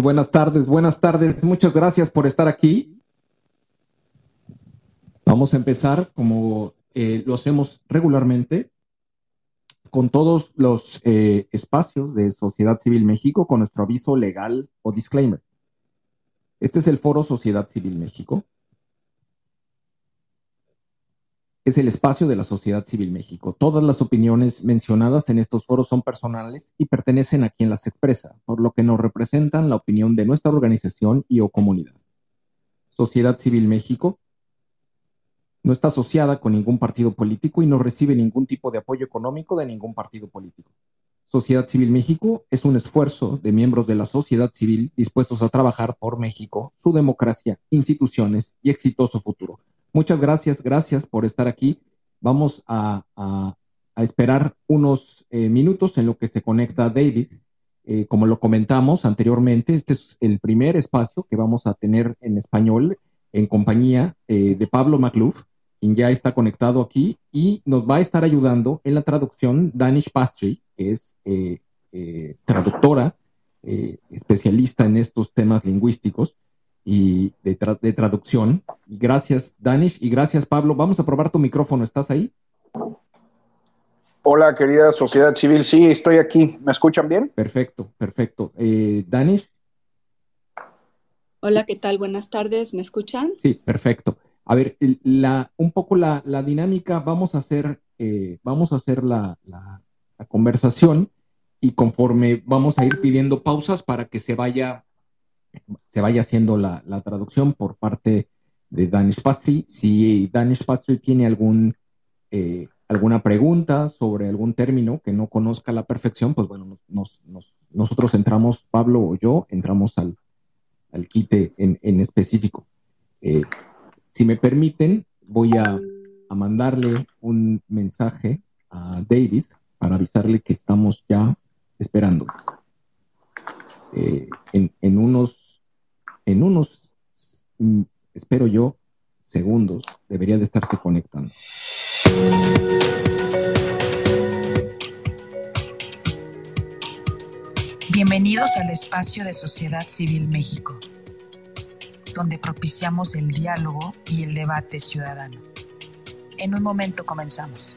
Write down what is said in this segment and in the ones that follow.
Buenas tardes, buenas tardes. Muchas gracias por estar aquí. Vamos a empezar como eh, lo hacemos regularmente con todos los eh, espacios de Sociedad Civil México con nuestro aviso legal o disclaimer. Este es el foro Sociedad Civil México. Es el espacio de la Sociedad Civil México. Todas las opiniones mencionadas en estos foros son personales y pertenecen a quien las expresa, por lo que no representan la opinión de nuestra organización y o comunidad. Sociedad Civil México no está asociada con ningún partido político y no recibe ningún tipo de apoyo económico de ningún partido político. Sociedad Civil México es un esfuerzo de miembros de la sociedad civil dispuestos a trabajar por México, su democracia, instituciones y exitoso futuro. Muchas gracias, gracias por estar aquí. Vamos a, esperar unos eh, minutos en lo que se conecta David. Eh, como lo comentamos anteriormente, este es el primer espacio que vamos a tener en español en compañía eh, de Pablo Macluf, quien ya está conectado aquí y nos va a estar ayudando en la traducción Danish Pastry, que es traductora, especialista en estos temas lingüísticos y de, traducción. Y gracias, Danish, y gracias, Pablo. Vamos a probar tu micrófono. ¿Estás ahí? Hola, querida sociedad civil. Sí, estoy aquí. ¿Me escuchan bien? Perfecto, perfecto. Danish. Hola, ¿qué tal? Buenas tardes. ¿Me escuchan? Sí, perfecto. A ver, la, un poco la, dinámica, vamos a hacer, eh, vamos a hacer la, conversación y conforme vamos a ir pidiendo pausas para que se vaya, se vaya haciendo la, traducción por parte de Danish Pastry. Si Danish Pastry tiene algún, eh, alguna pregunta sobre algún término que no conozca a la perfección, pues bueno, nosotros entramos, Pablo o yo, entramos al, al quite en, específico. Eh, si me permiten, voy a, mandarle un mensaje a David para avisarle que estamos ya esperando. Eh, en, unos, en unos, mm, espero yo, segundos, debería de estarse conectando. Bienvenidos al espacio de Sociedad Civil México donde propiciamos el diálogo y el debate ciudadano. En un momento comenzamos.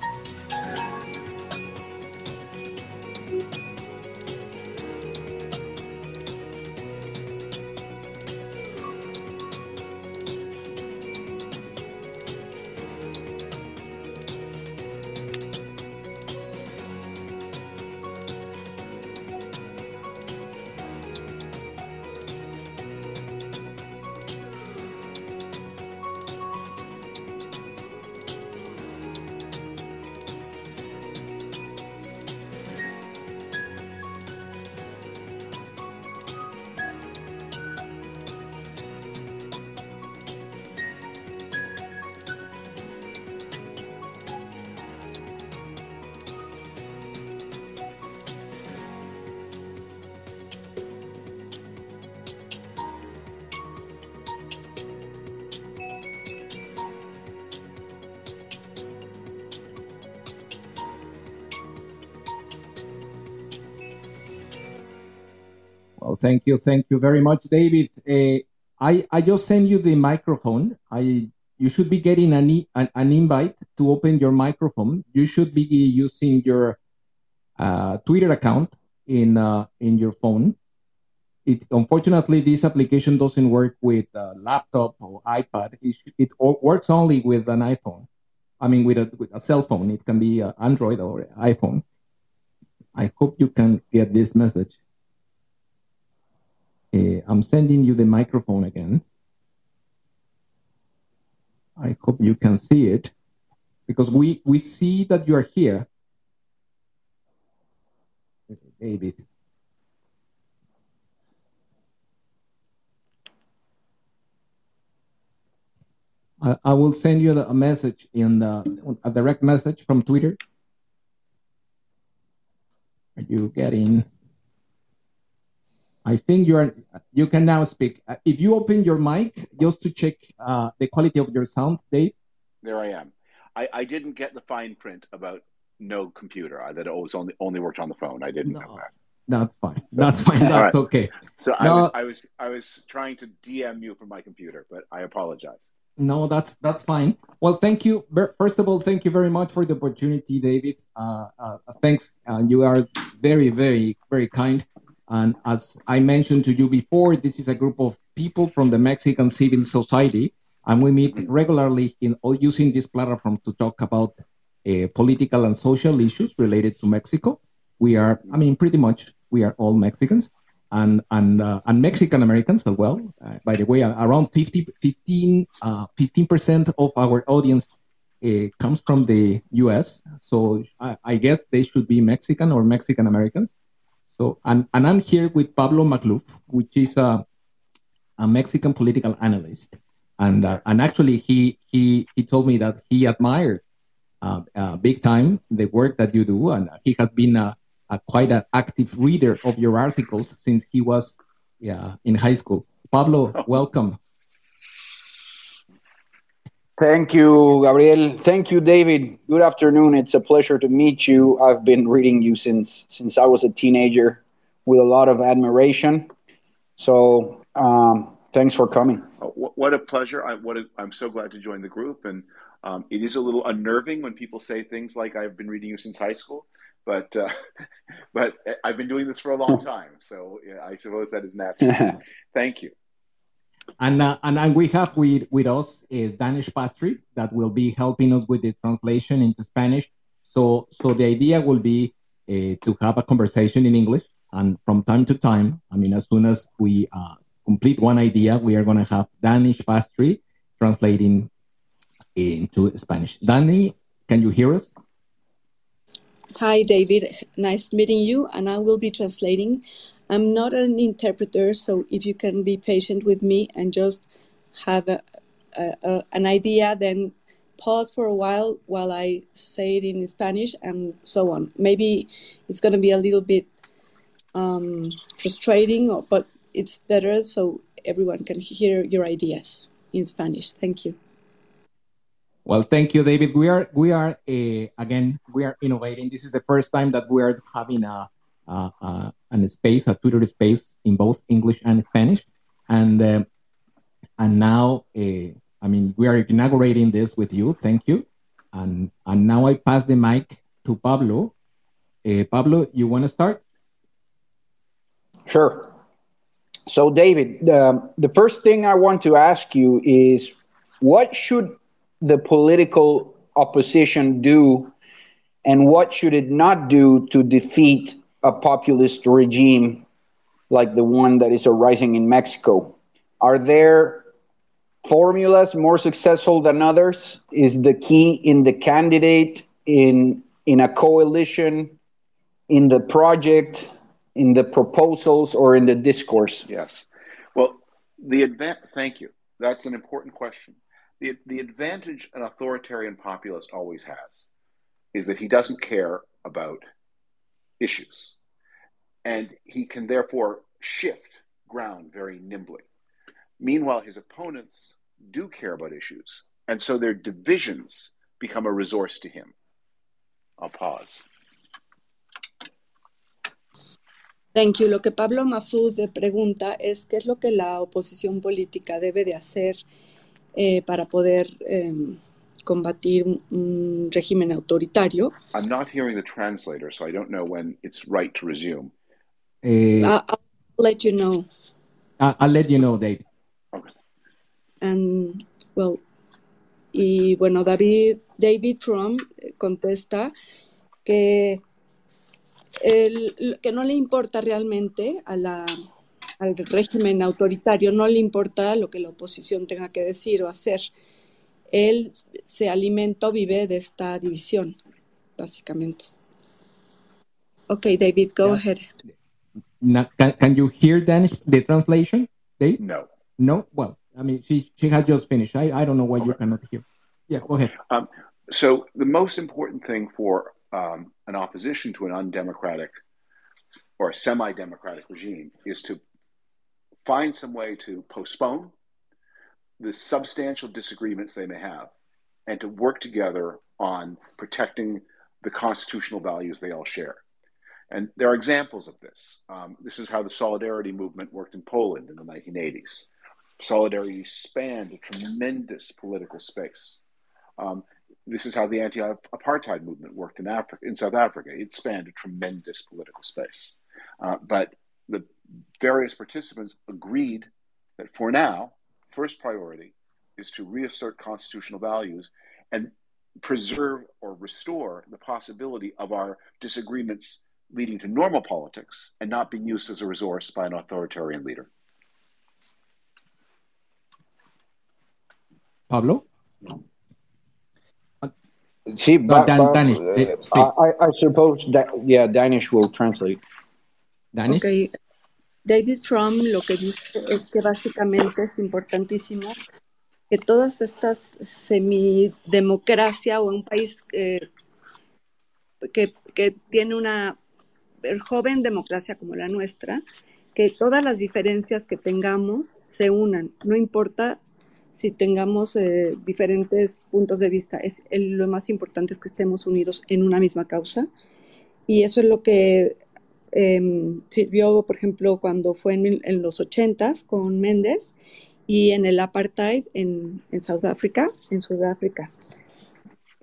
Thank you. Thank you very much, David. Uh, I, I just sent you the microphone. I you should be getting an, an, an invite to open your microphone. You should be using your uh, Twitter account in uh, in your phone. It, unfortunately, this application doesn't work with a laptop or iPad. It, it works only with an iPhone. I mean, with a, with a cell phone. It can be Android or iPhone. I hope you can get this message. Uh, I'm sending you the microphone again. I hope you can see it because we, we see that you are here. David. I, I will send you a message in the, a direct message from Twitter. Are you getting? I think you are. You can now speak. Uh, if you open your mic, just to check uh, the quality of your sound, Dave. There I am. I, I didn't get the fine print about no computer. I, that it was only only worked on the phone. I didn't no, know that. That's fine. That's fine. That's right. okay. So I was I was I was trying to DM you from my computer, but I apologize. No, that's that's fine. Well, thank you. First of all, thank you very much for the opportunity, David. Uh, uh, thanks. Uh, you are very, very, very kind. And as I mentioned to you before, this is a group of people from the Mexican civil society, and we meet regularly in using this platform to talk about uh, political and social issues related to Mexico. We are, I mean, pretty much we are all Mexicans and and uh, and Mexican Americans as well. Uh, by the way, around 50, 15 percent uh, of our audience uh, comes from the U.S. So I, I, guess they should be Mexican or Mexican Americans. So and and I'm here with Pablo Majluf, which is a a Mexican political analyst, and uh, and actually he he he told me that he admired uh, big time the work that you do, and he has been a a quite an active reader of your articles since he was yeah, in high school. Pablo, welcome. Thank you, Gabriel. Thank you, David. Good afternoon. It's a pleasure to meet you. I've been reading you since since I was a teenager with a lot of admiration. So, um, thanks for coming. Oh, what a pleasure! I, what a, I'm so glad to join the group, and um, it is a little unnerving when people say things like "I've been reading you since high school." but uh, but I've been doing this for a long time, so yeah, I suppose that is natural. Thank you. And uh, and we have with with us uh, Danish Patrick that will be helping us with the translation into Spanish. So so the idea will be uh, to have a conversation in English, and from time to time, I mean, as soon as we uh, complete one idea, we are going to have Danish Patrick translating into Spanish. Danny, can you hear us? Hi, David. Nice meeting you, and I will be translating. I'm not an interpreter, so if you can be patient with me and just have a, a, a, an idea, then pause for a while while I say it in Spanish and so on. Maybe it's going to be a little bit um, frustrating, or, but it's better so everyone can hear your ideas in Spanish. Thank you. Well, thank you, David. We are we are uh, again we are innovating. This is the first time that we are having a, a, a, a space, a Twitter space in both English and Spanish, and uh, and now uh, I mean we are inaugurating this with you. Thank you, and and now I pass the mic to Pablo. Pablo, you want to start? Sure. So, David, the first thing I want to ask you is what should the political opposition do and what should it not do to defeat a populist regime like the one that is arising in Mexico? Are there formulas more successful than others? Is the key in the candidate, in in a coalition, in the project, in the proposals, or in the discourse? Yes. Well, the advent. Thank you. That's an important question the, the advantage an authoritarian populist always has is that he doesn't care about issues. And he can therefore shift ground very nimbly. Meanwhile, his opponents do care about issues. And so their divisions become a resource to him. I'll pause. Thank you. Lo que Pablo Majluf pregunta es qué es lo que la oposición política debe de hacer eh, para poder eh, combatir un régimen autoritario. I'm not hearing the translator, so I don't know when it's right to resume. Eh, I'll, I'll let you know. I'll let you know, David. Okay. And, well, y bueno, David, David Trump contesta que el, que no le importa realmente a la, al régimen autoritario, no le importa lo que la oposición tenga que decir o hacer. Él se alimenta o vive de esta división, básicamente. Ok, David, go Yeah. ahead. Na- can, can you hear Danish, the translation, Dave? No. No? Well, I mean, she, she has just finished. I, I don't know why you cannot hear. Yeah, go ahead. So the most important thing for um, an opposition to an undemocratic or a semi-democratic regime is to find some way to postpone the substantial disagreements they may have and to work together on protecting the constitutional values they all share. And there are examples of this. Um, this is how the Solidarity movement worked in Poland in the 1980s. Solidarity spanned a tremendous political space. Um, this is how the anti-apartheid movement worked in Africa, in South Africa. It spanned a tremendous political space. Uh, but the various participants agreed that for now, first priority is to reassert constitutional values and preserve or restore the possibility of our disagreements leading to normal politics and not being used as a resource by an authoritarian leader. Pablo? Sí, No, ba- Dan- ba- Danish, uh, eh. I, I- I suppose that, yeah, Danish will translate. Danish? Ok, David Fromm lo que dice es que básicamente es importantísimo que todas estas semidemocracia o un país eh, que, que tiene una joven democracia como la nuestra, que todas las diferencias que tengamos se unan, no importa si tengamos eh, diferentes puntos de vista, es el- lo más importante es que estemos unidos en una misma causa. Y eso es lo que em, sirvió, por ejemplo, cuando fue en, los ochentas con Méndez y en el apartheid en, en Sudáfrica, en Sudáfrica.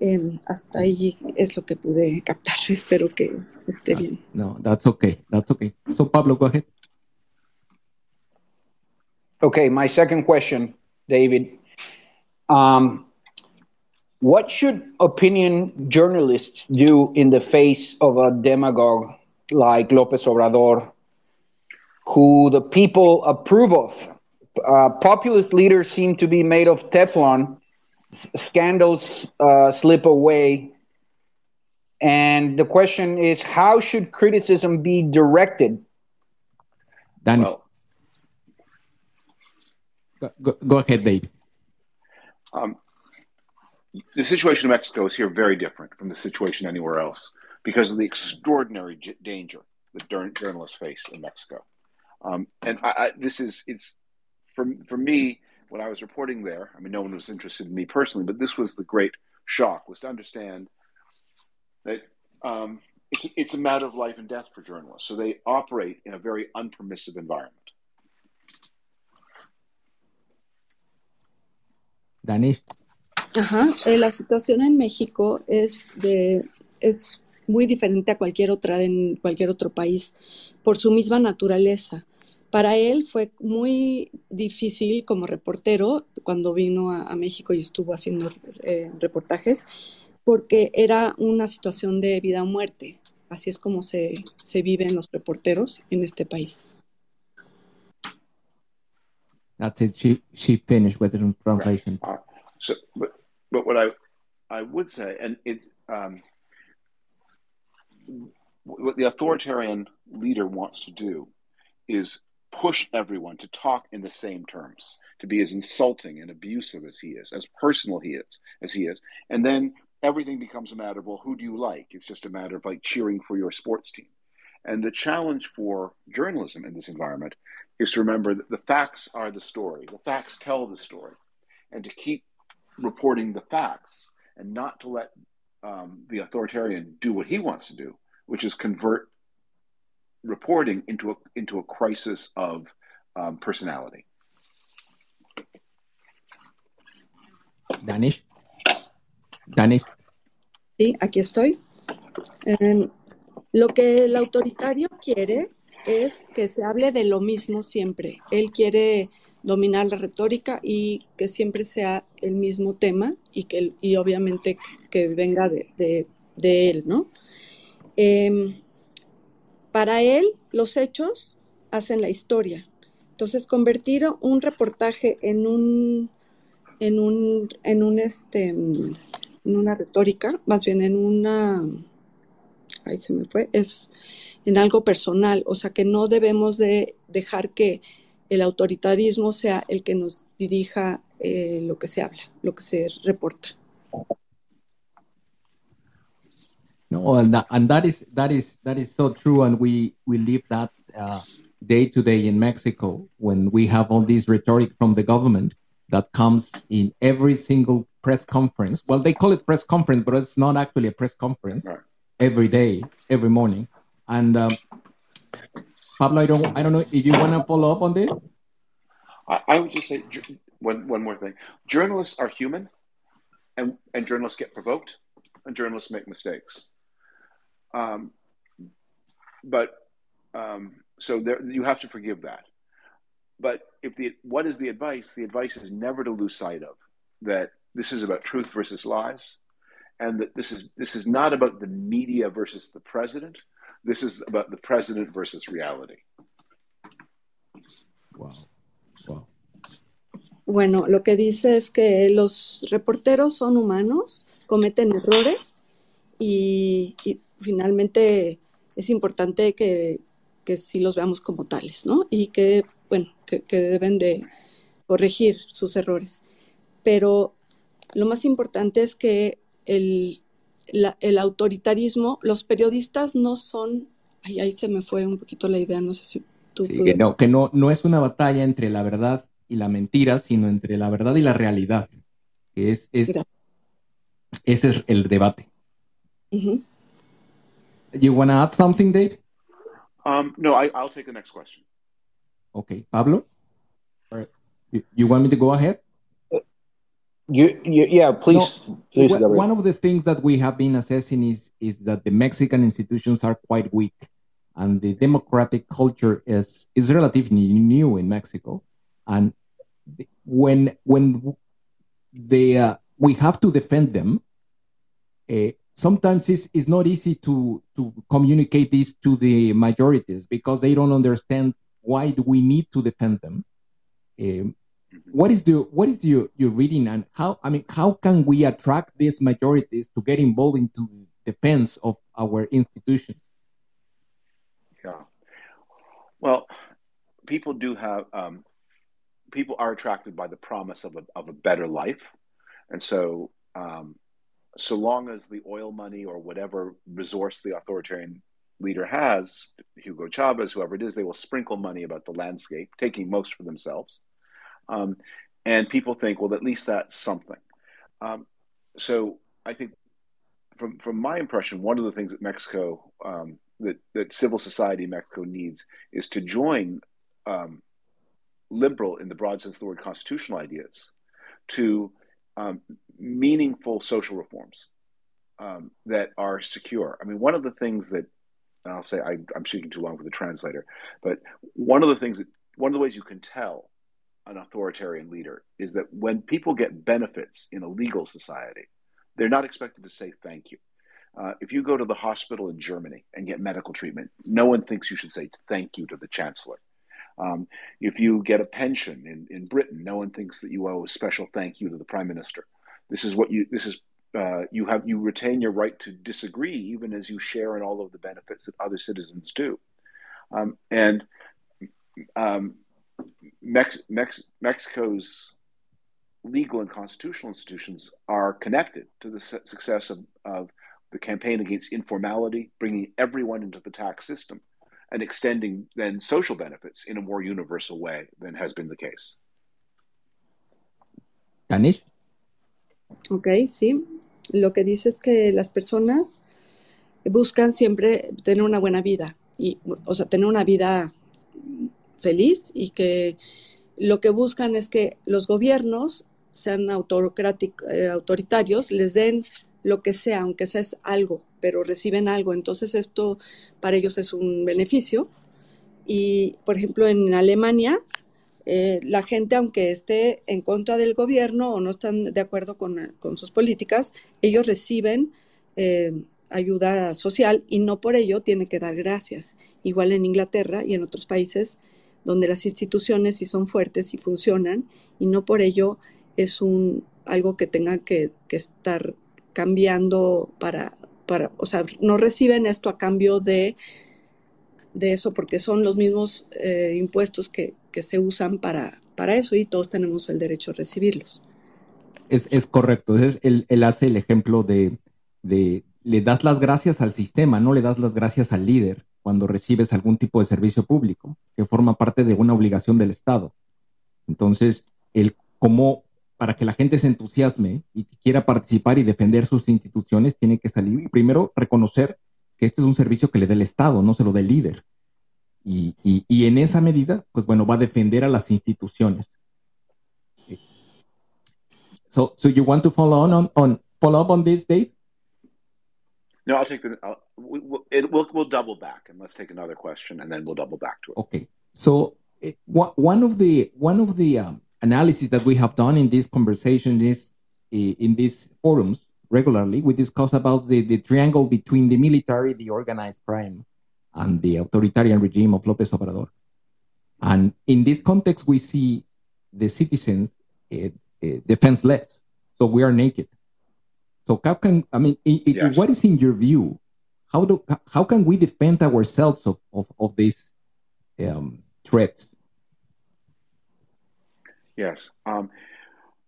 Em, hasta ahí es lo que pude captar. Espero que esté bien. No, that's okay. That's okay. So, Pablo, go ahead. Okay, my second question, David. Um, what should opinion journalists do in the face of a demagogue like Lopez Obrador, who the people approve of? Uh, populist leaders seem to be made of Teflon. S- scandals uh, slip away. And the question is how should criticism be directed? Danish. Well, go, go, go ahead, Dave. Um, the situation in Mexico is here very different from the situation anywhere else because of the extraordinary j- danger that jour- journalists face in Mexico. Um, and I, I, this is it's for for me when I was reporting there. I mean, no one was interested in me personally, but this was the great shock was to understand that um, it's it's a matter of life and death for journalists. So they operate in a very unpermissive environment. Danish. Ajá, eh, la situación en México es de es muy diferente a cualquier otra en cualquier otro país por su misma naturaleza. Para él fue muy difícil como reportero cuando vino a, a México y estuvo haciendo eh, reportajes porque era una situación de vida o muerte. Así es como se, se viven los reporteros en este país. That's it. She she finished with the translation. Uh, so, but but what I I would say, and it um, what the authoritarian leader wants to do is push everyone to talk in the same terms, to be as insulting and abusive as he is, as personal he is as he is, and then everything becomes a matter of well, who do you like? It's just a matter of like cheering for your sports team. And the challenge for journalism in this environment is to remember that the facts are the story. The facts tell the story, and to keep reporting the facts and not to let um, the authoritarian do what he wants to do, which is convert reporting into a into a crisis of um, personality. Danish. Danish. Sí, aquí estoy. Eh, lo que el autoritario quiere es que se hable de lo mismo siempre. Él quiere dominar la retórica y que siempre sea el mismo tema y que y obviamente que venga de, de, de él, ¿no? Eh, para él los hechos hacen la historia. Entonces, convertir un reportaje en un, en un, en un este, en una retórica, más bien en una, ahí se me fue, es en algo personal, o sea que no debemos de dejar que el autoritarismo sea el que nos dirija eh, lo que se habla, lo que se reporta. No, and that, and that is that is that is so true, and we we live that uh, day to day in Mexico when we have all this rhetoric from the government that comes in every single press conference. Well, they call it press conference, but it's not actually a press conference. Right. Every day, every morning, and um, Pablo, I don't I don't know if you want to follow up on this. I, I would just say one one more thing. Journalists are human, and and journalists get provoked, and journalists make mistakes. Um, but um, so there, you have to forgive that. But if the what is the advice? The advice is never to lose sight of that this is about truth versus lies, and that this is this is not about the media versus the president. This is about the president versus reality. Wow. Wow. Bueno, lo que dice es que los reporteros son humanos, cometen errores y, y finalmente es importante que, que sí los veamos como tales, ¿no? Y que, bueno, que, que deben de corregir sus errores. Pero lo más importante es que el, la, el autoritarismo, los periodistas no son, ay, ahí se me fue un poquito la idea, no sé si tú... Sí, que, no, que no, no es una batalla entre la verdad y la mentira, sino entre la verdad y la realidad. Que es, es, ese es el debate. Uh -huh. You want to add something, Dave? Um, no, I, will take the next question. Okay, Pablo. All right. You, you want me to go ahead? You, you yeah, please. No, please one of the things that we have been assessing is is that the Mexican institutions are quite weak, and the democratic culture is is relatively new in Mexico, and when when they uh, we have to defend them. Uh, sometimes it's, it's not easy to to communicate this to the majorities because they don't understand why do we need to defend them um, what is the what is your your reading and how i mean how can we attract these majorities to get involved into the defense of our institutions? Yeah. Well people do have um, people are attracted by the promise of a, of a better life. And so um, so long as the oil money or whatever resource the authoritarian leader has, Hugo Chavez, whoever it is, they will sprinkle money about the landscape, taking most for themselves. Um, and people think, well, at least that's something. Um, so I think, from from my impression, one of the things that Mexico, um, that that civil society in Mexico needs, is to join um, liberal, in the broad sense of the word, constitutional ideas, to um, meaningful social reforms um, that are secure. I mean, one of the things that and I'll say I, am speaking too long for the translator, but one of the things that one of the ways you can tell an authoritarian leader is that when people get benefits in a legal society, they're not expected to say thank you. Uh, if you go to the hospital in Germany and get medical treatment, no one thinks you should say thank you to the chancellor. Um, if you get a pension in, in Britain, no one thinks that you owe a special thank you to the prime minister. This is what you. This is uh, you have you retain your right to disagree, even as you share in all of the benefits that other citizens do. Um, and um, Mex- Mex- Mexico's legal and constitutional institutions are connected to the su- success of, of the campaign against informality, bringing everyone into the tax system and extending then social benefits in a more universal way than has been the case. Danish? Ok, sí. Lo que dice es que las personas buscan siempre tener una buena vida, y, o sea, tener una vida feliz y que lo que buscan es que los gobiernos sean eh, autoritarios, les den lo que sea, aunque sea algo, pero reciben algo. Entonces esto para ellos es un beneficio. Y, por ejemplo, en Alemania, eh, la gente, aunque esté en contra del gobierno o no están de acuerdo con, sus políticas, ellos reciben eh, ayuda social y no por ello tiene que dar gracias. Igual en Inglaterra y en otros países donde las instituciones sí son fuertes y funcionan y no por ello es un algo que tenga que, estar cambiando para, para, o sea, no reciben esto a cambio de, de eso porque son los mismos eh, impuestos que, se usan para, para eso y todos tenemos el derecho a recibirlos. Es, es correcto, él, él, hace el ejemplo de, de, le das las gracias al sistema, no le das las gracias al líder cuando recibes algún tipo de servicio público que forma parte de una obligación del Estado. Entonces, el cómo para que la gente se entusiasme y quiera participar y defender sus instituciones, tiene que salir y primero reconocer que este es un servicio que le da el Estado, no se lo da el líder. Y, y, y en esa medida, pues bueno, va a defender a las instituciones. So, so you want to follow on, on follow up on this, Dave? No, I'll take the. I'll, we, we'll, it, we'll we'll double back and let's take another question and then we'll double back to it. Okay. So uh, one of the one of the um, analysis that we have done in this conversation is uh, in these forums regularly. We discuss about the, the triangle between the military, the organized crime, and the authoritarian regime of López Obrador. And in this context, we see the citizens uh, defenseless. So we are naked. So how can I mean? It, yes. What is in your view? How do how can we defend ourselves of of, of these um, threats? Yes. Um,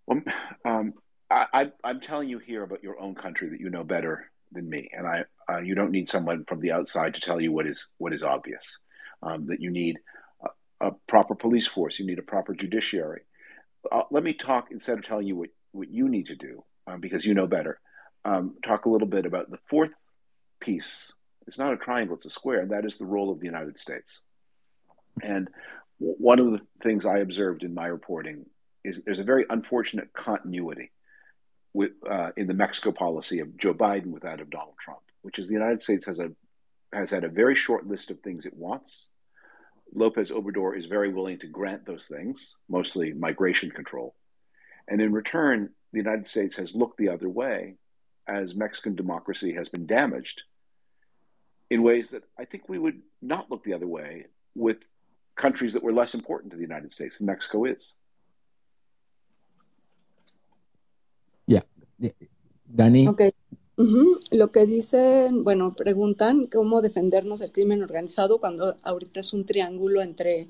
well, um, I, am telling you here about your own country that you know better than me, and I uh, you don't need someone from the outside to tell you what is what is obvious. Um, that you need a, a, proper police force, you need a proper judiciary. Uh, let me talk instead of telling you what what you need to do um, because you know better um, talk a little bit about the fourth piece. It's not a triangle, it's a square, that is the role of the United States. And one of the things I observed in my reporting is there's a very unfortunate continuity with, uh, in the Mexico policy of Joe Biden with that of Donald Trump, which is the United States has a has had a very short list of things it wants. Lopez Obrador is very willing to grant those things, mostly migration control. And in return, the United States has looked the other way as Mexican democracy has been damaged in ways that I think we would not look the other way with countries that were less important to the United States than Mexico is. Yeah. Dani. Okay. Uh -huh. Lo que dicen, bueno, preguntan cómo defendernos del crimen organizado cuando ahorita es un triángulo entre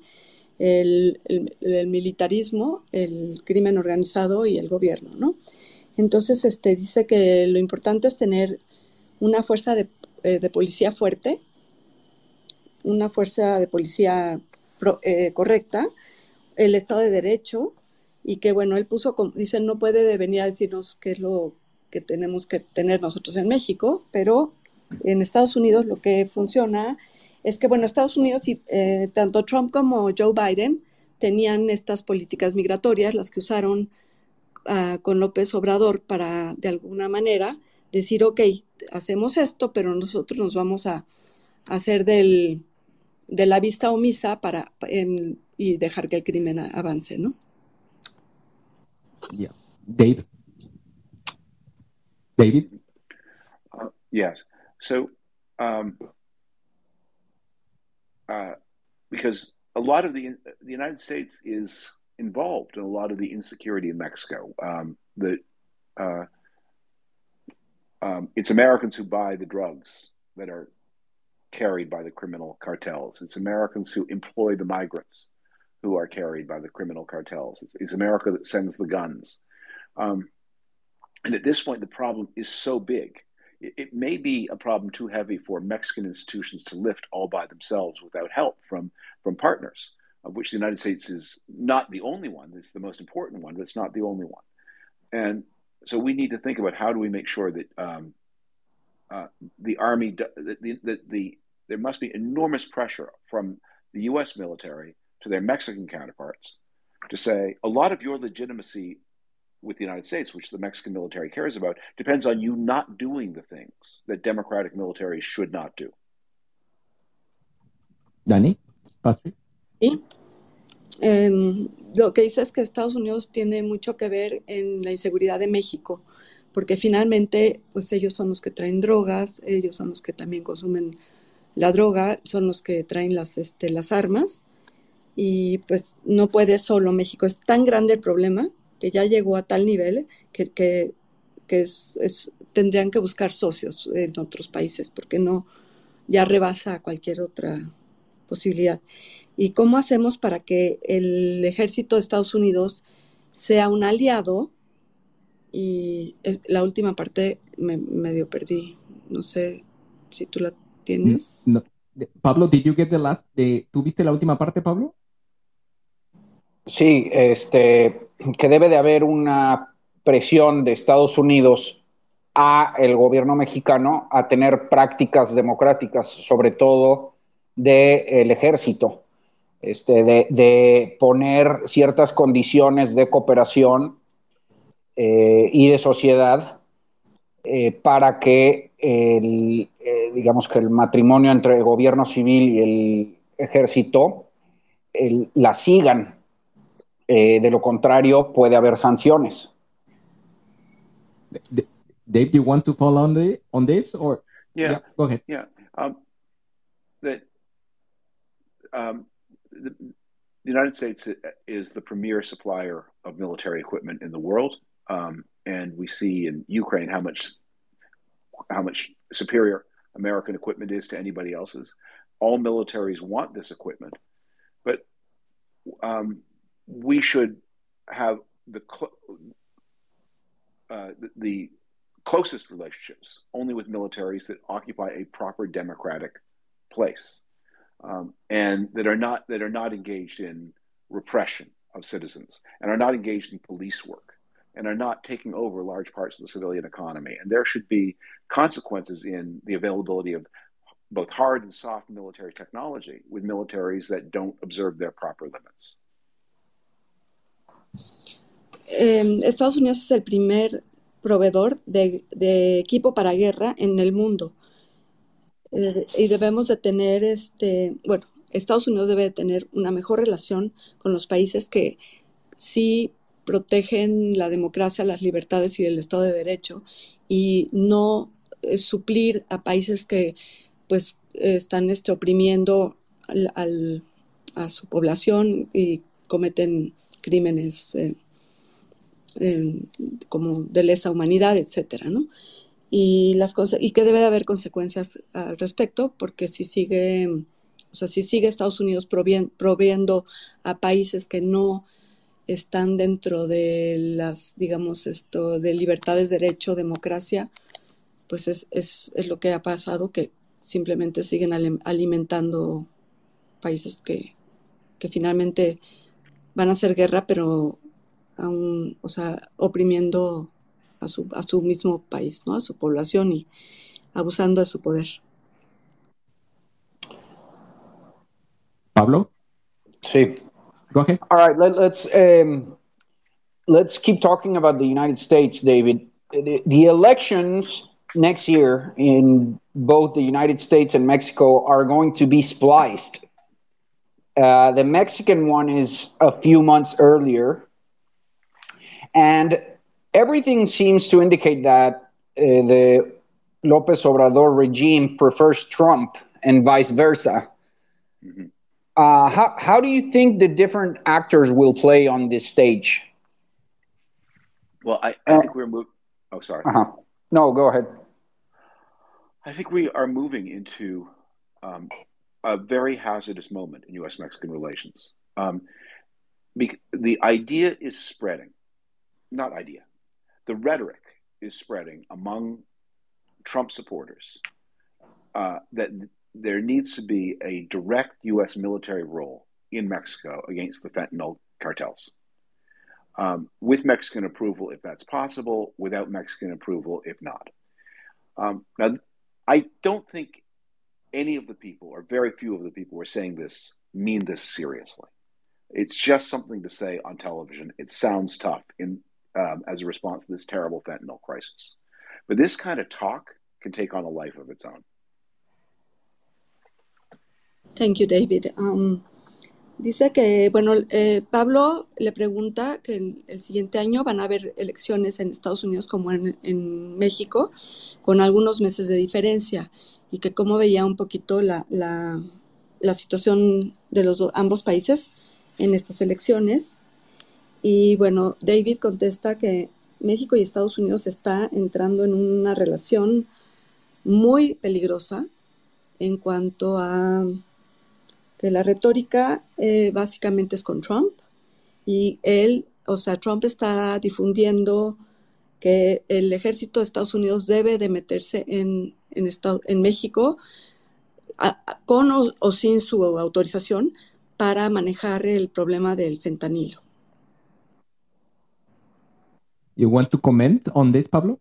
el, el, el militarismo, el crimen organizado y el gobierno, ¿no? Entonces, este, dice que lo importante es tener una fuerza de, eh, policía fuerte, una fuerza de policía eh, correcta, el Estado de Derecho, y que, bueno, él puso, dice, no puede venir a decirnos qué es lo que tenemos que tener nosotros en México, pero en Estados Unidos lo que funciona es que, bueno, Estados Unidos y eh, tanto Trump como Joe Biden tenían estas políticas migratorias, las que usaron con López Obrador para, de alguna manera, decir, ok, hacemos esto, pero nosotros nos vamos a, hacer del, de la vista omisa para, y dejar que el crimen avance, ¿no? Yeah. Dave? David? Uh, yes. So, um, uh, because a lot of the, the United States is involved in a lot of the insecurity in Mexico. Um, the uh, um, it's Americans who buy the drugs that are carried by the criminal cartels. It's Americans who employ the migrants who are carried by the criminal cartels. It's, it's America that sends the guns. Um, and at this point, the problem is so big. It, it may be a problem too heavy for Mexican institutions to lift all by themselves without help from, from partners of which the United States is not the only one. It's the most important one, but it's not the only one. And so we need to think about how do we make sure that um, uh, the army that the, the, the there must be enormous pressure from the U.S. military to their Mexican counterparts to say a lot of your legitimacy with the United States, which the Mexican military cares about, depends on you not doing the things that democratic militaries should not do. Danny, Patrick. Sí. lo que dice es que Estados Unidos tiene mucho que ver en la inseguridad de México, porque finalmente pues ellos son los que traen drogas, ellos son los que también consumen la droga, son los que traen las, este, las armas y pues no puede solo México. Es tan grande el problema que ya llegó a tal nivel que, que, tendrían que buscar socios en otros países porque no ya rebasa cualquier otra posibilidad. ¿Y cómo hacemos para que el ejército de Estados Unidos sea un aliado? Y la última parte me medio perdí. No sé si tú la tienes. Pablo, did you get the last? ¿Tuviste la última parte, Pablo? Sí, este, que debe de haber una presión de Estados Unidos a el gobierno mexicano a tener prácticas democráticas, sobre todo del ejército, este, de, poner ciertas condiciones de cooperación eh, y de sociedad eh, para que el, eh, digamos que el matrimonio entre el gobierno civil y el ejército la sigan. de lo contrario, puede haber sanciones. Dave, do you want to follow on the on this or yeah, yeah go ahead. Yeah, um, that um, the, the, United States is the premier supplier of military equipment in the world, um, and we see in Ukraine how much how much superior American equipment is to anybody else's. All militaries want this equipment, but um, we should have the uh, the, the closest relationships only with militaries that occupy a proper democratic place um, and that are not that are not engaged in repression of citizens and are not engaged in police work and are not taking over large parts of the civilian economy and there should be consequences in the availability of both hard and soft military technology with militaries that don't observe their proper limits. Eh, Estados Unidos es el primer proveedor de, equipo para guerra en el mundo. Eh, y debemos de tener, este, bueno, Estados Unidos debe de tener una mejor relación con los países que sí protegen la democracia, las libertades y el Estado de Derecho y no eh, suplir a países que pues están este, oprimiendo a su población y cometen crímenes eh, como de lesa humanidad, etcétera, ¿no? Y, las y que debe de haber consecuencias al respecto, porque si sigue, o sea, si sigue Estados Unidos proviendo a países que no están dentro de las, digamos, esto, de libertades, derecho, democracia, pues es, es, es lo que ha pasado, que simplemente siguen alimentando países que, que finalmente van a hacer guerra, pero a un, o sea, oprimiendo a su, a su mismo país, ¿no? A su población y abusando de su poder. Pablo? Sí. Go ahead. All right, let, us um, let's keep talking about the United States, David. The, the, elections next year in both the United States and Mexico are going to be spliced. Uh, the Mexican one is a few months earlier, and everything seems to indicate that uh, the Lopez Obrador regime prefers Trump and vice versa. Mm-hmm. Uh, how, how do you think the different actors will play on this stage? Well, I, I think we're moving. Oh, sorry. Uh-huh. No, go ahead. I think we are moving into um, a very hazardous moment in U.S. Mexican relations. Um, the idea is spreading not idea. The rhetoric is spreading among Trump supporters uh, that there needs to be a direct U.S. military role in Mexico against the fentanyl cartels. Um, with Mexican approval, if that's possible, without Mexican approval, if not. Um, now, I don't think any of the people, or very few of the people who are saying this, mean this seriously. It's just something to say on television. It sounds tough in um, as a response to this terrible fentanyl crisis. But this kind of talk can take on a life of its own. Thank you, David. Um, Dice que, bueno, eh, Pablo le pregunta que el, siguiente año van a haber elecciones en Estados Unidos como en, en, México, con algunos meses de diferencia, y que cómo veía un poquito la, la, la situación de los ambos países en estas elecciones. Y bueno, David contesta que México y Estados Unidos está entrando en una relación muy peligrosa en cuanto a que la retórica eh, básicamente es con Trump y él, o sea, Trump está difundiendo que el ejército de Estados Unidos debe de meterse en, México con o, sin su autorización para manejar el problema del fentanilo. You want to comment on this, Pablo?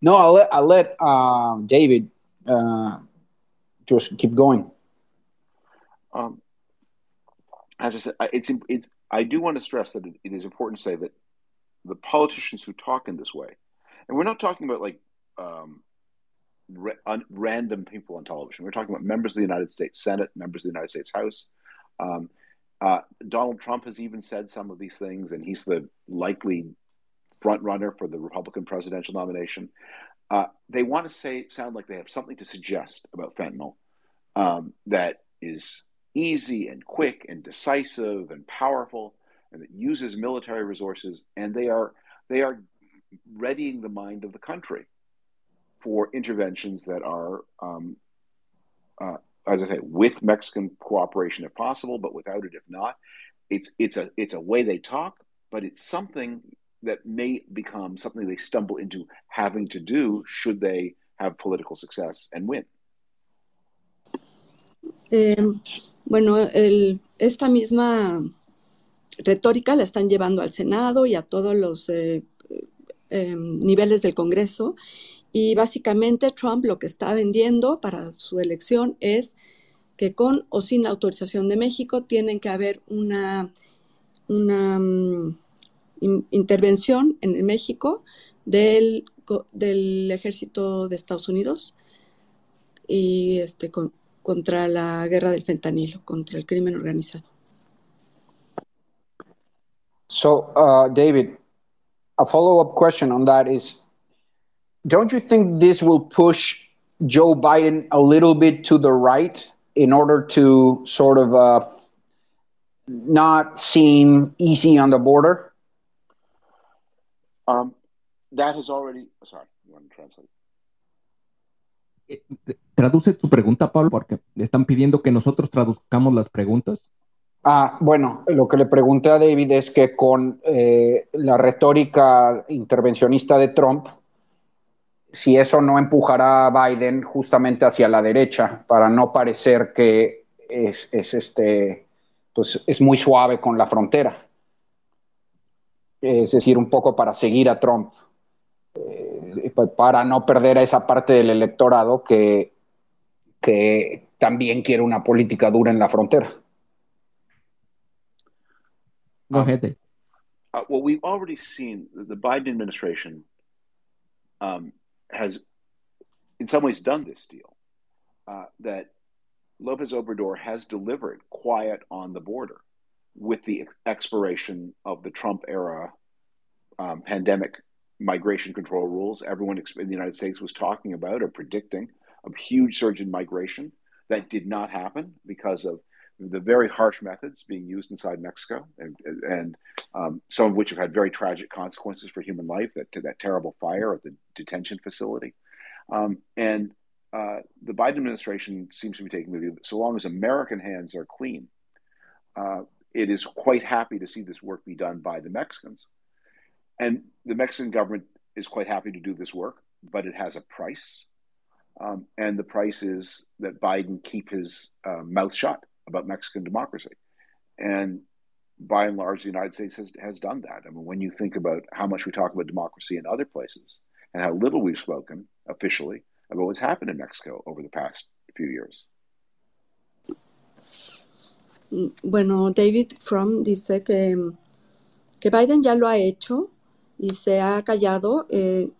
No, I'll let, I'll let uh, David uh, just keep going. Um, as I said, it's, it's I do want to stress that it, it is important to say that the politicians who talk in this way, and we're not talking about like um, ra- un- random people on television. We're talking about members of the United States Senate, members of the United States House. Um, uh, Donald Trump has even said some of these things, and he's the likely front runner for the Republican presidential nomination. Uh, they want to say sound like they have something to suggest about fentanyl um, that is easy and quick and decisive and powerful and that uses military resources and they are they are readying the mind of the country for interventions that are um, uh, as I say with Mexican cooperation if possible but without it if not it's it's a it's a way they talk but it's something that may become something they stumble into having to do should they have political success and win Eh, bueno, el, esta misma retórica la están llevando al Senado y a todos los eh, eh, niveles del Congreso. Y básicamente Trump lo que está vendiendo para su elección es que con o sin la autorización de México tienen que haber una, una in, intervención en México del, del ejército de Estados Unidos y este, con, contra la guerra del fentanilo, contra el crimen organizado. So, uh, David, a follow up question on that is don't you think this will push Joe Biden a little bit to the right in order to sort of uh, not seem easy on the border? Um, that has already. Sorry, you want to translate? Traduce tu pregunta, Pablo, porque le están pidiendo que nosotros traduzcamos las preguntas. Ah, bueno, lo que le pregunté a David es que con eh, la retórica intervencionista de Trump, si eso no empujará a Biden justamente hacia la derecha para no parecer que es, es este, pues es muy suave con la frontera. Es decir, un poco para seguir a Trump, eh, para no perder a esa parte del electorado que, que también quiere una política dura en la frontera. Go ahead. Uh, well, we've already seen the Biden administration um, has, in some ways, done this deal. Uh, that Lopez Obrador has delivered quiet on the border with the expiration of the Trump era um, pandemic migration control rules. Everyone in the United States was talking about or predicting a huge surge in migration. That did not happen because of the very harsh methods being used inside Mexico, and, and um, some of which have had very tragic consequences for human life. That that terrible fire at the detention facility, um, and uh, the Biden administration seems to be taking the view that so long as American hands are clean, uh, it is quite happy to see this work be done by the Mexicans, and the Mexican government is quite happy to do this work, but it has a price. Um, and the price is that Biden keep his uh, mouth shut about Mexican democracy. And by and large, the United States has, has done that. I mean, when you think about how much we talk about democracy in other places and how little we've spoken officially about what's happened in Mexico over the past few years. Bueno, David Frum dice que, que Biden ya lo ha hecho y se ha callado. Eh,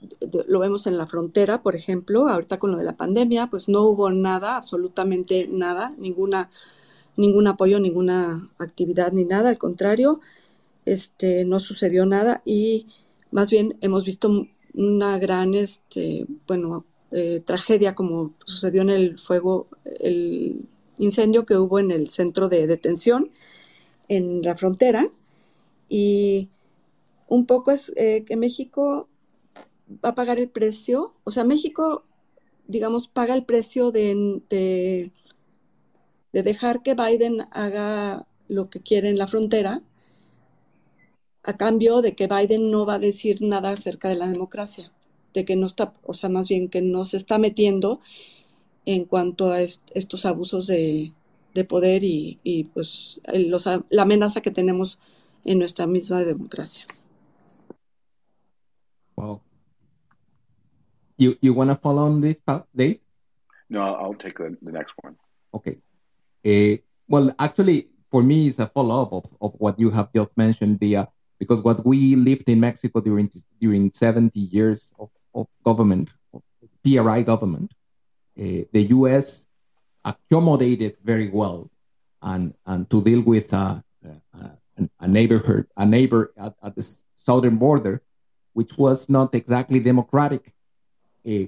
lo vemos en la frontera, por ejemplo, ahorita con lo de la pandemia, pues no hubo nada, absolutamente nada, ninguna ningún apoyo, ninguna actividad ni nada, al contrario, este, no sucedió nada y más bien hemos visto una gran, este, bueno, eh, tragedia como sucedió en el fuego, el incendio que hubo en el centro de detención en la frontera y un poco es eh, que México va a pagar el precio, o sea, México, digamos, paga el precio de, de, dejar que Biden haga lo que quiere en la frontera, a cambio de que Biden no va a decir nada acerca de la democracia, de que no está, o sea, más bien que no se está metiendo en cuanto a estos abusos de, poder y, pues la amenaza que tenemos en nuestra misma democracia. Wow. You you want to follow on this, Dave? No, I'll take the, the next one. Okay. Uh, well, actually, for me, it's a follow up of, of what you have just mentioned, the, uh, because what we lived in Mexico during during 70 years of, of government, of PRI government, uh, the U.S. accommodated very well, and and to deal with uh, uh, a neighborhood, a neighbor at, at the southern border, which was not exactly democratic uh,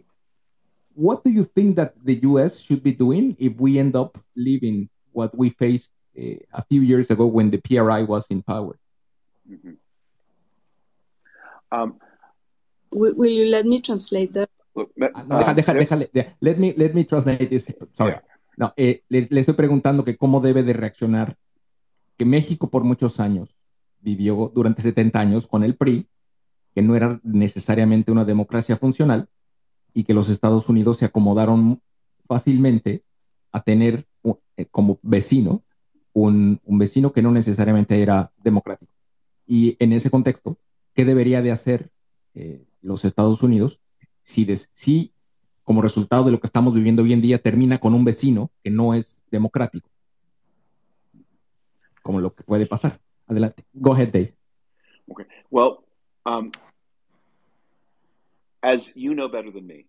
what do you think that the U.S. should be doing if we end up living what we faced uh, a few years ago when the PRI was in power? Mm-hmm. Um, will, will, you let me translate that? Look, uh, no, deja, deja, deja, let me let me translate this. Sorry. Yeah. No, eh, le, le, estoy preguntando que cómo debe de reaccionar que México por muchos años vivió durante 70 años con el PRI, que no era necesariamente una democracia funcional, y que los Estados Unidos se acomodaron fácilmente a tener eh, como vecino un, un, vecino que no necesariamente era democrático. Y en ese contexto, ¿qué debería de hacer eh, los Estados Unidos si, si, como resultado de lo que estamos viviendo hoy en día, termina con un vecino que no es democrático? Como lo que puede pasar. Adelante. Go ahead, Dave. Okay. Well, um, as you know better than me,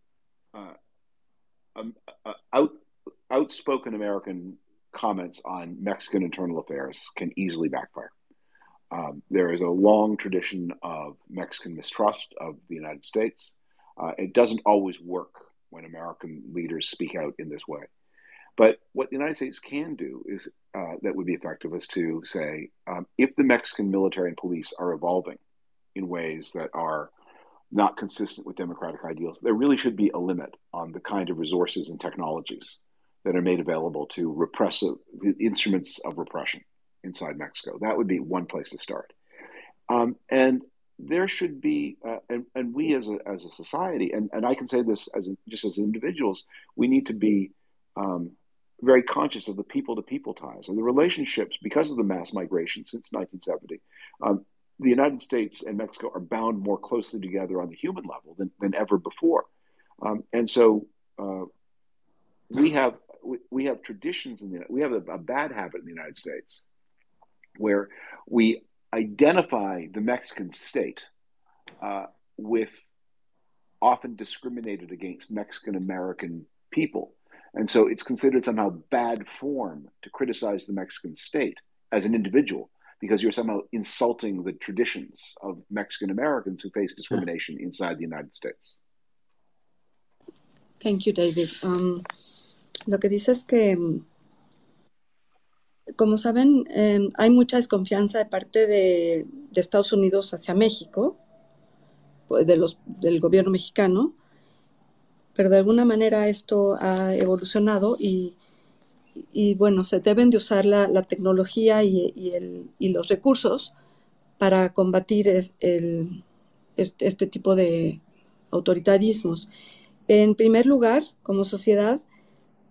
uh, um, uh, out, outspoken American comments on Mexican internal affairs can easily backfire. Um, there is a long tradition of Mexican mistrust of the United States. Uh, it doesn't always work when American leaders speak out in this way. But what the United States can do is uh, that would be effective is to say um, if the Mexican military and police are evolving in ways that are not consistent with democratic ideals. There really should be a limit on the kind of resources and technologies that are made available to repressive instruments of repression inside Mexico. That would be one place to start. Um, and there should be, uh, and, and we as a, as a society, and, and I can say this as just as individuals, we need to be um, very conscious of the people to people ties and the relationships because of the mass migration since 1970. Um, the United States and Mexico are bound more closely together on the human level than, than ever before. Um, and so uh, we have we, we, have traditions in the we have a, a, bad habit in the United States where we identify the Mexican state uh, with often discriminated against Mexican American people. And so it's considered somehow bad form to criticize the Mexican state as an individual because you're somehow insulting the traditions of Mexican Americans who face discrimination inside the United States. Thank you, David. Um, lo que dice es que, como saben, eh, hay mucha desconfianza de parte de, de, Estados Unidos hacia México, pues, de los, del gobierno mexicano, pero de alguna manera esto ha evolucionado y y bueno, se deben de usar la, la tecnología y, y, el, y, los recursos para combatir el, este, tipo de autoritarismos. En primer lugar, como sociedad,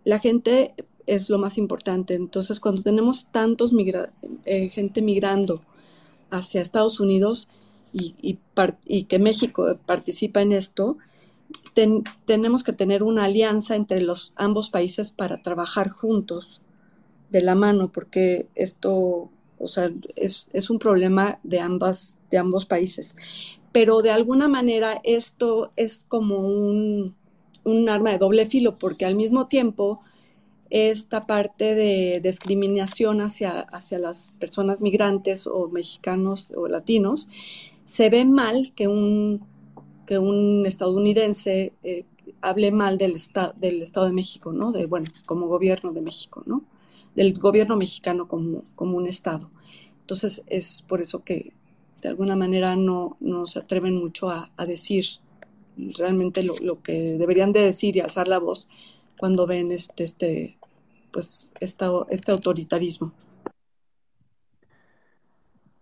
la gente es lo más importante. Entonces, cuando tenemos tantos migra eh, gente migrando hacia Estados Unidos y, y que México participa en esto, tenemos que tener una alianza entre los ambos países para trabajar juntos de la mano, porque esto, o sea, es, es un problema de ambas, de ambos países. Pero de alguna manera esto es como un, un arma de doble filo, porque al mismo tiempo esta parte de discriminación hacia, hacia las personas migrantes o mexicanos o latinos, se ve mal que un, que un estadounidense eh, hable mal del, del Estado de México, ¿no? De, bueno, como gobierno de México, ¿no? Del gobierno mexicano como, como un Estado. Entonces es por eso que de alguna manera no, no se atreven mucho a, a decir realmente lo, lo, que deberían de decir y alzar la voz cuando ven este, este, pues, este, este autoritarismo.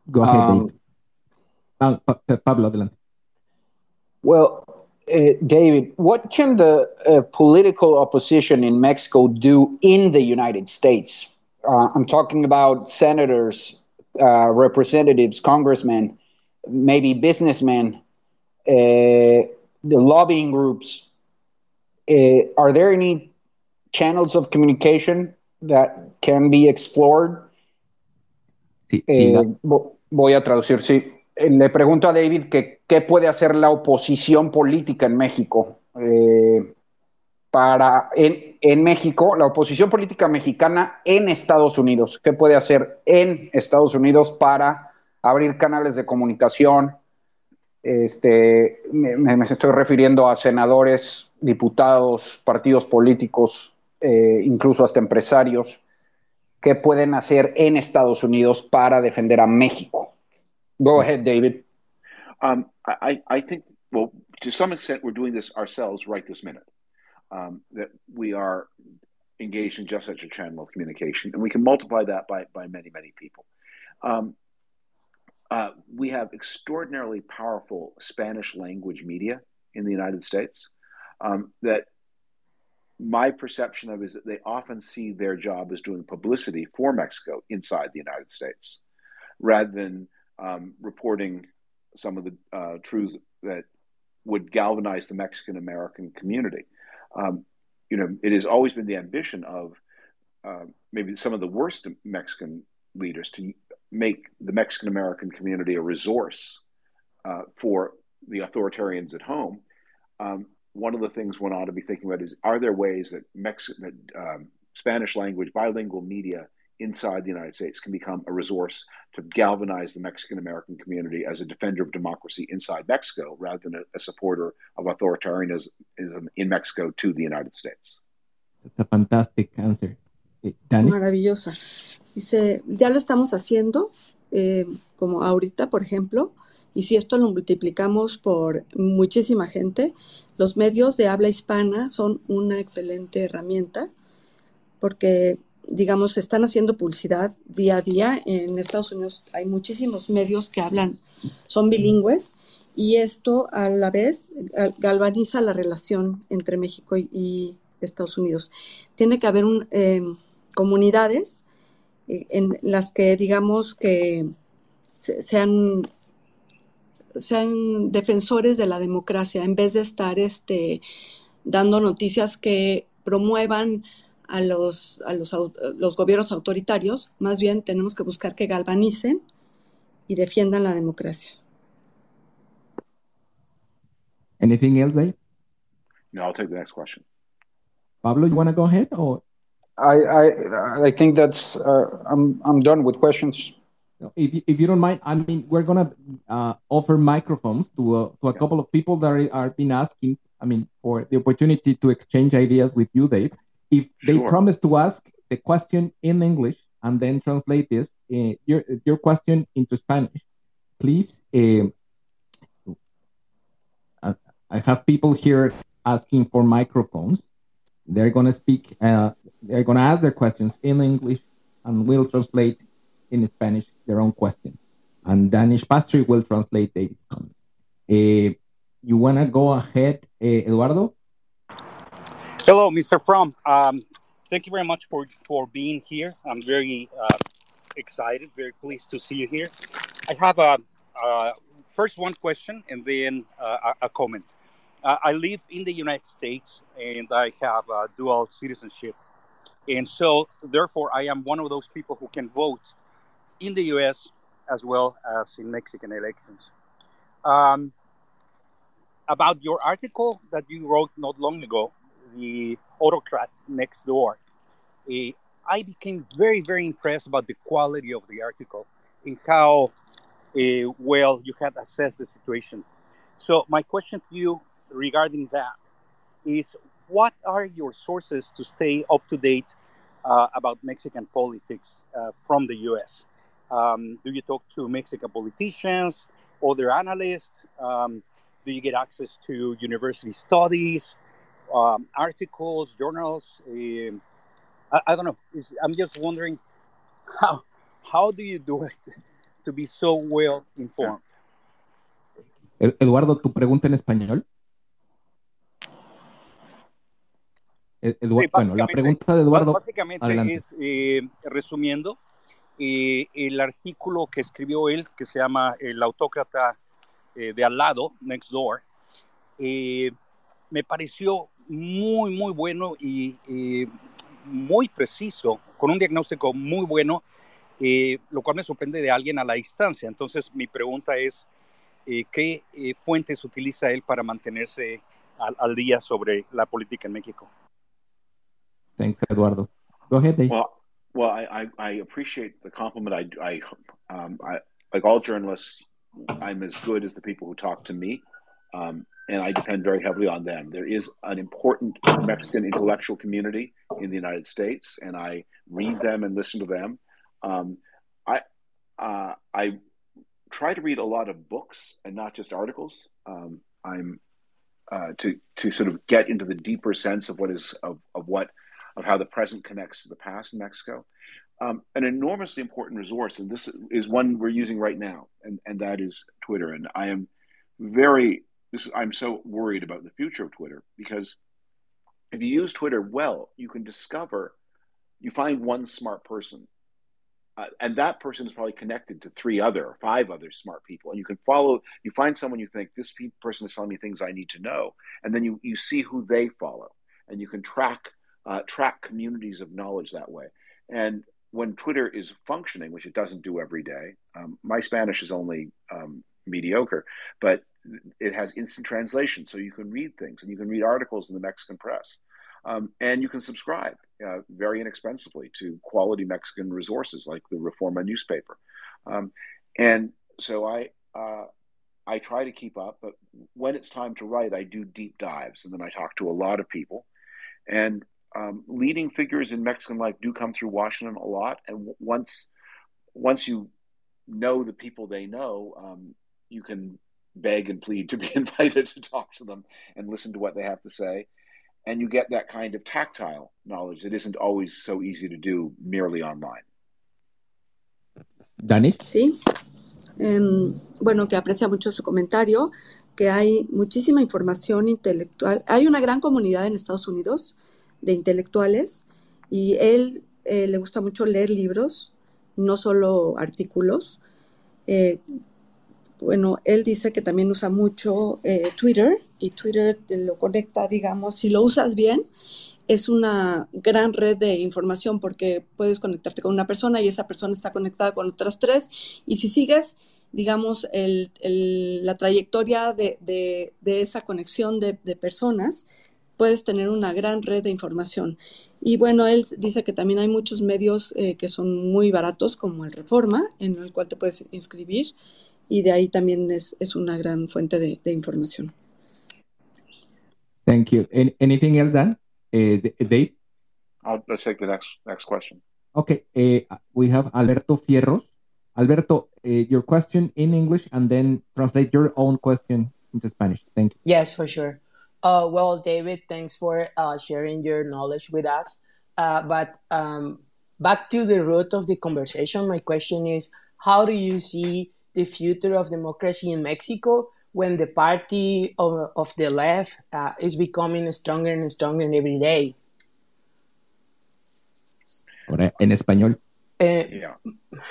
Go ahead, um, Pablo, adelante. Well, uh, David, what can the uh, political opposition in Mexico do in the United States? Uh, I'm talking about senators, uh, representatives, congressmen, maybe businessmen, uh, the lobbying groups. Uh, are there any channels of communication that can be explored? Sí, sí, eh, voy a traducir, sí. Eh, le pregunto a David que qué puede hacer la oposición política en México. Eh, para en, en, México, la oposición política mexicana en Estados Unidos, qué puede hacer en Estados Unidos para abrir canales de comunicación. Este, me, estoy refiriendo a senadores, diputados, partidos políticos, eh, incluso hasta empresarios, qué pueden hacer en Estados Unidos para defender a México. Go ahead, David. Um, I, I think, well, to some extent, we're doing this ourselves right this minute. Um, that we are engaged in just such a channel of communication, and we can multiply that by, by many, many people. Um, uh, we have extraordinarily powerful Spanish language media in the United States um, that my perception of is that they often see their job as doing publicity for Mexico inside the United States rather than um, reporting some of the uh, truths that would galvanize the Mexican American community. Um, you know, it has always been the ambition of uh, maybe some of the worst Mexican leaders to make the Mexican American community a resource uh, for the authoritarians at home. Um, one of the things one ought to be thinking about is are there ways that, Mex- that um, Spanish language bilingual media inside the United States can become a resource to galvanize the Mexican American community as a defender of democracy inside Mexico rather than a, a supporter of authoritarianism in Mexico to the United States. It's a fantastic answer. Eh, Maravillosa. Dice, ya lo estamos haciendo, eh, como ahorita, por ejemplo, y si esto lo multiplicamos por muchísima gente, los medios de habla hispana son una excelente herramienta porque digamos, están haciendo publicidad día a día. En Estados Unidos hay muchísimos medios que hablan, son bilingües, y esto a la vez galvaniza la relación entre México y, Estados Unidos. Tiene que haber em, comunidades eh, en las que, digamos, que sean sean defensores de la democracia en vez de estar este, dando noticias que promuevan a los, a los, los gobiernos autoritarios, más bien tenemos que buscar que galvanicen y defiendan la democracia. Anything else, eh? No, I'll take the next question. Pablo, you want to go ahead or? I I I think that's uh, I'm I'm done with questions. If if you don't mind, I mean, we're gonna uh, offer microphones to uh, to a yeah. couple of people that are, are been asking. I mean, for the opportunity to exchange ideas with you, Dave if they sure. promise to ask the question in English and then translate this uh, your your question into Spanish, please. Uh, I have people here asking for microphones. They're gonna speak. Uh, they're gonna ask their questions in English, and we'll translate in Spanish their own question. And Danish Patrick will translate David's comments. Uh, you wanna go ahead, uh, Eduardo? Hello, Mr. Frum. Um, thank you very much for, for being here. I'm very uh, excited, very pleased to see you here. I have a, first one question and then uh, a, comment. Uh, I live in the United States and I have dual citizenship. And so, therefore, I am one of those people who can vote in the US as well as in Mexican elections. Um, about your article that you wrote not long ago the autocrat next door. uh, I became very, very impressed about the quality of the article and how uh, well you had assessed the situation. So, my question to you regarding that is what are your sources to stay up to date uh, about Mexican politics uh, from the US? Um, do you talk to Mexican politicians, other analysts? Um, do you get access to university studies, um, articles, journals? Um, I, I, don't know. It's, I'm just wondering how how do you do it to be so well informed? Eduardo, tu pregunta en español. Eduardo, sí, bueno, la pregunta de Eduardo. Básicamente adelante. es, eh, resumiendo, eh, el artículo que escribió él, que se llama El autócrata eh, de al lado, Next Door, eh, me pareció muy, muy bueno y eh, muy preciso, con un diagnóstico muy bueno, eh, lo cual me sorprende de alguien a la distancia. Entonces, mi pregunta es, eh, ¿qué eh, fuentes utiliza él para mantenerse al, al, día sobre la política en México? Thanks, Eduardo. Go ahead, Dave. Well, well I, I, appreciate the compliment. I, I, um, I, like all journalists, I'm as good as the people who talk to me. Um, and I depend very heavily on them. There is an important Mexican intellectual community in the United States, and I read them and listen to them. Um, I uh, I try to read a lot of books and not just articles. Um, I'm uh, to to sort of get into the deeper sense of what is of, of what of how the present connects to the past in Mexico. Um, an enormously important resource, and this is one we're using right now, and, and that is Twitter. And I am very this I'm so worried about the future of Twitter because if you use Twitter well, you can discover you find one smart person. Uh, and that person is probably connected to three other or five other smart people. And you can follow you find someone you think this person is telling me things i need to know. And then you, you see who they follow. And you can track uh, track communities of knowledge that way. And when twitter is functioning which it doesn't do every day um, my spanish is only um, mediocre but it has instant translation, so you can read things and you can read articles in the Mexican press. Um, and you can subscribe uh, very inexpensively to quality Mexican resources like the Reforma newspaper. Um, and so I uh, I try to keep up, but when it's time to write, I do deep dives, and then I talk to a lot of people. And um, leading figures in Mexican life do come through Washington a lot, and once once you know the people they know, um, you can beg and plead to be invited to talk to them and listen to what they have to say. And you get that kind of tactile knowledge that isn't always so easy to do merely online. Dani. Sí. Um, bueno, que aprecia mucho su comentario, que hay muchísima información intelectual. Hay una gran comunidad en Estados Unidos de intelectuales y él eh, le gusta mucho leer libros, no solo artículos. Eh, bueno, él dice que también usa mucho eh, Twitter y Twitter te lo conecta, digamos, si lo usas bien, es una gran red de información porque puedes conectarte con una persona y esa persona está conectada con otras tres y si sigues, digamos, el, la trayectoria de, de, de esa conexión de, de, personas, puedes tener una gran red de información. Y bueno, él dice que también hay muchos medios eh, que son muy baratos, como el Reforma, en el cual te puedes inscribir y de ahí también es, es una gran fuente de, de información. Thank you. Any, anything else, Dan? Uh, Dave? I'll, let's take the next next question. Okay, uh, we have Alberto Fierros. Alberto, uh, your question in English and then translate your own question into Spanish. Thank you. Yes, for sure. Uh, well, David, thanks for uh, sharing your knowledge with us. Uh, but um, back to the root of the conversation, my question is how do you see the future of democracy in Mexico when the party of, of the left uh, is becoming stronger and stronger every day. Ahora, en español. Eh, yeah.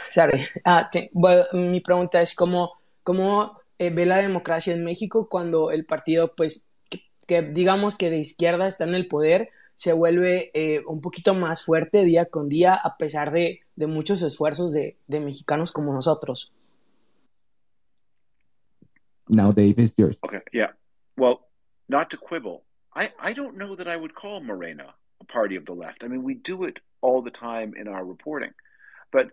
Sorry. Uh, te, well, mi pregunta es cómo, cómo eh, ve la democracia en México cuando el partido, pues, que, que, digamos que de izquierda está en el poder, se vuelve eh, un poquito más fuerte día con día a pesar de, de muchos esfuerzos de, de mexicanos como nosotros. Now, Dave, is yours. Okay, yeah. Well, not to quibble, I, I don't know that I would call Morena a party of the left. I mean, we do it all the time in our reporting. But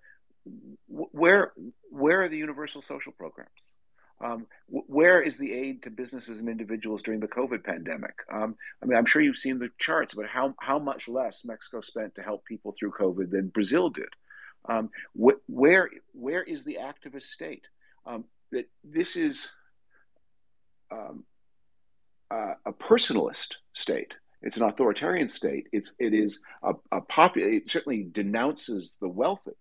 where where are the universal social programs? Um, where is the aid to businesses and individuals during the COVID pandemic? Um, I mean, I'm sure you've seen the charts about how how much less Mexico spent to help people through COVID than Brazil did. Um, wh- where where is the activist state? Um, that this is um, uh, a personalist state. It's an authoritarian state. It's it is a, a popular. It certainly denounces the wealthy,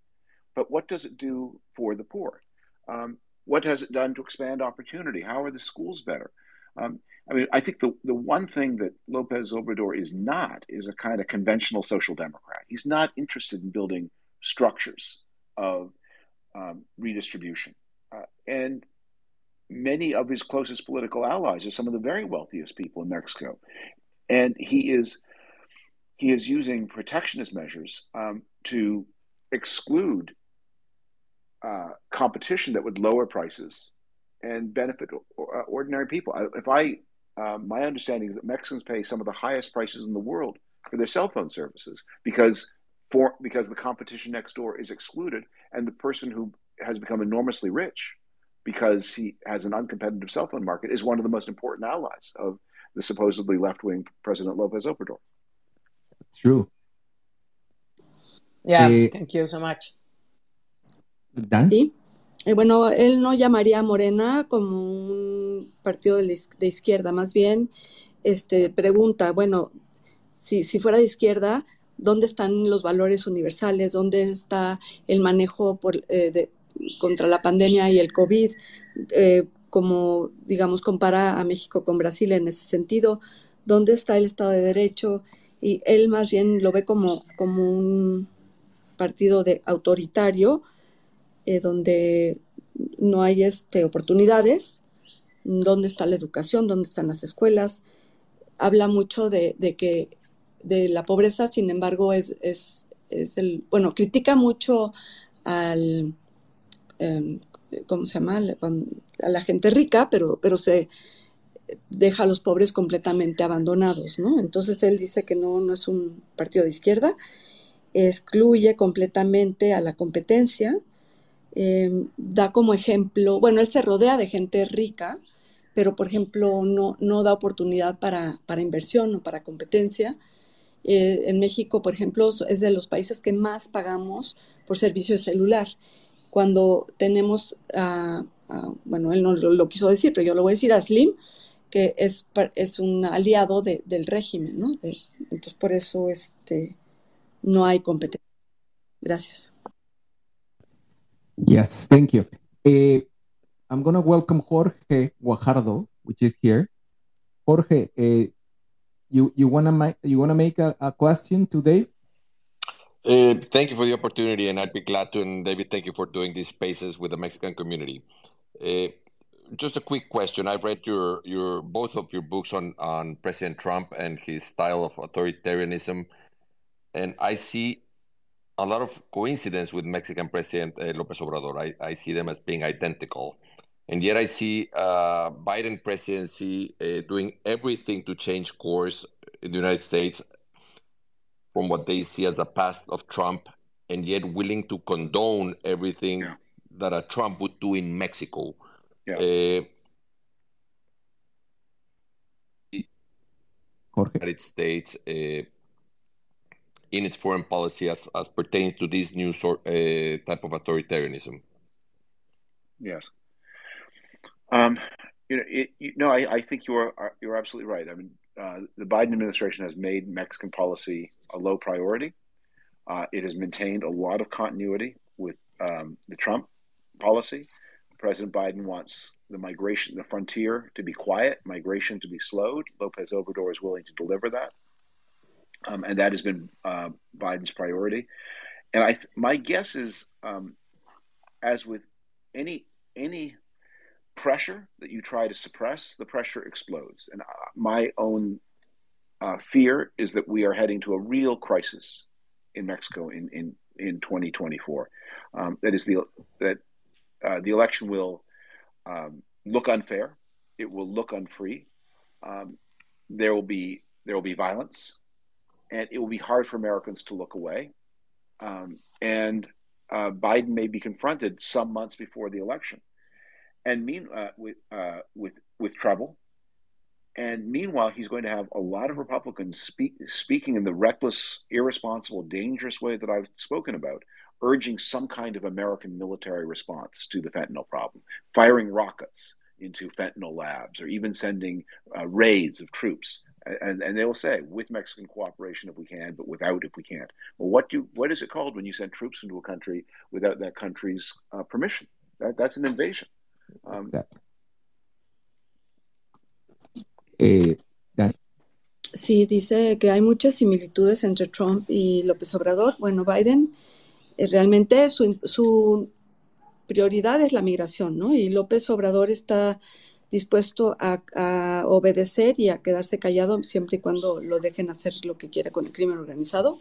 but what does it do for the poor? Um, what has it done to expand opportunity? How are the schools better? Um, I mean, I think the, the one thing that Lopez Obrador is not is a kind of conventional social democrat. He's not interested in building structures of um, redistribution. Uh, and many of his closest political allies are some of the very wealthiest people in Mexico. And he is he is using protectionist measures um, to exclude uh, competition that would lower prices and benefit uh, ordinary people. If I, uh, my understanding is that Mexicans pay some of the highest prices in the world for their cell phone services because for because the competition next door is excluded, and the person who has become enormously rich because he has an uncompetitive cell phone market is one of the most important allies of the supposedly left wing President Lopez Obrador. True. Yeah, eh, thank you so much. Dan? Sí. Eh, bueno, él no llamaría a Morena como un partido de, de, izquierda, más bien este, pregunta, bueno, si, si fuera de izquierda, ¿dónde están los valores universales? ¿Dónde está el manejo por, eh, de, contra la pandemia y el COVID? Eh, como, digamos, compara a México con Brasil en ese sentido, ¿dónde está el Estado de Derecho? Y él más bien lo ve como, como un partido de autoritario, eh, donde no hay este, oportunidades, dónde está la educación, dónde están las escuelas. Habla mucho de, que de la pobreza, sin embargo, es, es, el, bueno, critica mucho al, em, ¿cómo se llama? A la gente rica, pero, pero se deja a los pobres completamente abandonados, ¿no? Entonces él dice que no, no es un partido de izquierda, excluye completamente a la competencia, Em, da como ejemplo, bueno, él se rodea de gente rica, pero por ejemplo no, no da oportunidad para, para inversión o para competencia. Eh, en México, por ejemplo, es de los países que más pagamos por servicio celular. Cuando tenemos, bueno, él no lo, quiso decir, pero yo lo voy a decir a Slim, que es, es un aliado del régimen, ¿no? entonces, por eso este, no hay competencia. Gracias. Yes, thank you. Uh, I'm going to welcome Jorge Guajardo, which is here. Jorge, uh, you you want to you want to make a, question to Dave? Uh, thank you for the opportunity, and I'd be glad to. And David, thank you for doing these spaces with the Mexican community. just a quick question. I've read your your both of your books on on President Trump and his style of authoritarianism, and I see a lot of coincidence with Mexican President uh, López Obrador. I, I see them as being identical. And yet I see uh, Biden presidency uh, doing everything to change course in the United States from what they see as the past of Trump, and yet willing to condone everything yeah. that a Trump would do in Mexico. Yeah. Uh, United States uh, in its foreign policy as, as pertains to this new sort uh, type of authoritarianism. Yes. Um, you know, it, you, no, I, I, think you're you're absolutely right. I mean, uh, the Biden administration has made Mexican policy a low priority. Uh, it has maintained a lot of continuity with um, the Trump policy. President Biden wants the migration, the frontier to be quiet, migration to be slowed. Lopez Obrador is willing to deliver that um, and that has been uh, Biden's priority. And I, my guess is, um, as with any any pressure that you try to suppress, the pressure explodes. And uh, my own uh, fear is that we are heading to a real crisis in Mexico in in, in 2024. Um, that is the that uh, the election will um, look unfair. It will look unfree. Um, there will be there will be violence and it will be hard for Americans to look away. Um, and uh, Biden may be confronted some months before the election, and mean uh, with uh, with with trouble. And meanwhile, he's going to have a lot of Republicans speak, speaking in the reckless, irresponsible, dangerous way that I've spoken about, urging some kind of American military response to the fentanyl problem, firing rockets into fentanyl labs, or even sending uh, raids of troops. And, and they will say, with Mexican cooperation if we can, but without if we can't. Well, what do what is it called when you send troops into a country without that country's uh, permission? That, that's an invasion. Um, eh, Sí, dice que hay muchas similitudes entre Trump y López Obrador. Bueno, Biden eh, realmente su, su, prioridad es la migración, ¿no? Y López Obrador está dispuesto a, obedecer y a quedarse callado siempre y cuando lo dejen hacer lo que quiera con el crimen organizado.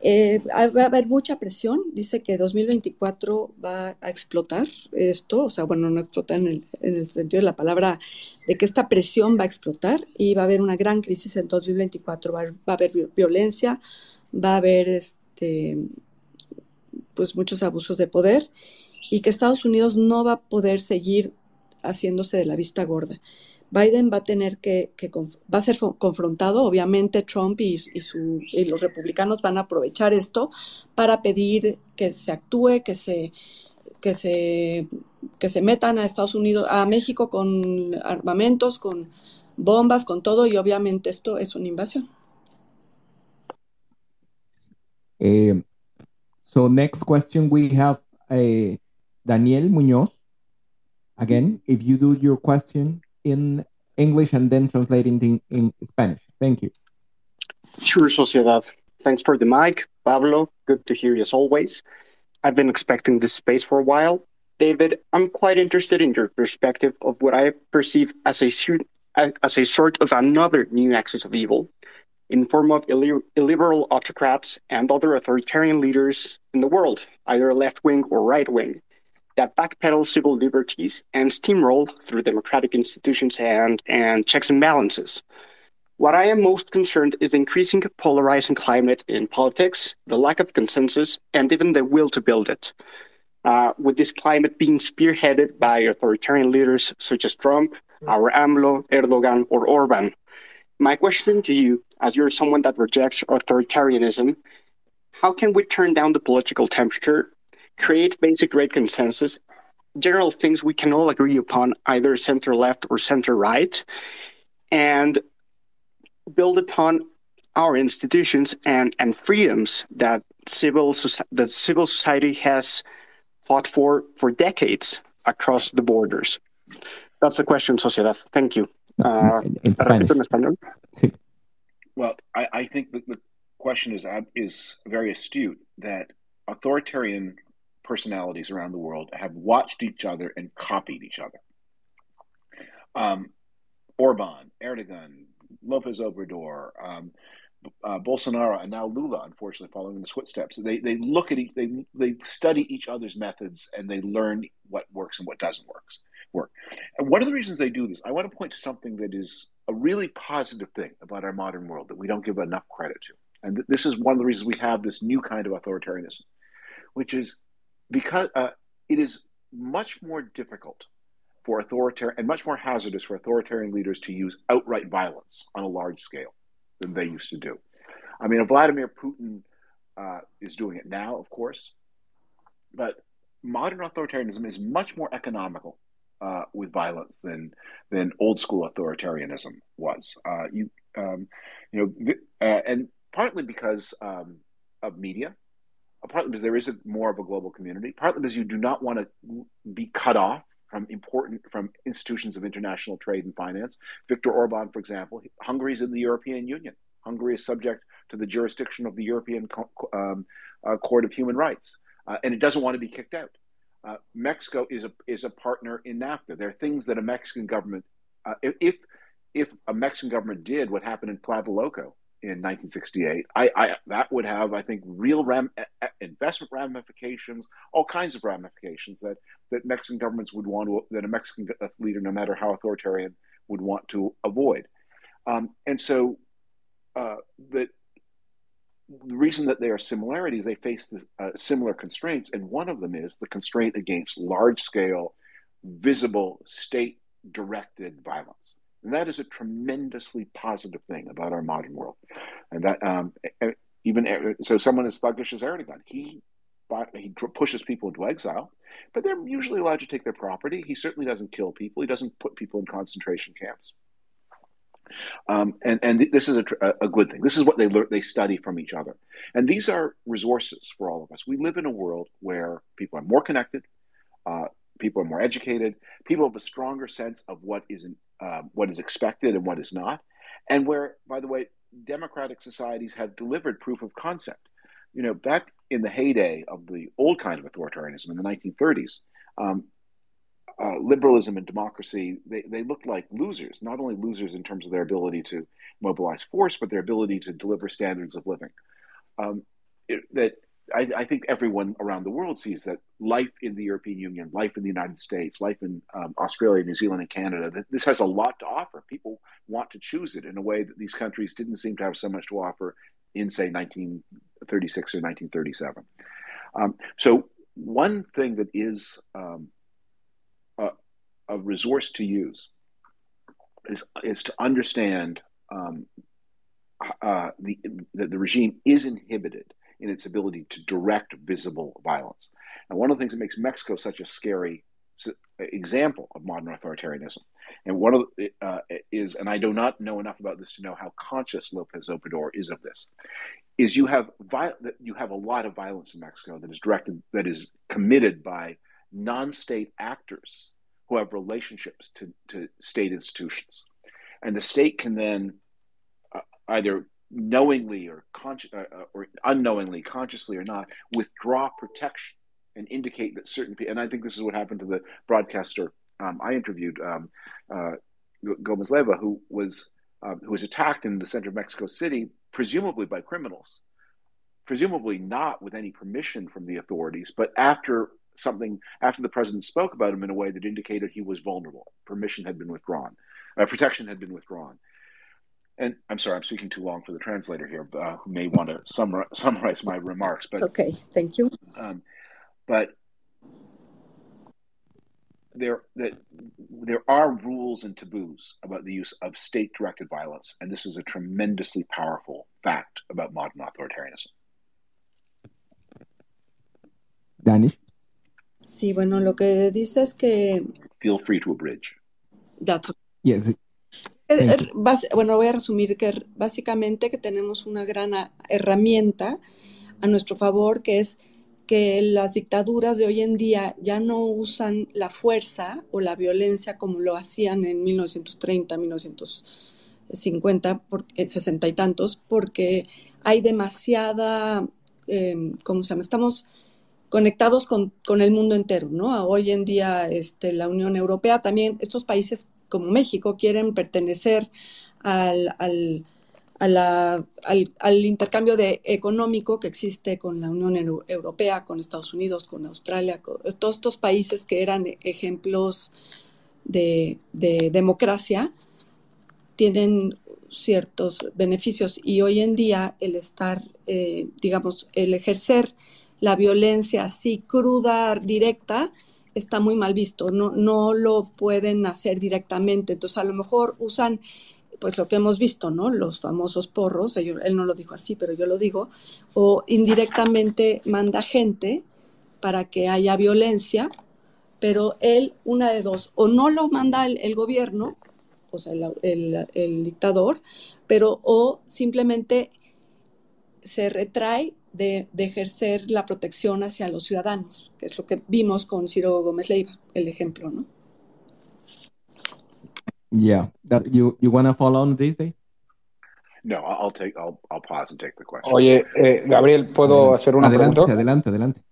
Eh, va a haber mucha presión. Dice que 2024 va a explotar esto, o sea, bueno, no explotar en el, en el, sentido de la palabra de que esta presión va a explotar y va a haber una gran crisis en 2024. Va, a haber violencia, va a haber este, pues muchos abusos de poder y que Estados Unidos no va a poder seguir haciéndose de la vista gorda. Biden va a tener que, va a ser confrontado, obviamente Trump y, su, los republicanos van a aprovechar esto para pedir que se actúe, que se, que se, que se metan a Estados Unidos, a México con armamentos, con bombas, con todo, y obviamente esto es una invasión. Eh, so next question we have eh, Daniel Muñoz. Again, if you do your question in English and then translating in, in Spanish. Thank you. Sure, Sociedad. Thanks for the mic. Pablo, good to hear you as always. I've been expecting this space for a while. David, I'm quite interested in your perspective of what I perceive as a, as a sort of another new axis of evil in form of illiberal autocrats and other authoritarian leaders in the world, either left wing or right wing, that backpedal civil liberties and steamroll through democratic institutions and, and checks and balances. What I am most concerned is the increasing polarizing climate in politics, the lack of consensus, and even the will to build it. Uh, with this climate being spearheaded by authoritarian leaders such as Trump, our AMLO, Erdogan, or Orban. My question to you, as you're someone that rejects authoritarianism, how can we turn down the political temperature create basic great consensus, general things we can all agree upon, either center left or center right, and build upon our institutions and, and freedoms that civil that civil society has fought for for decades across the borders. That's the question, Sociedad. Thank you. Uh, in Spanish. Well, I, I think that the question is is very astute. That authoritarian personalities around the world have watched each other and copied each other. Um, Orban, Erdogan, Lopez Obrador, um, uh, Bolsonaro, and now Lula, unfortunately, following in his footsteps. They they look at each, they they study each other's methods and they learn what works and what doesn't works work. And one of the reasons they do this, I want to point to something that is a really positive thing about our modern world that we don't give enough credit to. And th- this is one of the reasons we have this new kind of authoritarianism, which is because uh, it is much more difficult for authoritarian and much more hazardous for authoritarian leaders to use outright violence on a large scale than they used to do. I mean, Vladimir Putin uh, is doing it now, of course, but modern authoritarianism is much more economical uh, with violence than than old school authoritarianism was. Uh, you um, you know, uh, and partly because um, of media partly because there is more of a global community, partly because you do not want to be cut off from important from institutions of international trade and finance. Viktor Orban, for example, Hungary is in the European Union. Hungary is subject to the jurisdiction of the European um, uh, Court of Human Rights, uh, and it doesn't want to be kicked out. Uh, Mexico is a is a partner in NAFTA. There are things that a Mexican government, uh, if if a Mexican government did what happened in Tlatelolco, in 1968. I, I, that would have, I think, real ram, investment ramifications, all kinds of ramifications that that Mexican governments would want to, that a Mexican leader, no matter how authoritarian, would want to avoid. Um, and so uh, that the reason that they are similarities, they face the, uh, similar constraints, and one of them is the constraint against large scale, visible, state directed violence. And that is a tremendously positive thing about our modern world. And that um, even so, someone as thuggish as Erdogan, he he pushes people into exile, but they're usually allowed to take their property. He certainly doesn't kill people. He doesn't put people in concentration camps. Um, and and this is a, a good thing. This is what they learn. They study from each other, and these are resources for all of us. We live in a world where people are more connected, uh, people are more educated, people have a stronger sense of what is uh, what is expected and what is not, and where, by the way, democratic societies have delivered proof of concept. You know, back in the heyday of the old kind of authoritarianism in the 1930s, um, uh, liberalism and democracy, they, they looked like losers, not only losers in terms of their ability to mobilize force, but their ability to deliver standards of living. Um, it, that I, I, think everyone around the world sees that life in the European Union, life in the United States, life in um, Australia, New Zealand, and Canada, that this has a lot to offer. People want to choose it in a way that these countries didn't seem to have so much to offer in, say, 1936 or 1937. Um, so, one thing that is um, a, a, resource to use is, is to understand um, uh, the, that the regime is inhibited in its ability to direct visible violence. And one of the things that makes Mexico such a scary example of modern authoritarianism, and one of the, uh, is, and I do not know enough about this to know how conscious Lopez Obrador is of this, is you have vi- you have a lot of violence in Mexico that is directed that is committed by non-state actors who have relationships to, to state institutions, and the state can then uh, either knowingly or consci- uh, uh, or unknowingly, consciously or not, withdraw protection and indicate that certain people. And I think this is what happened to the broadcaster um, I interviewed, um, uh, Gomez Leyva, who was um, who was attacked in the center of Mexico City, presumably by criminals, presumably not with any permission from the authorities, but after something after the president spoke about him in a way that indicated he was vulnerable. Permission had been withdrawn, uh, protection had been withdrawn and I'm sorry, I'm speaking too long for the translator here, uh, who may want to summarize, summarize my remarks. But okay, thank you. Um, but there that there are rules and taboos about the use of state-directed violence, and this is a tremendously powerful fact about modern authoritarianism. Danish. Sí, bueno, lo que dice es que. Feel free to abridge. That's okay. Yes, bueno, voy a resumir que básicamente que tenemos una gran herramienta a nuestro favor, que es que las dictaduras de hoy en día ya no usan la fuerza o la violencia como lo hacían en 1930, 1950, 60 y tantos, porque hay demasiada, em, ¿cómo se llama? Estamos conectados con, con, el mundo entero, ¿no? Hoy en día este, la Unión Europea también, estos países como México quieren pertenecer al, al, al, intercambio de, económico que existe con la Unión Europea, con Estados Unidos, con Australia, con todos estos países que eran ejemplos de, democracia, tienen ciertos beneficios. Y hoy en día el estar, eh, digamos, el ejercer la violencia así cruda, directa, está muy mal visto, no, no lo pueden hacer directamente, entonces a lo mejor usan pues lo que hemos visto, ¿no? Los famosos porros, él, no lo dijo así, pero yo lo digo, o indirectamente manda gente para que haya violencia, pero él, una de dos, o no lo manda el, gobierno, o sea, el, el, dictador, pero o simplemente se retrae de, de, ejercer la protección hacia los ciudadanos, que es lo que vimos con Ciro Gómez Leiva, el ejemplo, ¿no? Yeah, that, you you want to follow on this day? No, I'll take I'll, I'll pause and take the question. Oye, eh, Gabriel, ¿puedo hacer una adelante, pregunta? Adelante, adelante.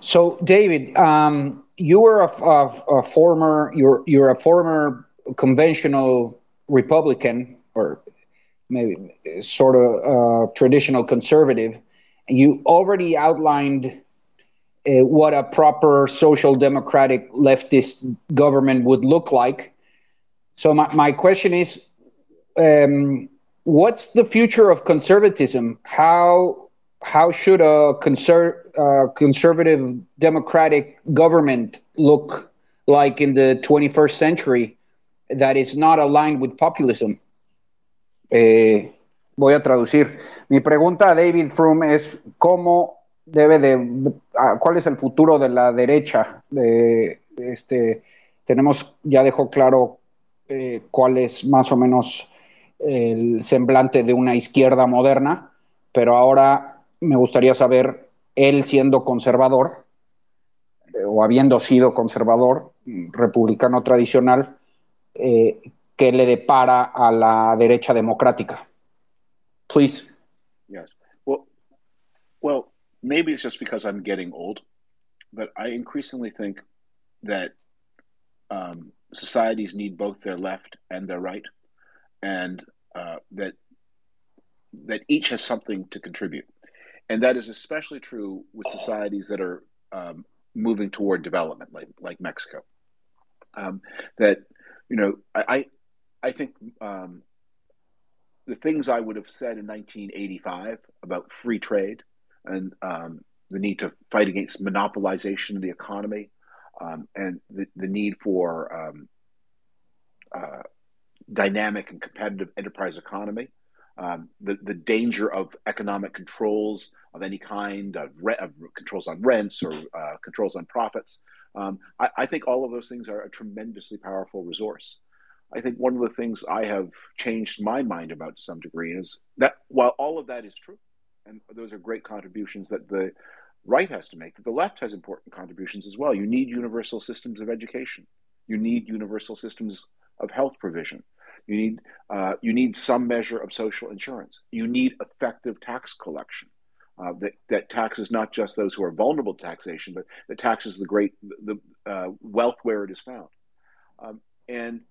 So, David, um, you were a, a, a former you're you're a former conventional Republican or maybe sort of uh, traditional conservative, you already outlined uh, what a proper social democratic leftist government would look like. So my, my question is, um, what's the future of conservatism? How how should a conser- uh, conservative democratic government look like in the 21st century that is not aligned with populism? Eh, voy a traducir. Mi pregunta a David Froome es cómo debe de, cuál es el futuro de la derecha. De, este, tenemos, ya dejó claro eh, cuál es más o menos el semblante de una izquierda moderna, pero ahora me gustaría saber, él siendo conservador, eh, o habiendo sido conservador, republicano tradicional, eh, ¿qué le depara a la derecha democrática? Please. Yes. Well, well, maybe it's just because I'm getting old, but I increasingly think that um, societies need both their left and their right, and uh, that that each has something to contribute, and that is especially true with societies that are um, moving toward development, like like Mexico. Um, that you know, I I think um, the things I would have said in 1985 about free trade and um, the need to fight against monopolization of the economy um, and the, the need for um, uh, dynamic and competitive enterprise economy, um, the, the danger of economic controls of any kind, of, re- of controls on rents or uh, controls on profits. Um, I, I, think all of those things are a tremendously powerful resource. I think one of the things I have changed my mind about to some degree is that while all of that is true, and those are great contributions that the right has to make, that the left has important contributions as well. You need universal systems of education. You need universal systems of health provision. You need uh, you need some measure of social insurance. You need effective tax collection. Uh, that, that taxes not just those who are vulnerable to taxation, but that taxes the great the uh, wealth where it is found. Um, and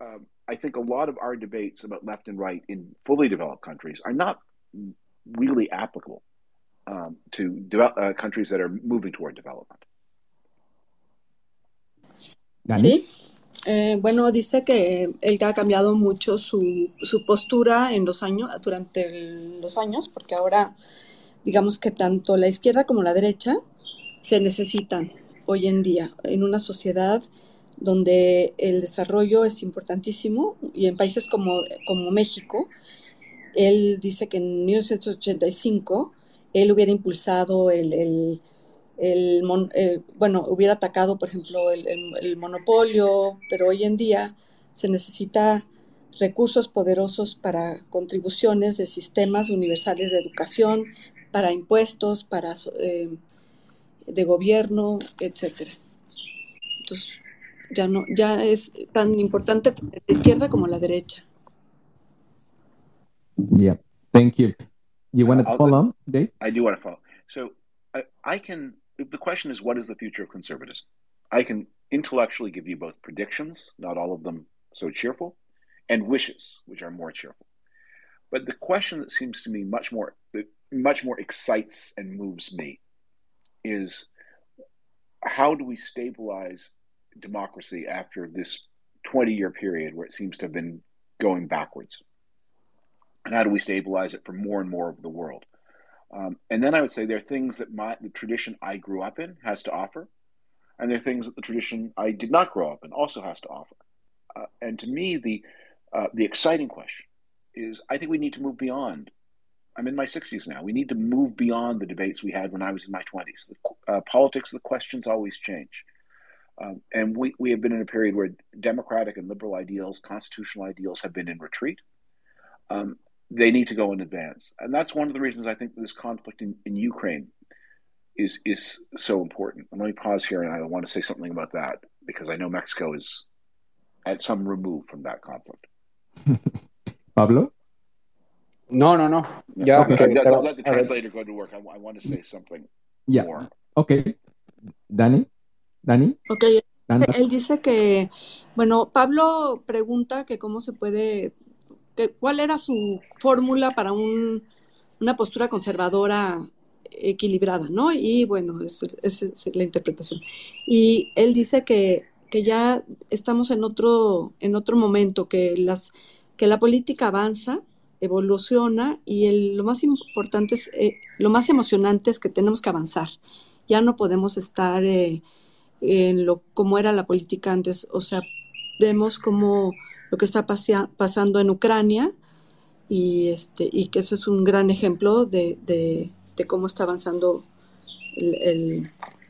um, I think a lot of our debates about left and right in fully developed countries are not really applicable um, to develop, uh, countries that are moving toward development. Sí. Eh, bueno, dice que él ha cambiado mucho su, su postura en los años, durante el, los años, porque ahora, digamos que tanto la izquierda como la derecha se necesitan hoy en día en una sociedad donde el desarrollo es importantísimo y en países como, como México, él dice que en 1985 él hubiera impulsado el, el, el, bueno, hubiera atacado, por ejemplo, el, monopolio, pero hoy en día se necesita recursos poderosos para contribuciones de sistemas universales de educación, para impuestos, para eh, de gobierno, etcétera. Entonces, ya no, ya es tan importante la izquierda como la derecha. Yeah, thank you. You want to I'll, follow on, Dave? I do want to follow. So I, I can. The question is, what is the future of conservatism? I can intellectually give you both predictions, not all of them so cheerful, and wishes, which are more cheerful. But the question that seems to me much more that much more excites and moves me is how do we stabilize democracy after this 20 year period where it seems to have been going backwards? And how do we stabilize it for more and more of the world? Um, and then I would say there are things that my the tradition I grew up in has to offer, and there are things that the tradition I did not grow up in also has to offer. Uh, and to me, the uh, the exciting question is I think we need to move beyond. I'm in my 60s now. We need to move beyond the debates we had when I was in my 20s. The, uh, politics, the questions always change. Um, and we, we have been in a period where democratic and liberal ideals, constitutional ideals, have been in retreat. Um, they need to go in advance. And that's one of the reasons I think this conflict in, in Ukraine is is so important. And let me pause here and I want to say something about that because I know Mexico is at some remove from that conflict. Pablo? No, no, no. Yeah, okay. okay. I'll let the translator go to work. I, I want to say something yeah. more. Okay. Dani? Dani? Ok, él dice que, bueno, Pablo pregunta que cómo se puede, que, cuál era su fórmula para un, una postura conservadora equilibrada, ¿no? Y bueno, esa es, la interpretación. Y él dice que, que ya estamos en otro, en otro momento, que, las, que la política avanza evoluciona y lo más importante es, eh, lo más emocionante es que tenemos que avanzar. Ya no podemos estar eh, en lo como era la política antes, o sea, vemos como lo que está pasando en Ucrania y, este, y que eso es un gran ejemplo de, de, cómo está avanzando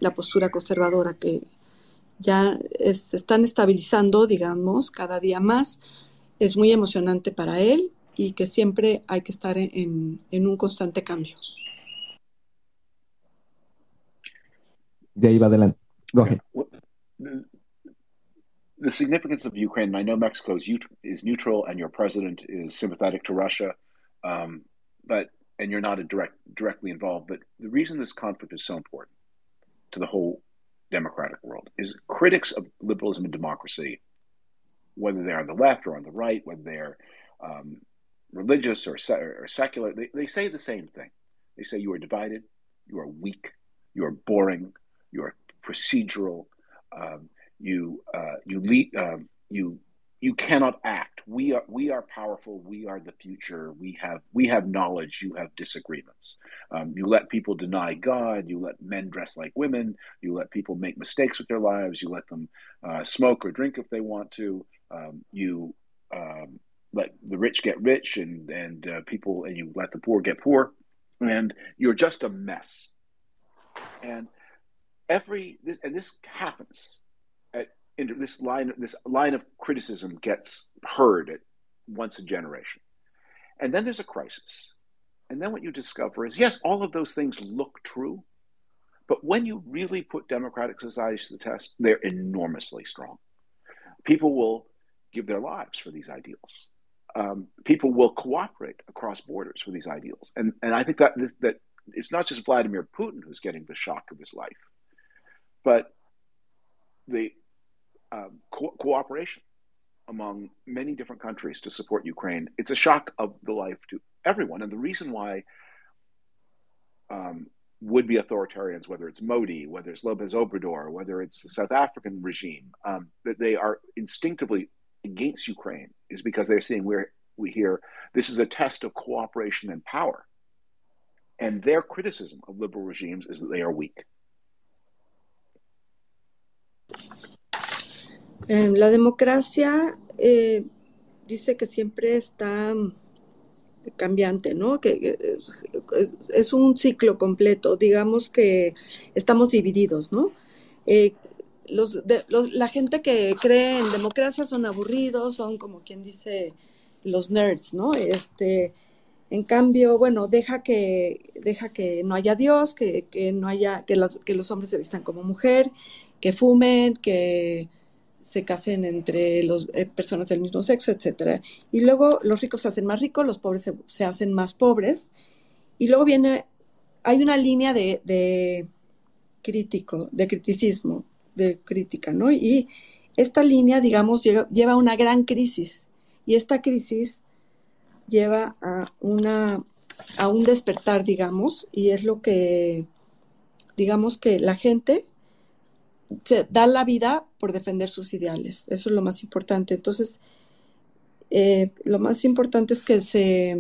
la postura conservadora que ya se están estabilizando, digamos, cada día más. Es muy emocionante para él y que siempre hay que estar en, en un constante cambio. De ahí va adelante. Go ahead. The significance of Ukraine, I know Mexico is, is neutral and your president is sympathetic to Russia, um, but and you're not a direct, directly involved. But the reason this conflict is so important to the whole democratic world is critics of liberalism and democracy, whether they're on the left or on the right, whether they're um, religious or, or secular, they, they say the same thing. They say you are divided, you are weak, you are boring, you are procedural, um, you uh, you lead, um, you you cannot act. We are we are powerful. We are the future. We have we have knowledge. You have disagreements. Um, you let people deny God. You let men dress like women. You let people make mistakes with their lives. You let them uh, smoke or drink if they want to. Um, you um, let the rich get rich and and uh, people and you let the poor get poor and you're just a mess and every this and this happens at in this line this line of criticism gets heard at once a generation. And then there's a crisis. And then what you discover is yes all of those things look true but when you really put democratic societies to the test they're enormously strong. People will give their lives for these ideals. Um, people will cooperate across borders for these ideals. And, and I think that, that it's not just Vladimir Putin who's getting the shock of his life, but the um, co- cooperation among many different countries to support Ukraine. It's a shock of the life to everyone. And the reason why um, would be authoritarians, whether it's Modi, whether it's Lopez Obrador, whether it's the South African regime, um, that they are instinctively against Ukraine is because they're seeing we're we hear this is a test of cooperation and power. And their criticism of liberal regimes is that they are weak. La democracia eh, dice que siempre está cambiante, ¿no? Que, es un ciclo completo. Digamos que estamos divididos, ¿no? Eh, los, la gente que cree en democracia son aburridos, son como quien dice los nerds, ¿no? Este, en cambio, bueno, deja que, deja que no haya Dios, que, no haya, que que los hombres se vistan como mujer, que fumen, que se casen entre los, eh, personas del mismo sexo, etcétera. Y luego los ricos se hacen más ricos, los pobres se, hacen más pobres. Y luego viene, hay una línea de, de crítico, de criticismo, de crítica, ¿no? Y esta línea, digamos, lleva, a una gran crisis y esta crisis lleva a, una, a un despertar, digamos, y es lo que, digamos que la gente se da la vida por defender sus ideales, eso es lo más importante. Entonces, eh, lo más importante es que se,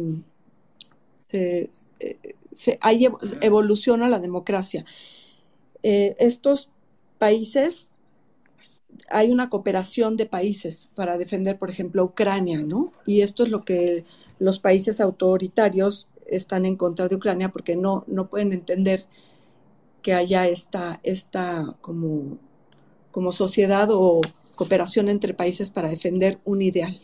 se, se, evoluciona la democracia. Eh, estos países, hay una cooperación de países para defender, por ejemplo, Ucrania, ¿no? Y esto es lo que los países autoritarios están en contra de Ucrania porque no, no pueden entender que haya esta, esta como, como sociedad o cooperación entre países para defender un ideal.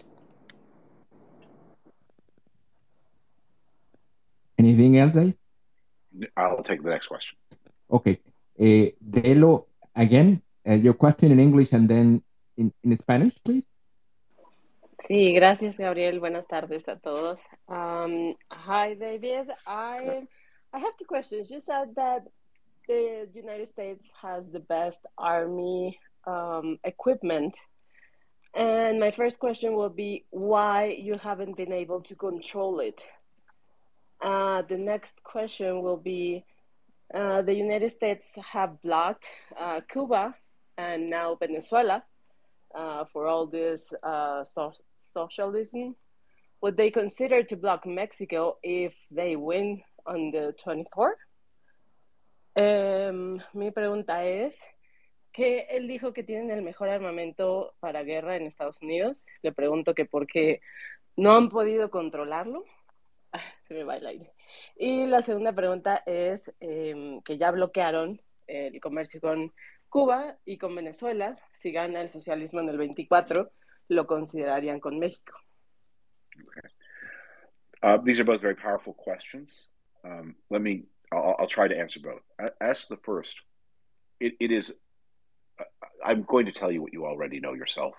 Anything else? I'll take the next question. Okay. Eh, Delo again, uh, your question in English and then in, in Spanish, please. Sí, gracias, Gabriel. Buenas tardes a todos. Um, hi, David. I I have two questions. You said that the United States has the best army um, equipment, and my first question will be why you haven't been able to control it. Uh, the next question will be uh, the United States have blocked uh, Cuba and now Venezuela uh, for all this uh, so- socialism. would they consider to block Mexico if they win on the 24th? Um, mi pregunta es que él dijo que tienen el mejor armamento para guerra en Estados Unidos. Le pregunto que por qué no han podido controlarlo. Ah, se me va el aire. Y la segunda pregunta es eh, que ya bloquearon el comercio con Cuba y con Venezuela. Si gana el socialismo en el 24, lo considerarían con México. Okay. Uh, these are both very powerful questions. Um, let me, I'll, I'll, try to answer both. As the first, it, it is, uh, I'm going to tell you what you already know yourself.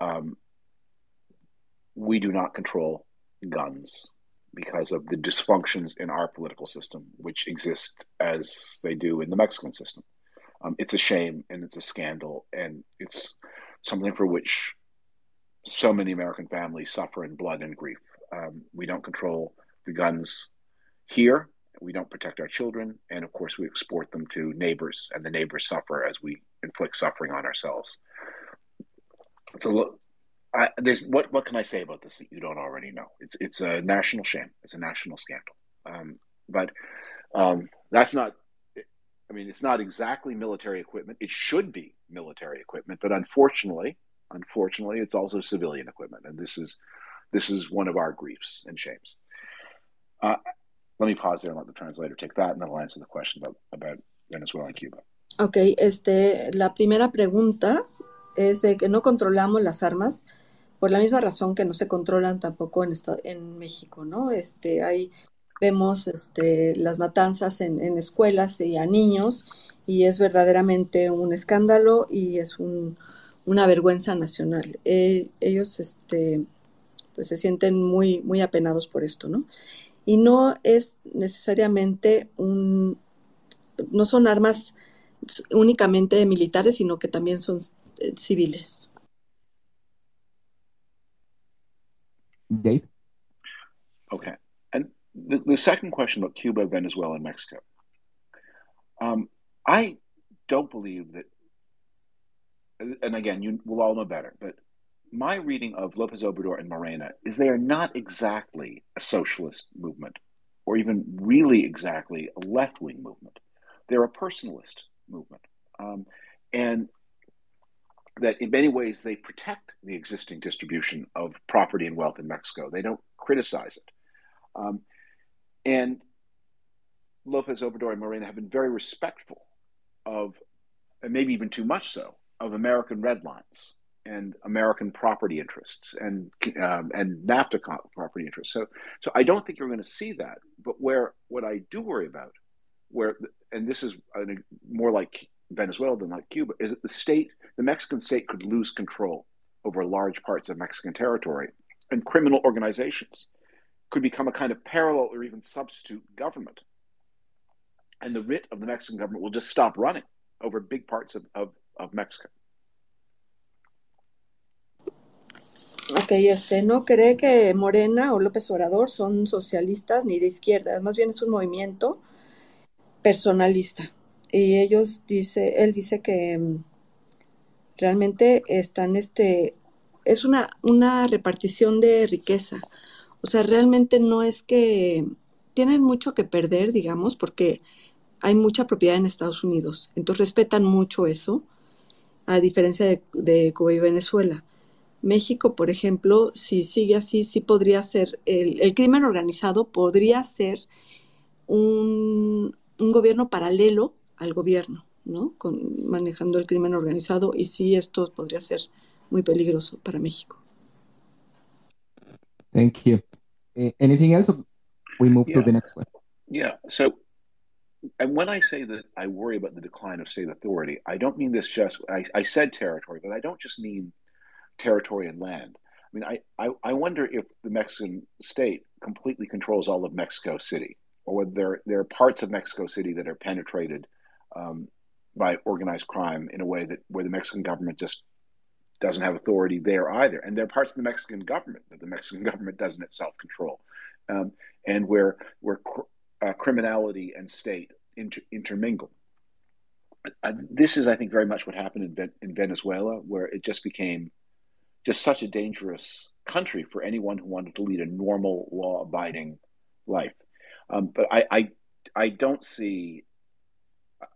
Um, we do not control guns because of the dysfunctions in our political system, which exist as they do in the Mexican system. Um, it's a shame and it's a scandal, and it's something for which so many American families suffer in blood and grief. Um, we don't control the guns here. We don't protect our children, and of course, we export them to neighbors, and the neighbors suffer as we inflict suffering on ourselves. It's a I, there's what what can I say about this that you don't already know? It's it's a national shame. It's a national scandal. Um, but um, that's not. I mean, it's not exactly military equipment. It should be military equipment, but unfortunately, unfortunately, it's also civilian equipment, and this is this is one of our griefs and shames. Uh, let me pause there and let the translator take that, and then I'll answer the question about about Venezuela and Cuba. Okay, este, la primera pregunta es de que no controlamos las armas por la misma razón que no se controlan tampoco en, en México, ¿no? Este, ahí vemos este, las matanzas en, en, escuelas y a niños y es verdaderamente un escándalo y es un, una vergüenza nacional. Eh, ellos este, pues se sienten muy, muy apenados por esto, ¿no? Y no es necesariamente un, no son armas únicamente militares, sino que también son eh, civiles. Dave? Okay. And the, the second question about Cuba, Venezuela, and Mexico. Um, I don't believe that, and again, you will all know better, but my reading of Lopez Obrador and Morena is they are not exactly a socialist movement or even really exactly a left wing movement. They're a personalist movement. Um, and that in many ways they protect the existing distribution of property and wealth in Mexico. They don't criticize it. Um, and Lopez Obrador and Morena have been very respectful of, and maybe even too much so, of American red lines and American property interests and um, and NAFTA property interests. So, so I don't think you're going to see that. But where what I do worry about, where and this is more like Venezuela than like Cuba, is that the state the Mexican state could lose control over large parts of Mexican territory, and criminal organizations could become a kind of parallel or even substitute government. And the writ of the Mexican government will just stop running over big parts of, of, of Mexico. Ok, este, no cree que Morena o López Obrador son socialistas ni de izquierda, más bien es un movimiento personalista. Y ellos dice, él dice que mm, realmente están, este, es una, una repartición de riqueza. O sea, realmente no es que tienen mucho que perder, digamos, porque hay mucha propiedad en Estados Unidos. Entonces respetan mucho eso, a diferencia de, de Cuba y Venezuela. México, por ejemplo, si sigue así, sí podría ser, el, el crimen organizado podría ser un, un gobierno paralelo al gobierno. ¿no? Con, manejando el crimen organizado y sí esto podría ser muy peligroso para México. Thank you. Uh, anything else? We move yeah. to the next one. Yeah. So, and when I say that I worry about the decline of state authority, I don't mean this just. I, I said territory, but I don't just mean territory and land. I mean, I, I, I wonder if the Mexican state completely controls all of Mexico City, or whether there, there are parts of Mexico City that are penetrated um, by organized crime in a way that where the Mexican government just doesn't have authority there either. And there are parts of the Mexican government that the Mexican government doesn't itself control, um, and where where cr- uh, criminality and state inter- intermingle. Uh, this is, I think, very much what happened in, in Venezuela, where it just became just such a dangerous country for anyone who wanted to lead a normal, law abiding life. Um, but I, I, I don't see.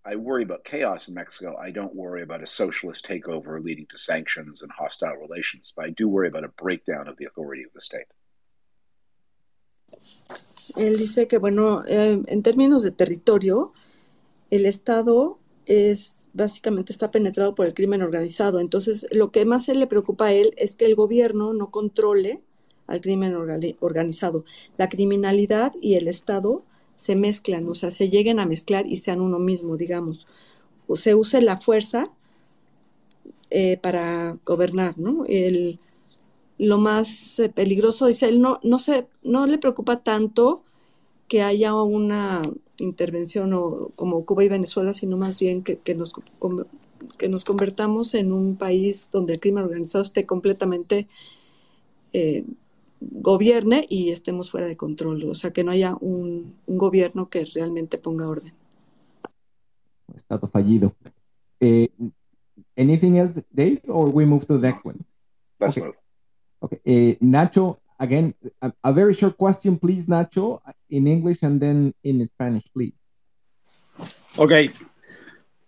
I worry about chaos in Mexico. I don't worry about a socialist takeover leading to sanctions and hostile relations, but I do worry about a breakdown of the authority of the state. Él dice que, bueno, eh, en términos de territorio, el Estado es básicamente está penetrado por el crimen organizado. Entonces, lo que más le preocupa a él es que el gobierno no controle al crimen organizado. La criminalidad y el Estado se mezclan, o sea, se lleguen a mezclar y sean uno mismo, digamos. O se use la fuerza eh, para gobernar, ¿no? El, lo más eh, peligroso, dice él, no, no, se, no le preocupa tanto que haya una intervención o, como Cuba y Venezuela, sino más bien que, que, nos, que nos convertamos en un país donde el crimen organizado esté completamente eh, gobierne y estemos fuera de control, o sea, que no haya un, un gobierno que realmente ponga orden. Estado fallido. Eh, anything else, Dave, or we move to the next one? Okay. move. Okay. Eh, Nacho, again, a, a, very short question, please, Nacho, in English and then in Spanish, please. Okay.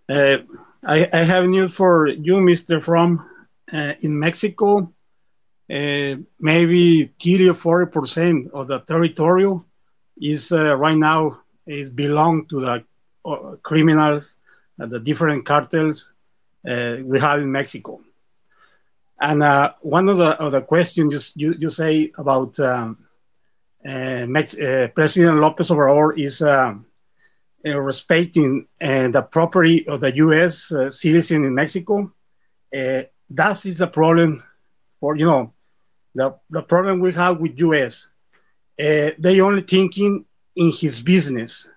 Uh, I, I have news for you, Mr. Frum. Uh, in Mexico, uh, maybe 30 or 40 percent of the territory is uh, right now is belong to the uh, criminals, the different cartels uh, we have in Mexico. And uh, one of the, of the questions you, you say about um, uh, Mex- uh, President Lopez Obrador is um, respecting the property of the U.S. citizen in Mexico. that is a problem for, you know, the, the problem we have with U.S. they only thinking in his business.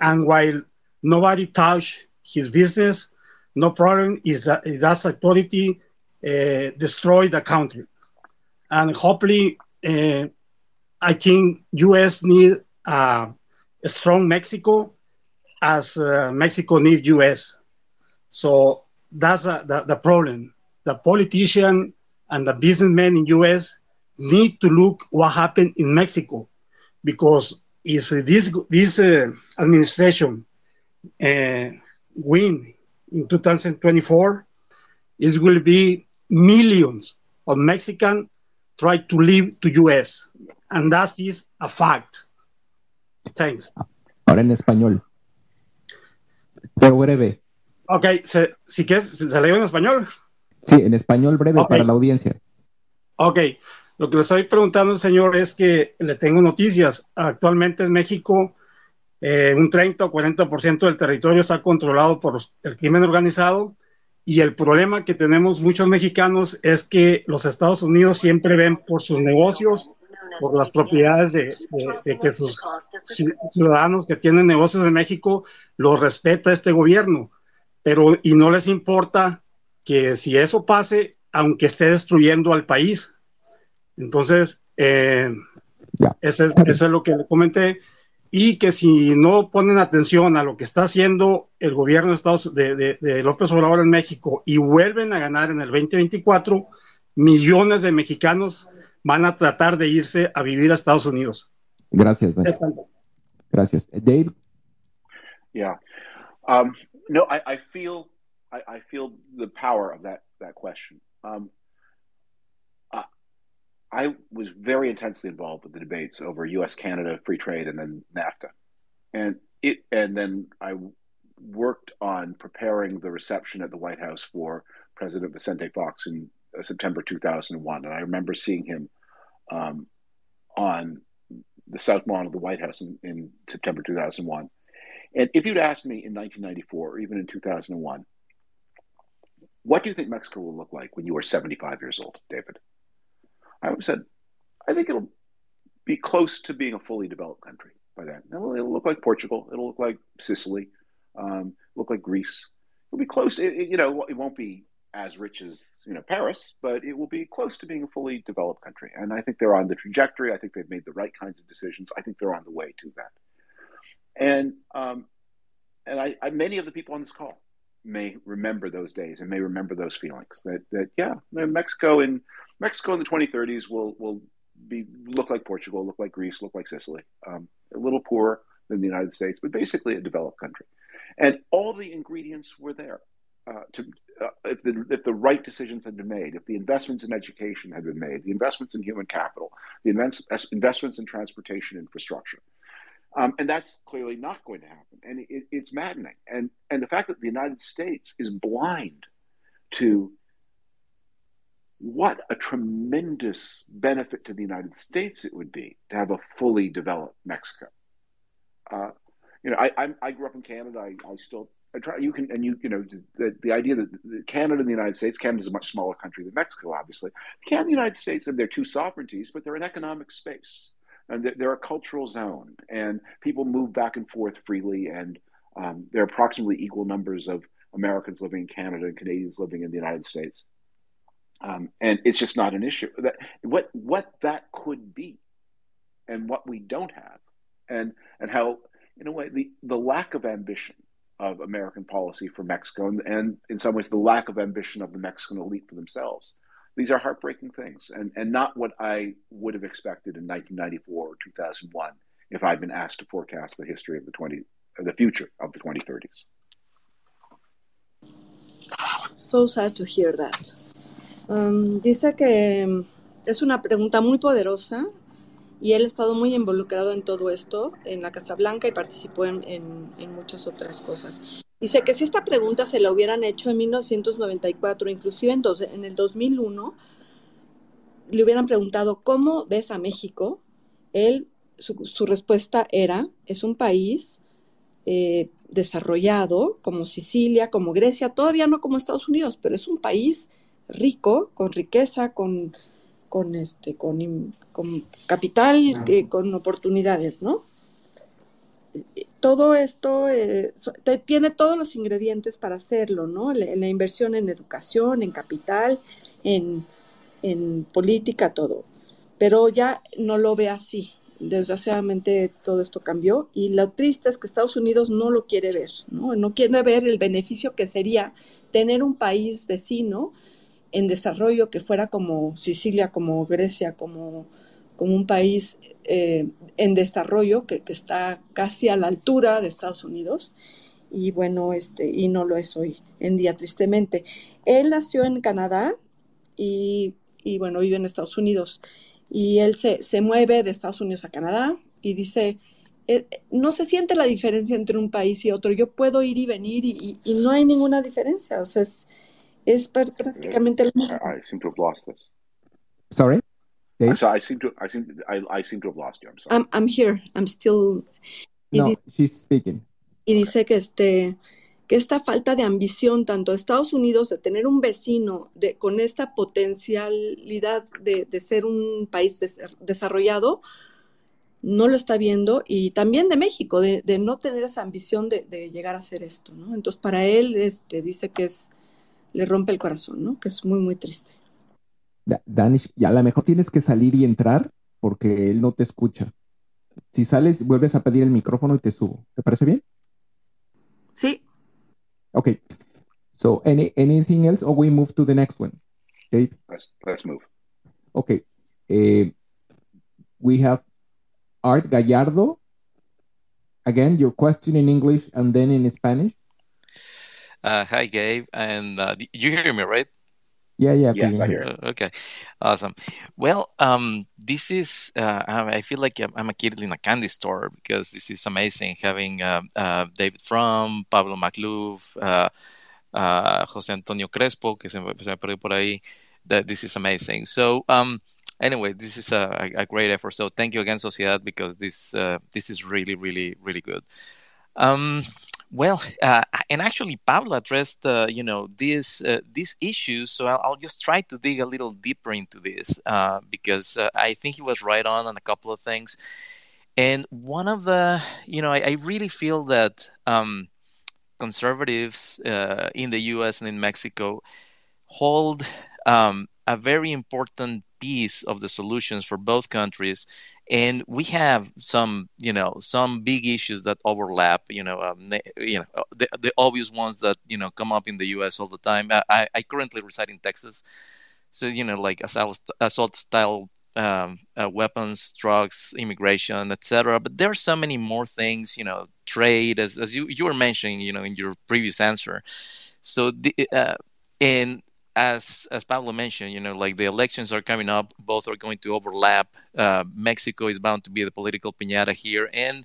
And while nobody touch his business, no problem is that that's authority uh, destroy the country. And hopefully, uh, I think U.S. need uh, a strong Mexico as Mexico needs U.S. So that's the, the problem. The politician and the businessmen in U.S. need to look what happened in Mexico, because if this this uh, administration uh, win in 2024, it will be millions of Mexicans try to leave to US, and that is a fact. Thanks. Ahora en español. Pero breve. Ok, se, si quieres, ¿se, ¿se leo en español? Sí, en español breve okay. para la audiencia. Ok, lo que le estoy preguntando, señor, es que le tengo noticias. Actualmente en México, eh, un 30 o 40% del territorio está controlado por el crimen organizado y el problema que tenemos muchos mexicanos es que los Estados Unidos siempre ven por sus negocios, por las propiedades de, de, de que sus ciudadanos que tienen negocios en México los respeta este gobierno, pero y no les importa que si eso pase, aunque esté destruyendo al país. Entonces, eh, eso, es, eso es lo que le comenté y que si no ponen atención a lo que está haciendo el gobierno de, Estados, de, de, de, López Obrador en México y vuelven a ganar en el 2024, millones de mexicanos van a tratar de irse a vivir a Estados Unidos. Gracias, Gracias. Dave? Yeah. Um, no, I, I feel I, I, feel the power of that, that question. Um, I was very intensely involved with the debates over U.S. Canada free trade and then NAFTA, and it and then I worked on preparing the reception at the White House for President Vicente Fox in uh, September 2001, and I remember seeing him um, on the South Lawn of the White House in, in September 2001. And if you'd asked me in 1994 or even in 2001, what do you think Mexico will look like when you are 75 years old, David? I said, I think it'll be close to being a fully developed country by then. It'll, it'll look like Portugal. It'll look like Sicily. Um, look like Greece. It'll be close. It, it, you know, it won't be as rich as you know Paris, but it will be close to being a fully developed country. And I think they're on the trajectory. I think they've made the right kinds of decisions. I think they're on the way to that. And um, and I, I many of the people on this call may remember those days and may remember those feelings that that yeah Mexico in Mexico in the 2030s will will be look like Portugal, look like Greece, look like Sicily, um, a little poorer than the United States, but basically a developed country, and all the ingredients were there. Uh, to uh, if the if the right decisions had been made, if the investments in education had been made, the investments in human capital, the investments in transportation infrastructure, um, and that's clearly not going to happen, and it, it's maddening. And and the fact that the United States is blind to what a tremendous benefit to the United States it would be to have a fully developed Mexico. Uh, you know, I, I, I grew up in Canada. I, I still I try. You can and you you know the the idea that Canada and the United States. Canada is a much smaller country than Mexico, obviously. Canada and the United States have their two sovereignties, but they're an economic space and they're, a cultural zone, and people move back and forth freely. And um, there are approximately equal numbers of Americans living in Canada and Canadians living in the United States. Um, and it's just not an issue. That what what that could be, and what we don't have, and and how in a way the the lack of ambition of American policy for Mexico, and, and in some ways the lack of ambition of the Mexican elite for themselves. These are heartbreaking things, and and not what I would have expected in 1994 or 2001 if I'd been asked to forecast the history of the 20 the future of the 2030s. So sad to hear that. Um, dice que es una pregunta muy poderosa y él ha estado muy involucrado en todo esto, en la Casa Blanca y participó en, en, muchas otras cosas. Dice que si esta pregunta se la hubieran hecho en 1994, inclusive en, en el 2001, le hubieran preguntado, ¿cómo ves a México? Él, su, su respuesta era, es un país eh, desarrollado como Sicilia, como Grecia, todavía no como Estados Unidos, pero es un país rico, con riqueza, con, con, este, con, con capital, eh, con oportunidades, ¿no? Todo esto eh, tiene todos los ingredientes para hacerlo, ¿no? La, inversión en educación, en capital, en, en política, todo. Pero ya no lo ve así. Desgraciadamente todo esto cambió y lo triste es que Estados Unidos no lo quiere ver, ¿no? No quiere ver el beneficio que sería tener un país vecino en desarrollo que fuera como Sicilia, como Grecia, como, como un país eh, en desarrollo que, que, está casi a la altura de Estados Unidos. Y bueno, este, y no lo es hoy en día, tristemente. Él nació en Canadá y, y bueno, vive en Estados Unidos. Y él se, se mueve de Estados Unidos a Canadá y dice, eh, no se siente la diferencia entre un país y otro. Yo puedo ir y venir y, y, y no hay ninguna diferencia. O sea, es, es prácticamente lo mismo. I seem to have lost this. Sorry? Dave? So I seem to I seem I, I seem to have lost you. I'm sorry. I'm, I'm here. I'm still No, dice, she's speaking. Y dice que este que esta falta de ambición tanto de Estados Unidos de tener un vecino de, con esta potencialidad de, de ser un país des, desarrollado no lo está viendo y también de México de, de no tener esa ambición de, de, llegar a hacer esto, ¿no? Entonces para él este dice que es le rompe el corazón, ¿no? Que es muy, muy triste. Danish, ya a lo mejor tienes que salir y entrar porque él no te escucha. Si sales, vuelves a pedir el micrófono y te subo. ¿Te parece bien? Sí. Okay. So, any, anything else, or we move to the next one? Okay. Let's, let's move. Okay. Uh, we have Art Gallardo. Again, your question in English and then in Spanish. Uh, hi, Gabe. And uh, you hear me, right? Yeah, yeah. Yes, I hear. Uh, okay, awesome. Well, um, this is. Uh, I feel like I'm a kid in a candy store because this is amazing. Having uh, uh, David Frum, Pablo Majluf, uh, uh, José Antonio Crespo, que se me, se me perdió por ahí. That this is amazing. So, um, anyway, this is a, a, great effort. So, thank you again, Sociedad, because this uh, this is really, really, really good. Um, well, uh, and actually, Pablo addressed, uh, you know, these uh, these issues. So I'll, I'll, just try to dig a little deeper into this uh, because uh, I think he was right on on a couple of things. And one of the, you know, I, I really feel that um, conservatives uh, in the U.S. and in Mexico hold um, a very important piece of the solutions for both countries, and we have some you know some big issues that overlap you know um, you know uh, the, the obvious ones that you know come up in the us all the time. I, I currently reside in texas. So you know like assault, assault style um, uh, weapons drugs immigration etc but there are so many more things you know trade as, as you, you were mentioning you know in your previous answer. So the uh, and as as Pablo mentioned, you know, like the elections are coming up, both are going to overlap. Uh, Mexico is bound to be the political piñata here, and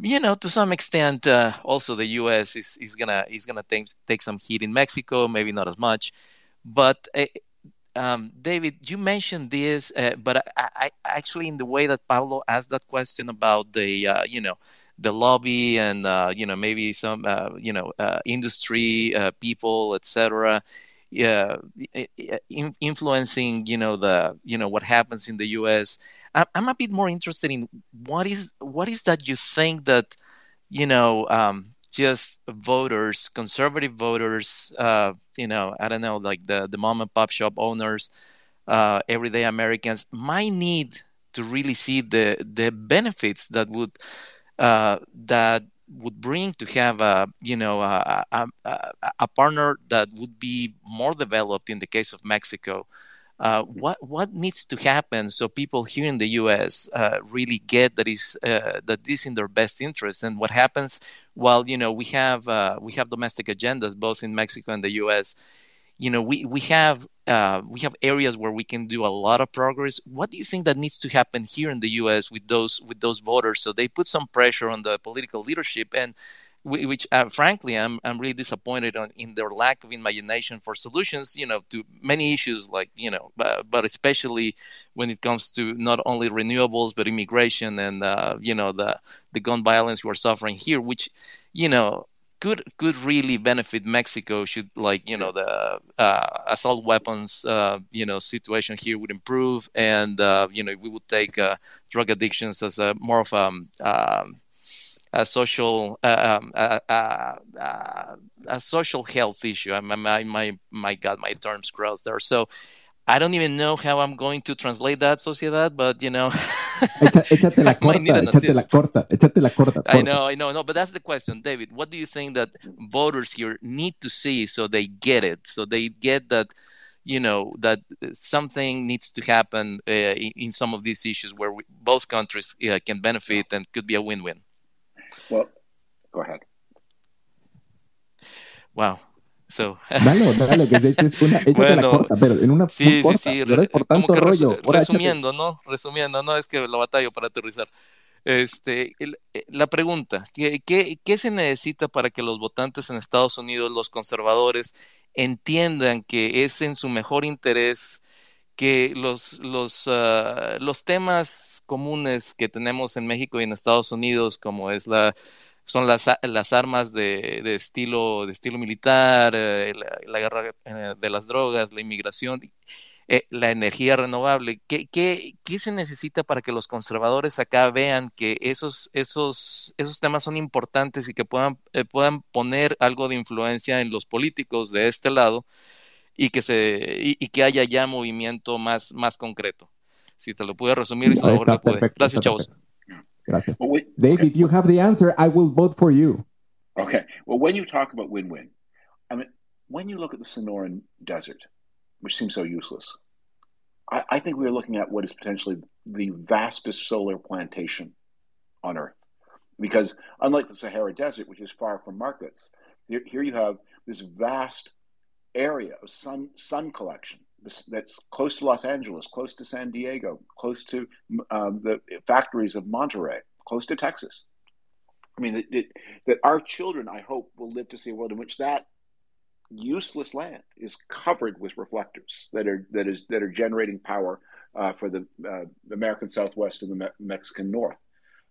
you know, to some extent, uh, also the U.S. is is gonna is gonna take take some heat in Mexico, maybe not as much, but. Uh, um, David, you mentioned this, uh, but I, I, actually, in the way that Pablo asked that question about the, uh, you know, the lobby and uh, you know maybe some you know industry people, etc yeah, in, influencing you know the you know what happens in the U.S. I'm, I'm a bit more interested in what is what is that you think that you know um, just voters, conservative voters, uh, you know, I don't know, like the the mom and pop shop owners, uh, everyday Americans might need to really see the the benefits that would uh, that would bring to have a you know a, a, a, partner that would be more developed in the case of Mexico. Uh, what what needs to happen so people here in the U.S. Uh, really get that is uh, that this in their best interest, and what happens while you know we have uh, we have domestic agendas both in Mexico and the U.S you know we we have uh, we have areas where we can do a lot of progress. What do you think that needs to happen here in the U.S. with those with those voters so they put some pressure on the political leadership and which uh, frankly I'm I'm really disappointed on in their lack of imagination for solutions you know to many issues like you know but, but especially when it comes to not only renewables but immigration and uh, you know the the gun violence we're suffering here which you know could could really benefit Mexico should like you know the uh, assault weapons uh, you know situation here would improve and uh, you know we would take uh, drug addictions as a more of a, um, um a social uh, um, a social health issue. I my my my God, my terms crossed there. So I don't even know how I'm going to translate that, sociedad, but you know. échate la corta, échate la corta, échate la corta, I know, I know, no, but that's the question, David. What do you think that voters here need to see so they get it, so they get that, you know, that something needs to happen uh, in, in, some of these issues where we, both countries uh, can benefit and could be a win-win. Well, go ahead. Wow. So. Dale, dale, que de hecho es una, bueno, la corta, pero en una sí, corta, sí, sí, por tanto rollo. resumiendo, ¿no? Resumiendo, no es que lo batallo para aterrizar. Este, el, eh, la pregunta, ¿qué, ¿qué, qué, se necesita para que los votantes en Estados Unidos, los conservadores, entiendan que es en su mejor interés que los, los, uh, los temas comunes que tenemos en México y en Estados Unidos, como es la son las, las armas de, de estilo, de estilo militar, eh, la, la, guerra eh, de las drogas, la inmigración, eh, la energía renovable. ¿Qué, ¿Qué, qué, se necesita para que los conservadores acá vean que esos, esos, esos temas son importantes y que puedan, eh, puedan poner algo de influencia en los políticos de este lado y que, se, y, y que haya ya movimiento más, más concreto? Si te lo pude resumir, y no, lo pude. Gracias, chavos. Gracias. Well, we, Dave, okay. if you have the answer, I will vote for you. Okay. Well, when you talk about win-win, I mean, when you look at the Sonoran Desert, which seems so useless, I, I think we're looking at what is potentially the vastest solar plantation on Earth. Because unlike the Sahara Desert, which is far from markets, here, here you have this vast area of sun sun collection that's close to Los Angeles, close to San Diego, close to um, the factories of Monterrey, close to Texas. I mean, it, it, that our children, I hope, will live to see a world in which that useless land is covered with reflectors that are that is that are generating power uh, for the, uh, American Southwest and the Me- Mexican North,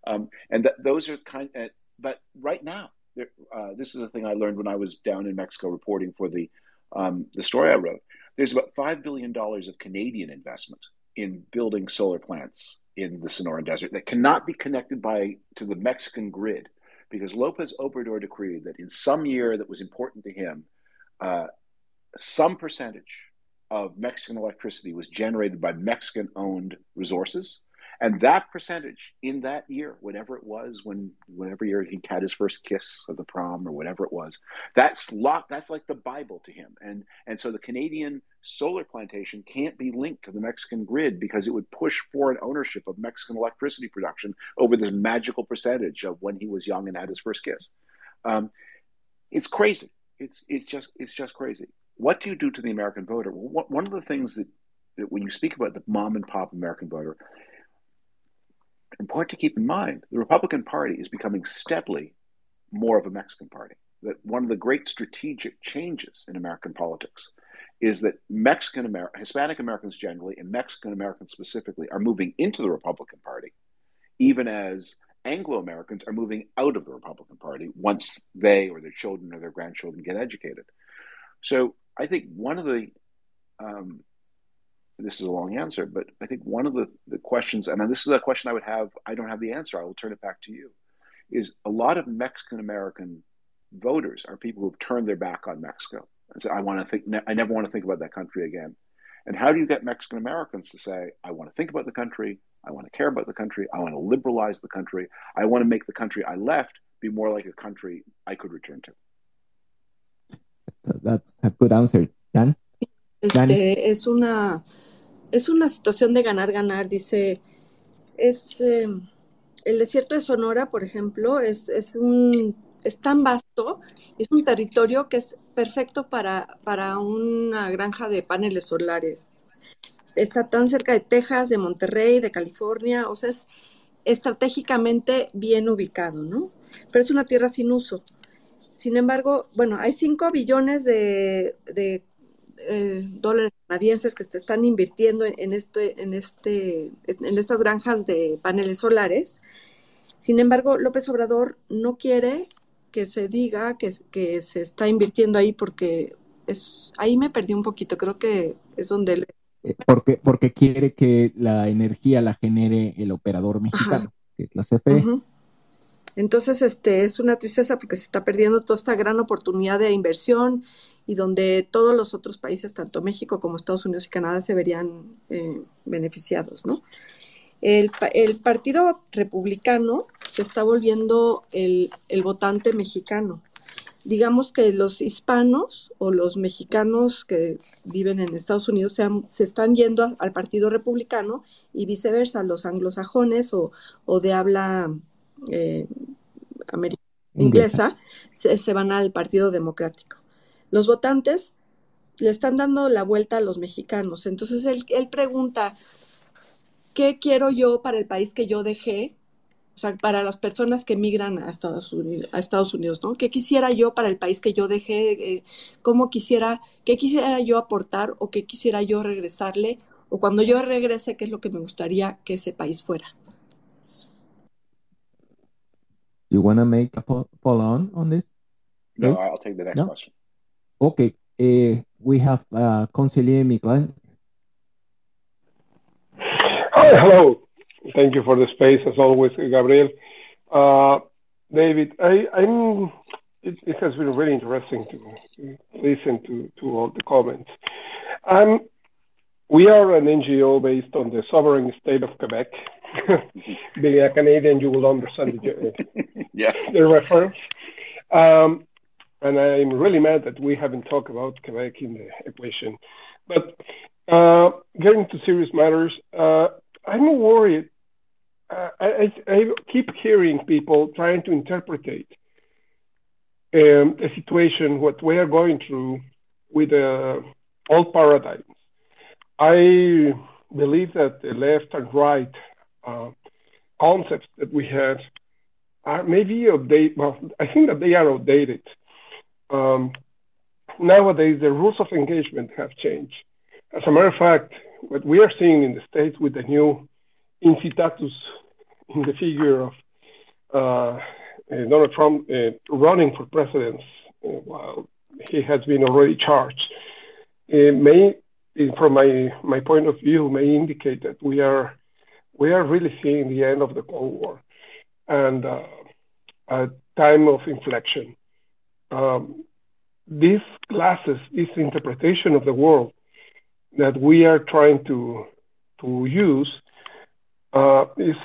um, and that those are kind. Of, but right now, uh, this is a thing I learned when I was down in Mexico reporting for the um, the story I wrote there's about $5 billion of Canadian investment in building solar plants in the Sonoran Desert that cannot be connected by to the Mexican grid because Lopez Obrador decreed that in some year that was important to him, uh, some percentage of Mexican electricity was generated by Mexican owned resources. And that percentage in that year, whatever it was, when whatever year he had his first kiss of the prom or whatever it was, that's locked. That's like the Bible to him. And and so the Canadian solar plantation can't be linked to the Mexican grid because it would push foreign ownership of Mexican electricity production over this magical percentage of when he was young and had his first kiss. Um, it's crazy. It's it's just it's just crazy. What do you do to the American voter? Well, one of the things that, that when you speak about the mom and pop American voter important to keep in mind the Republican Party is becoming steadily more of a Mexican party. That one of the great strategic changes in American politics is that Mexican American, Hispanic Americans generally, and Mexican Americans specifically, are moving into the Republican Party, even as Anglo Americans are moving out of the Republican Party once they or their children or their grandchildren get educated. So I think one of the um, this is a long answer, but I think one of the, the questions, and this is a question I would have, I don't have the answer, I will turn it back to you, is a lot of Mexican American voters are people who've turned their back on Mexico. And so I want to think, I never want to think about that country again. And how do you get Mexican Americans to say, I want to think about the country, I want to care about the country, I want to liberalize the country, I want to make the country I left be more like a country I could return to? That's a good answer. Dan? Este, es una es una situación de ganar, ganar. Dice, es eh, el desierto de Sonora, por ejemplo, es, es, un, es tan vasto, es un territorio que es perfecto para, para una granja de paneles solares. Está tan cerca de Texas, de Monterrey, de California, o sea, es estratégicamente bien ubicado, ¿no? Pero es una tierra sin uso. Sin embargo, bueno, hay 5 billones de eh, dólares canadienses que se están invirtiendo en, este, en, este, en estas granjas de paneles solares. Sin embargo, López Obrador no quiere que se diga que, que se está invirtiendo ahí porque es, ahí me perdí un poquito, creo que es donde... Eh, porque, porque quiere que la energía la genere el operador mexicano, que es la CFE. Entonces, este, es una tristeza porque se está perdiendo toda esta gran oportunidad de inversión y donde todos los otros países, tanto México como Estados Unidos y Canadá, se verían eh, beneficiados, ¿no? El, Partido Republicano se está volviendo el, votante mexicano. Digamos que los hispanos o los mexicanos que viven en Estados Unidos se, están yendo al Partido Republicano y viceversa, los anglosajones o, de habla eh, inglesa se van al Partido Democrático los votantes le están dando la vuelta a los mexicanos. Entonces él, pregunta, ¿qué quiero yo para el país que yo dejé? O sea, para las personas que migran a Estados Unidos, a Estados Unidos ¿no? ¿Qué quisiera yo para el país que yo dejé? Eh, ¿Cómo quisiera, qué quisiera yo aportar o qué quisiera yo regresarle? O cuando yo regrese, ¿qué es lo que me gustaría que ese país fuera? You want to make a follow on on this? No, I'll take the next question. Okay, uh, we have uh, Consigliere Miguel. Hi, hello. Thank you for the space, as always, Gabriel. Uh, David, I, am it, it, has been really interesting to listen to, to all the comments. Um, we are an NGO based on the sovereign state of Quebec. Being a Canadian, you will understand the, yes. the reference. Um, and I'm really mad that we haven't talked about Quebec in the equation. But uh, getting to serious matters, uh, I'm worried. Uh, I, I, keep hearing people trying to interpret um, a situation, what we are going through with uh, old paradigms. I believe that the left and right uh, concepts that we have are maybe outdated. Well, I think that they are outdated um, nowadays the rules of engagement have changed. As a matter of fact, what we are seeing in the States with the new incitatus in the figure of uh, Donald Trump uh, running for president uh, while he has been already charged, it may, from my, my point of view, may indicate that we are we are really seeing the end of the Cold War and uh, a time of inflection um, these classes, this interpretation of the world that we are trying to to use, uh, is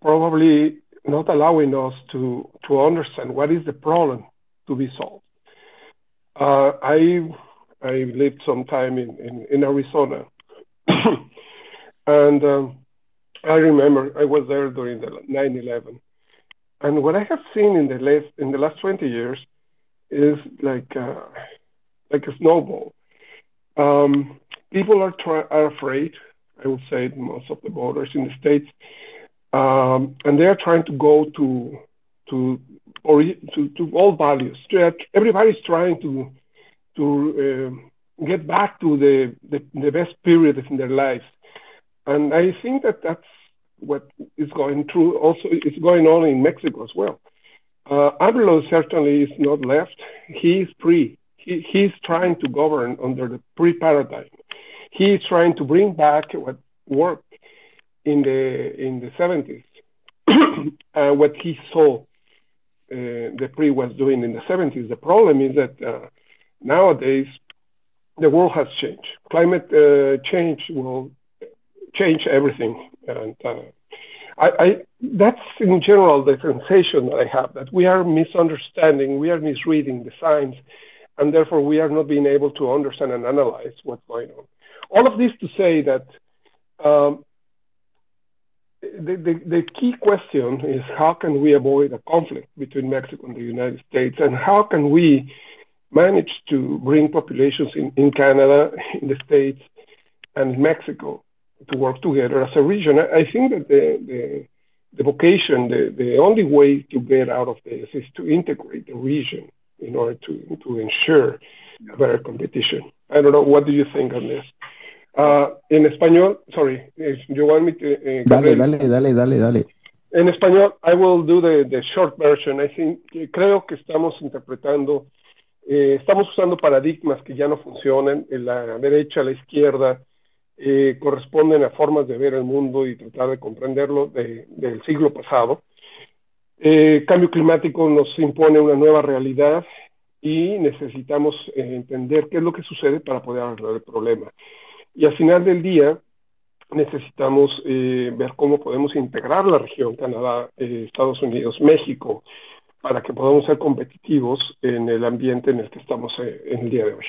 probably not allowing us to, to understand what is the problem to be solved. Uh, I, I lived some time in, in, in Arizona, and um, I remember I was there during the 9 11. And what I have seen in the last, in the last 20 years is like, uh, like a snowball. Um, people are, try- are afraid, I would say, most of the voters in the States um, and they are trying to go to to or to, to all values. Everybody's trying to to uh, get back to the, the, the best period in their lives, and I think that that's what is going through. Also, it's going on in Mexico as well. Uh, certainly is not left. He is PRI. He, he's trying to govern under the PRI paradigm. He is trying to bring back what worked in the in the 70s uh, what he saw uh, the PRI was doing in the 70s. The problem is that uh, nowadays the world has changed. Climate uh, change will change everything, and uh, I, I, that's in general the sensation that I have that we are misunderstanding, we are misreading the signs, and therefore we are not being able to understand and analyze what's going on. All of this to say that um, the, the, the, key question is how can we avoid a conflict between Mexico and the United States, and how can we manage to bring populations in, in Canada, in the States, and Mexico to work together as a region? I think that the, the, the vocation, the, the only way to get out of this is to integrate the region in order to, to ensure better competition. I don't know, what do you think on this? Uh, en español, sorry, if you want me to. Uh, dale, dale, dale, dale, dale. En español, I will do the, the short version. I think, creo que estamos interpretando, eh, estamos usando paradigmas que ya no funcionan. En la derecha, la izquierda, eh, corresponden a formas de ver el mundo y tratar de comprenderlo de, del siglo pasado. Eh, cambio climático nos impone una nueva realidad y necesitamos eh, entender qué es lo que sucede para poder arreglar el problema. Y al final del día necesitamos eh, ver cómo podemos integrar la región, Canadá, eh, Estados Unidos, México, para que podamos ser competitivos en el ambiente en el que estamos eh, en el día de hoy.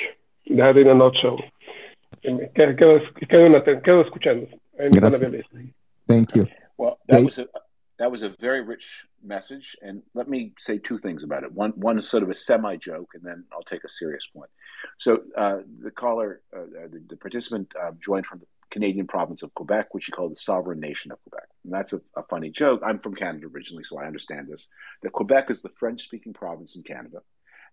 That in a nutshell. Quedo, quedo, quedo escuchando. Gracias. Thank you. Well, that was a that was a very rich message, and let me say two things about it. One, one is sort of a semi joke, and then I'll take a serious point. So uh, the caller, uh, uh, the, the, participant, uh, joined from the Canadian province of Quebec, which he called the sovereign nation of Quebec, and that's a, a funny joke. I'm from Canada originally, so I understand this. That Quebec is the French-speaking province in Canada,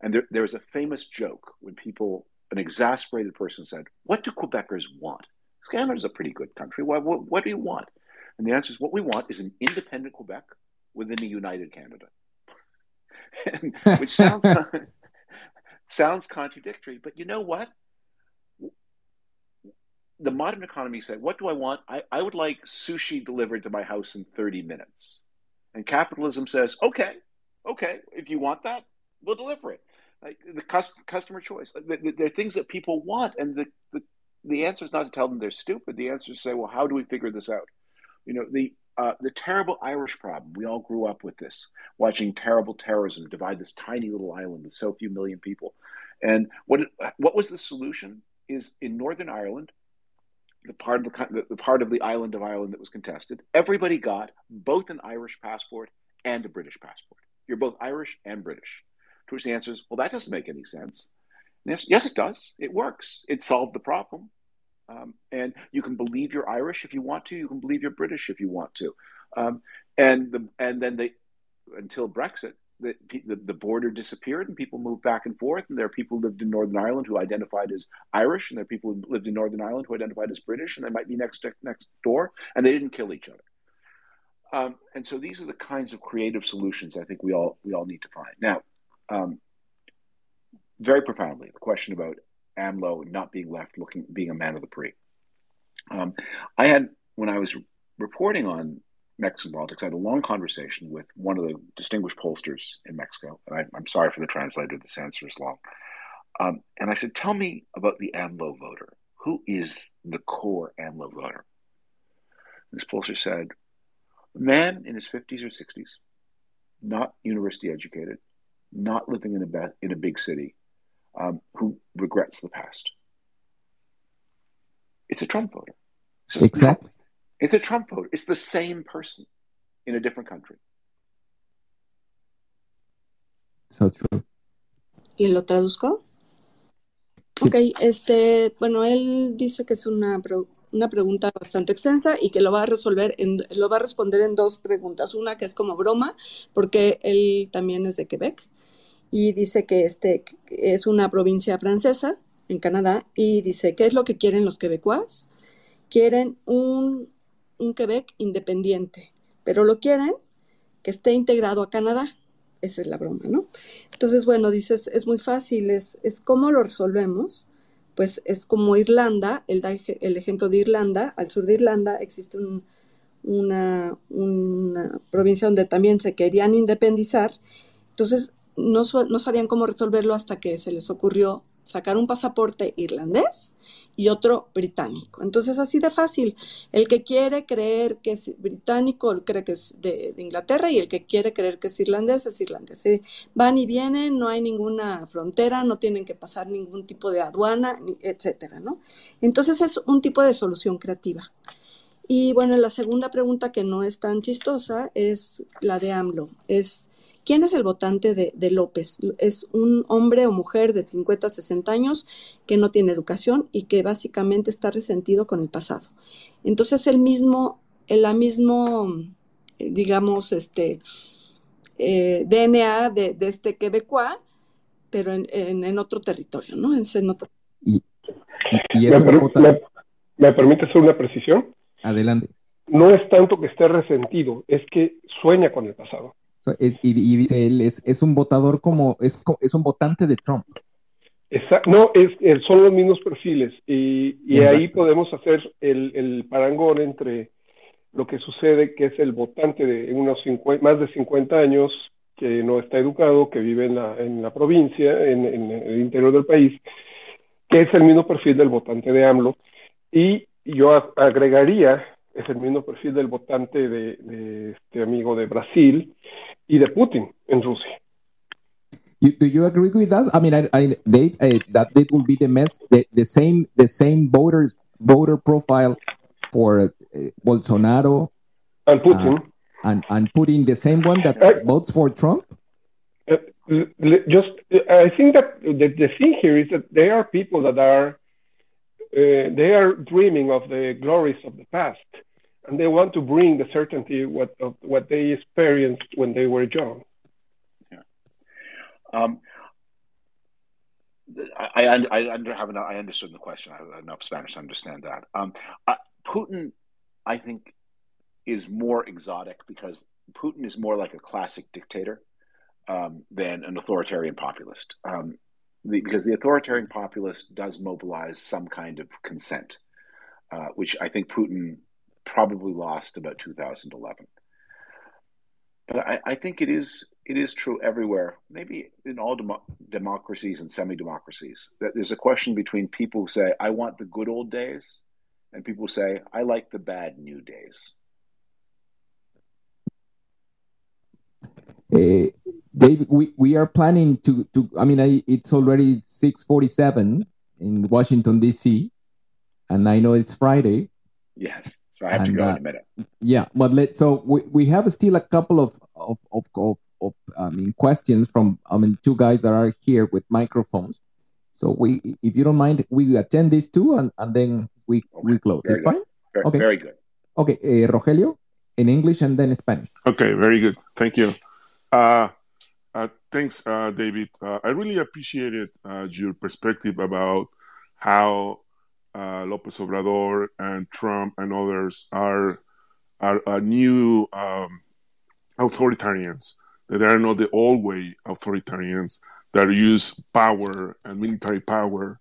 and there, there was a famous joke when people, an exasperated person said, "What do Quebecers want?" Canada's a pretty good country. What, what, what do you want? And the answer is what we want is an independent Quebec within a united Canada. Which sounds sounds contradictory, but you know what? The modern economy said, What do I want? I, I would like sushi delivered to my house in 30 minutes. And capitalism says, Okay, okay, if you want that, we'll deliver it. Like the customer choice. There are things that people want, and the, the, the answer is not to tell them they're stupid. The answer is to say, Well, how do we figure this out? You know, the uh, the terrible Irish problem. We all grew up with this, watching terrible terrorism divide this tiny little island with so few million people. And what what was the solution? Is in Northern Ireland, the part of the, the part of the island of Ireland that was contested, everybody got both an Irish passport and a British passport. You're both Irish and British. To which the answer is, well, that doesn't make any sense. Yes, yes, it does. It works. It solved the problem. Um, and you can believe you're Irish if you want to. You can believe you're British if you want to. Um, and the and then they until Brexit, the, the, the border disappeared and people moved back and forth. And there are people who lived in Northern Ireland who identified as Irish, and there are people who lived in Northern Ireland who identified as British, and they might be next next door, and they didn't kill each other. Um, and so these are the kinds of creative solutions I think we all we all need to find. Now, um, very profoundly, the question about AMLO not being left looking being a man of the PRI. Um, I had when I was reporting on Mexican politics, I had a long conversation with one of the distinguished pollsters in Mexico, and I, am sorry for the translator; the answer is long. Um, and I said, "Tell me about the AMLO voter. Who is the core AMLO voter?" And this pollster said, man in his 50s or 60s, not university educated, not living in a, in a big city, um, who regrets the past. It's a Trump voter. So Exactly. no, it's a Trump voter. It's the same person in a different country. So true. ¿Y lo traduzco? Sí. Ok, este, bueno, él dice que es una, pro- una pregunta bastante extensa y que lo va a resolver, en, lo va a responder en dos preguntas. Una que es como broma, porque él también es de Quebec y dice que este es una provincia francesa en Canadá y dice, ¿qué es lo que quieren los quebecuas? Quieren un, un Quebec independiente, pero lo quieren que esté integrado a Canadá. Esa es la broma, ¿no? Entonces, bueno, dices, es muy fácil, es, es cómo lo resolvemos. Pues es como Irlanda, ej- el ejemplo de Irlanda, al sur de Irlanda existe un- una, una provincia donde también se querían independizar, entonces no, no sabían cómo resolverlo hasta que se les ocurrió sacar un pasaporte irlandés y otro británico. Entonces así de fácil, el que quiere creer que es británico cree que es de, Inglaterra y el que quiere creer que es irlandés es irlandés. Eh, Van y vienen, no hay ninguna frontera, no tienen que pasar ningún tipo de aduana, etcétera, ¿no? Entonces es un tipo de solución creativa. Y bueno, la segunda pregunta que no es tan chistosa es la de AMLO. Es, ¿quién es el votante de, de López? Es un hombre o mujer de 50, 60 años que no tiene educación y que básicamente está resentido con el pasado. Entonces el mismo, el la mismo, digamos, este eh, DNA de, de este quebecois, pero en, en, en otro territorio, ¿no? En, en otro. Y, y, y ¿Me, per- vota- me- me permite hacer una precisión? Adelante. No es tanto que esté resentido, es que sueña con el pasado. Es- y, y dice él, es, es un votador como, es, es un votante de Trump. Esa- no, es, son los mismos perfiles y, y Exacto. ahí podemos hacer el, el parangón entre lo que sucede, que es el votante de unos 50 más de 50 años, que no está educado, que vive en la, en la provincia, en, en el interior del país, que es el mismo perfil del votante de AMLO, y yo agregaría, es el mismo perfil del votante de, de este amigo de Brasil y de Putin. You, do you agree with that? I mean, I, I, they, uh, that it will be the mess, the, the same, the same voter voter profile for uh, Bolsonaro And Putin. uh, and and Putin, the same one that Uh, votes for Trump. Uh, just I think that the, the thing here is that there are people that are uh, they are dreaming of the glories of the past and they want to bring the certainty what of what they experienced when they were young Um, I, I, I have enough, I understood the question. I have enough Spanish to understand that. Um, uh, Putin, I think, is more exotic because Putin is more like a classic dictator um, than an authoritarian populist. Um, the, because the authoritarian populist does mobilize some kind of consent, uh, which I think Putin probably lost about 2011. But I, I think it is it is true everywhere, maybe in all demo- democracies and semi-democracies, that there's a question between people who say, "I want the good old days," and people who say, "I like the bad new days." Uh, David, we, we are planning to, to I mean, I, it's already 647 in Washington, D.C., and I know it's Friday. Yes, so I have to go uh, in a minute. Yeah, but let so we, we have still a couple of of, of, of, of I mean questions from I mean two guys that are here with microphones. So we if you don't mind, we attend these two and, and then we we close. Very It's good. fine? Very, Okay. very good. Okay, eh, Rogelio, in English and then Spanish. Okay, very good. Thank you. Uh, uh, thanks, uh, David. Uh, I really appreciated uh, your perspective about how uh, Lopez Obrador and Trump and others are are, new um, authoritarians. That they are not the old way authoritarians that use power and military power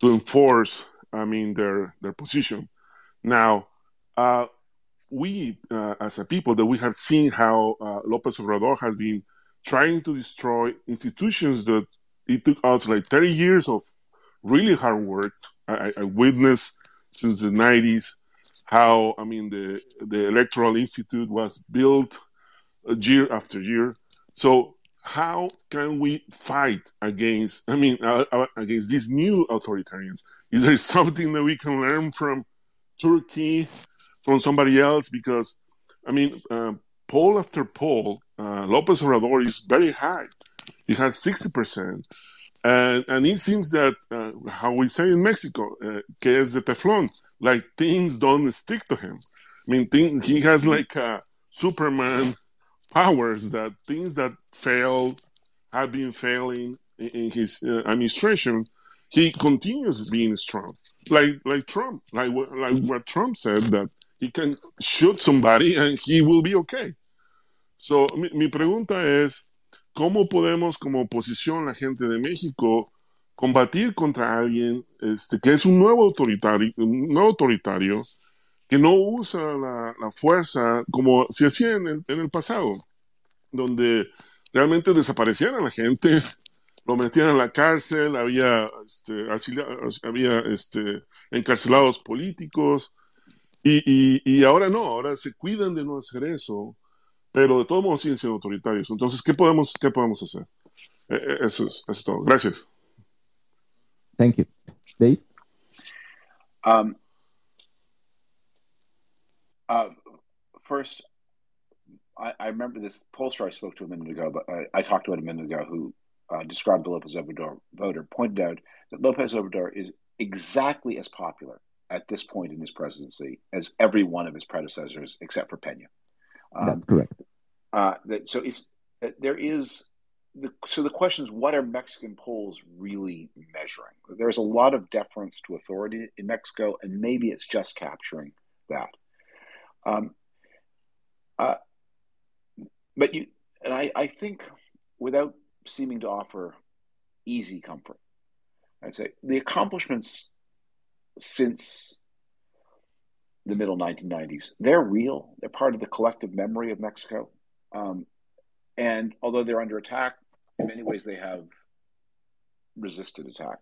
to enforce, I mean, their their position. Now, uh, we uh, as a people that we have seen how uh, Lopez Obrador has been trying to destroy institutions that it took us like 30 years of really hard work. I, I witnessed since the 90s how I mean the the electoral institute was built year after year. So how can we fight against? I mean, uh, uh, against these new authoritarians? Is there something that we can learn from Turkey, from somebody else? Because I mean, uh, poll after poll, uh, Lopez Obrador is very high. He has sixty percent. And, and it seems that, uh, how we say in Mexico, uh, que es de teflon, like things don't stick to him. I mean, he has like uh, Superman powers that things that failed, have been failing in, in his uh, administration, he continues being strong. Like like Trump, like, like what Trump said that he can shoot somebody and he will be okay. So, mi, mi pregunta es, ¿Cómo podemos como oposición, la gente de México, combatir contra alguien este, que es un nuevo autoritario, un nuevo autoritario que no usa la, la fuerza como se hacía en el, en el, pasado, donde realmente desaparecían a la gente, lo metían en la cárcel, había, este, había este, encarcelados políticos, y, y, y ahora no, ahora se cuidan de no hacer eso pero de todos modos siguen siendo autoritarios. Entonces, ¿qué podemos, qué podemos hacer? Eh, eh, eso, es, eso es todo. Gracias. Thank you. Dave? Um, uh, first, I, I, remember this pollster I spoke to a minute ago, but I, I talked to it a minute ago, who uh, described the Lopez Obrador voter, pointed out that Lopez Obrador is exactly as popular at this point in his presidency as every one of his predecessors, except for Pena. Um, That's correct. Uh, that, so it's there is the, so the question is what are Mexican polls really measuring? There's a lot of deference to authority in Mexico, and maybe it's just capturing that. Um, uh, but you and I, I think without seeming to offer easy comfort, I'd say the accomplishments since the middle 1990s. They're real. They're part of the collective memory of Mexico. Um, and although they're under attack, in many ways they have resisted attack.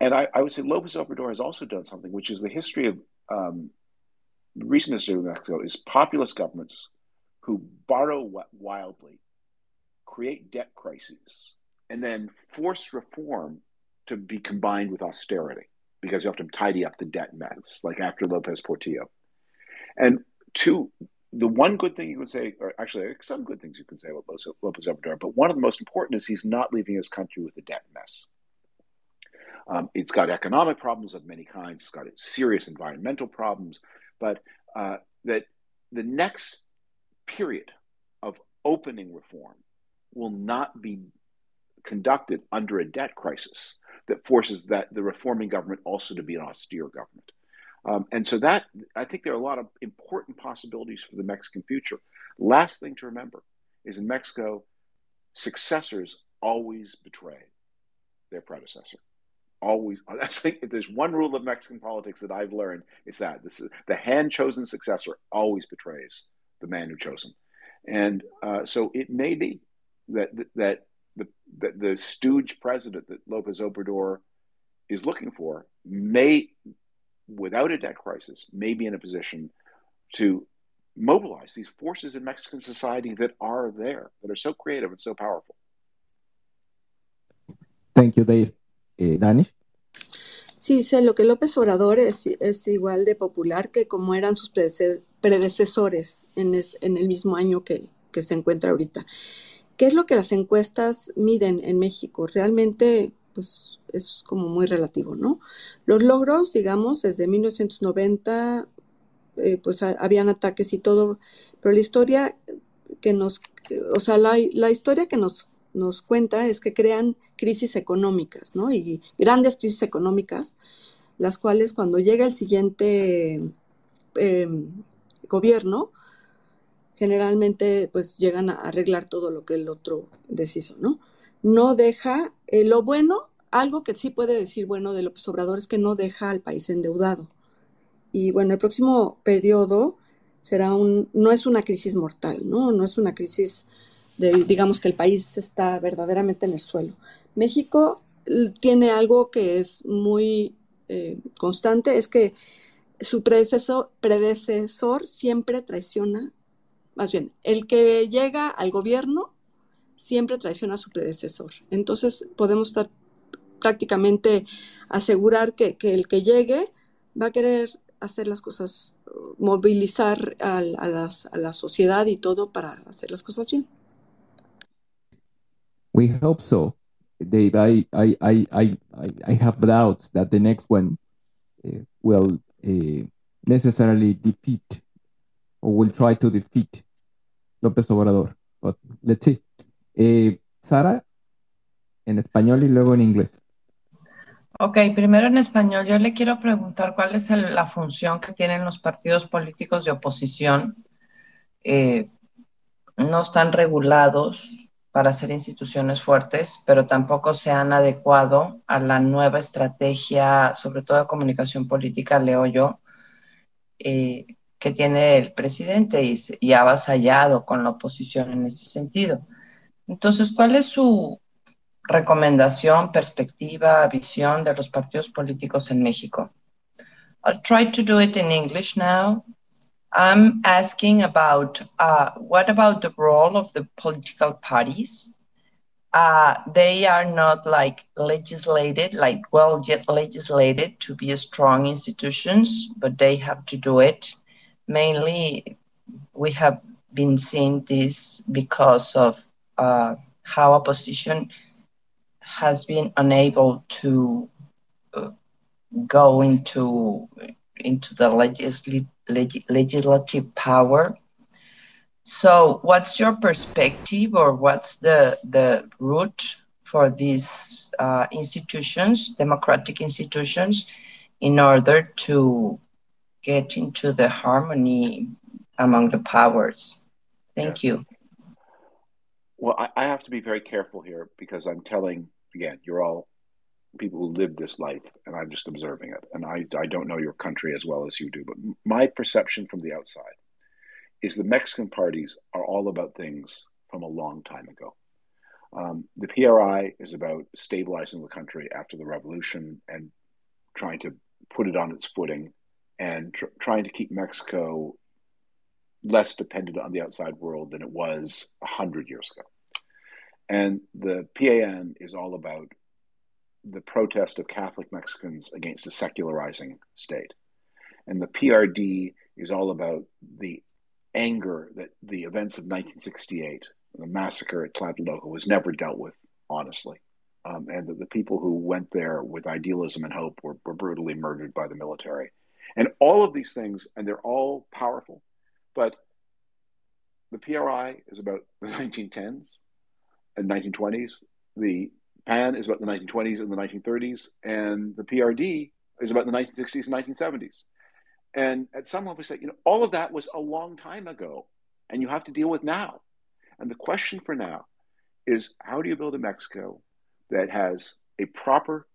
And I, I would say Lopez Obrador has also done something, which is the history of um, recent history of Mexico is populist governments who borrow wildly, create debt crises, and then force reform to be combined with austerity because you have to tidy up the debt mess, like after Lopez Portillo. And two, the one good thing you can say, or actually some good things you can say about Lopez Obrador, but one of the most important is he's not leaving his country with a debt mess. Um, it's got economic problems of many kinds. It's got serious environmental problems, but uh, that the next period of opening reform will not be conducted under a debt crisis that forces that the reforming government also to be an austere government. Um, and so that I think there are a lot of important possibilities for the Mexican future. Last thing to remember is in Mexico, successors always betray their predecessor. Always, I think if there's one rule of Mexican politics that I've learned, it's that this is the hand chosen successor always betrays the man who chose him. And uh, so it may be that that the, the, the stooge president that Lopez Obrador is looking for may, without a debt crisis, may be in a position to mobilize these forces in Mexican society that are there, that are so creative and so powerful. Thank you, Dave. Eh, Danish? Sí, sé, lo que López Obrador es, es, igual de popular que como eran sus predecesores en, es, en el mismo año que, que se encuentra ahorita. ¿Qué es lo que las encuestas miden en México? Realmente, pues es como muy relativo, ¿no? Los logros, digamos, desde 1990, eh, pues habían ataques y todo, pero la historia que nos, o sea, la, historia que nos, nos cuenta es que crean crisis económicas, ¿no? Y grandes crisis económicas, las cuales cuando llega el siguiente em, gobierno, generalmente pues llegan a arreglar todo lo que el otro deshizo, ¿no? No deja eh, lo bueno, algo que sí puede decir bueno de López Obrador es que no deja al país endeudado. Y bueno, el próximo periodo será un, no es una crisis mortal, ¿no? No es una crisis de, digamos que el país está verdaderamente en el suelo. México tiene algo que es muy eh, constante, es que su predecesor, predecesor siempre traiciona, más bien, el que llega al gobierno siempre traiciona a su predecesor. Entonces podemos prácticamente asegurar que, que, el que llegue va a querer hacer las cosas, movilizar a, a, las, a la sociedad y todo para hacer las cosas bien. We hope so. Dave, I, I, I, I, have doubts that the next one uh, will uh, necessarily defeat or will try to defeat López Obrador. But let's see. Eh, Sara, en español y luego en inglés. Ok, primero en español. Yo le quiero preguntar cuál es la función que tienen los partidos políticos de oposición. Eh, no están regulados para ser instituciones fuertes, pero tampoco se han adecuado a la nueva estrategia, sobre todo de comunicación política, leo yo, eh, que tiene el presidente y, y ha avasallado con la oposición en este sentido. Entonces, ¿cuál es su recomendación, perspectiva, visión de los partidos políticos en México? I'll try to do it in English now. I'm asking about uh, what about the role of the political parties? Uh, they are not like legislated, like well yet legislated to be strong institutions, but they have to do it. Mainly, we have been seeing this because of uh, how opposition has been unable to uh, go into into the legisl- leg- legislative power. So, what's your perspective, or what's the the route for these uh, institutions, democratic institutions, in order to get into the harmony among the powers? Thank you. Well, I, I have to be very careful here because I'm telling again, you're all people who live this life, and I'm just observing it. And I, I don't know your country as well as you do, but my perception from the outside is the Mexican parties are all about things from a long time ago. Um, the PRI is about stabilizing the country after the revolution and trying to put it on its footing and tr- trying to keep Mexico less dependent on the outside world than it was 100 years ago. And the PAN is all about the protest of Catholic Mexicans against a secularizing state. And the PRD is all about the anger that the events of 1968, the massacre at Tlatelolco, was never dealt with honestly. Um, and that the people who went there with idealism and hope were, were brutally murdered by the military. And all of these things, and they're all powerful, but the PRI is about the 1910s and 1920s. The PAN is about the 1920s and the 1930s, and the PRD is about the 1960s and 1970s. And at some level, we say, you know, all of that was a long time ago, and you have to deal with now. And the question for now is how do you build a Mexico that has a proper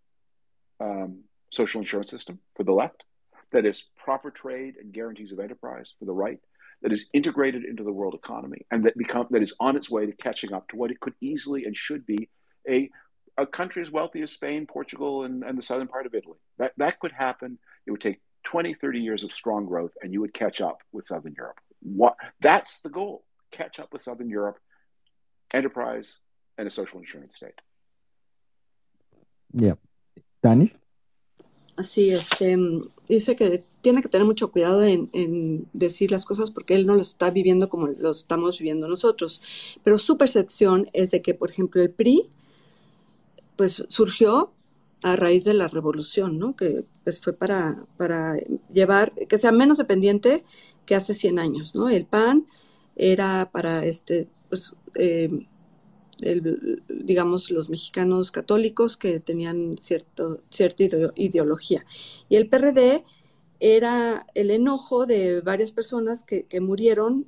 um, social insurance system for the left, that is proper trade and guarantees of enterprise for the right, that is integrated into the world economy, and that become that is on its way to catching up to what it could easily and should be a a country as wealthy as Spain, Portugal, and, and the southern part of Italy. That, that could happen. It would take 20, 30 years of strong growth, and you would catch up with Southern Europe. What, that's the goal catch up with Southern Europe, enterprise, and a social insurance state. Yeah. Danish? Sí, este, dice que tiene que tener mucho cuidado en, decir las cosas porque él no lo está viviendo como lo estamos viviendo nosotros. Pero su percepción es de que, por ejemplo, el PRI pues surgió a raíz de la revolución, ¿no? Que pues fue para, para llevar, que sea menos dependiente que hace 100 años, ¿no? El PAN era para, este, pues, eh, el, digamos, los mexicanos católicos que tenían cierto, cierta ideología. Y el PRD era el enojo de varias personas que, que murieron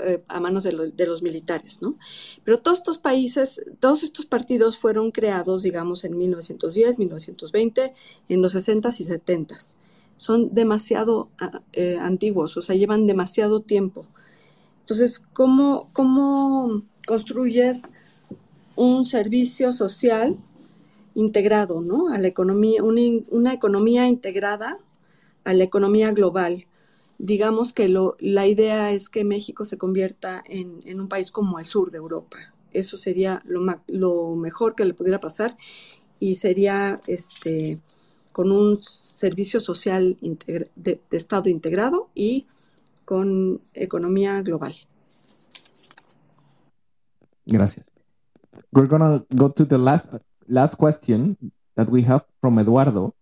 eh, a manos de, lo, de, los militares, ¿no? Pero todos estos países, todos estos partidos fueron creados, digamos, en 1910, 1920, en los 60s y 70s. Son demasiado eh, antiguos, o sea, llevan demasiado tiempo. Entonces, ¿cómo, cómo construyes un servicio social integrado, ¿no? A la economía, una, una economía integrada a la economía global. Digamos que lo, la idea es que México se convierta en, en un país como el sur de Europa. Eso sería lo, lo mejor que le pudiera pasar y sería este, con un servicio social de, de, Estado integrado y con economía global. Gracias. We're going to go to the last, last question that we have from Eduardo.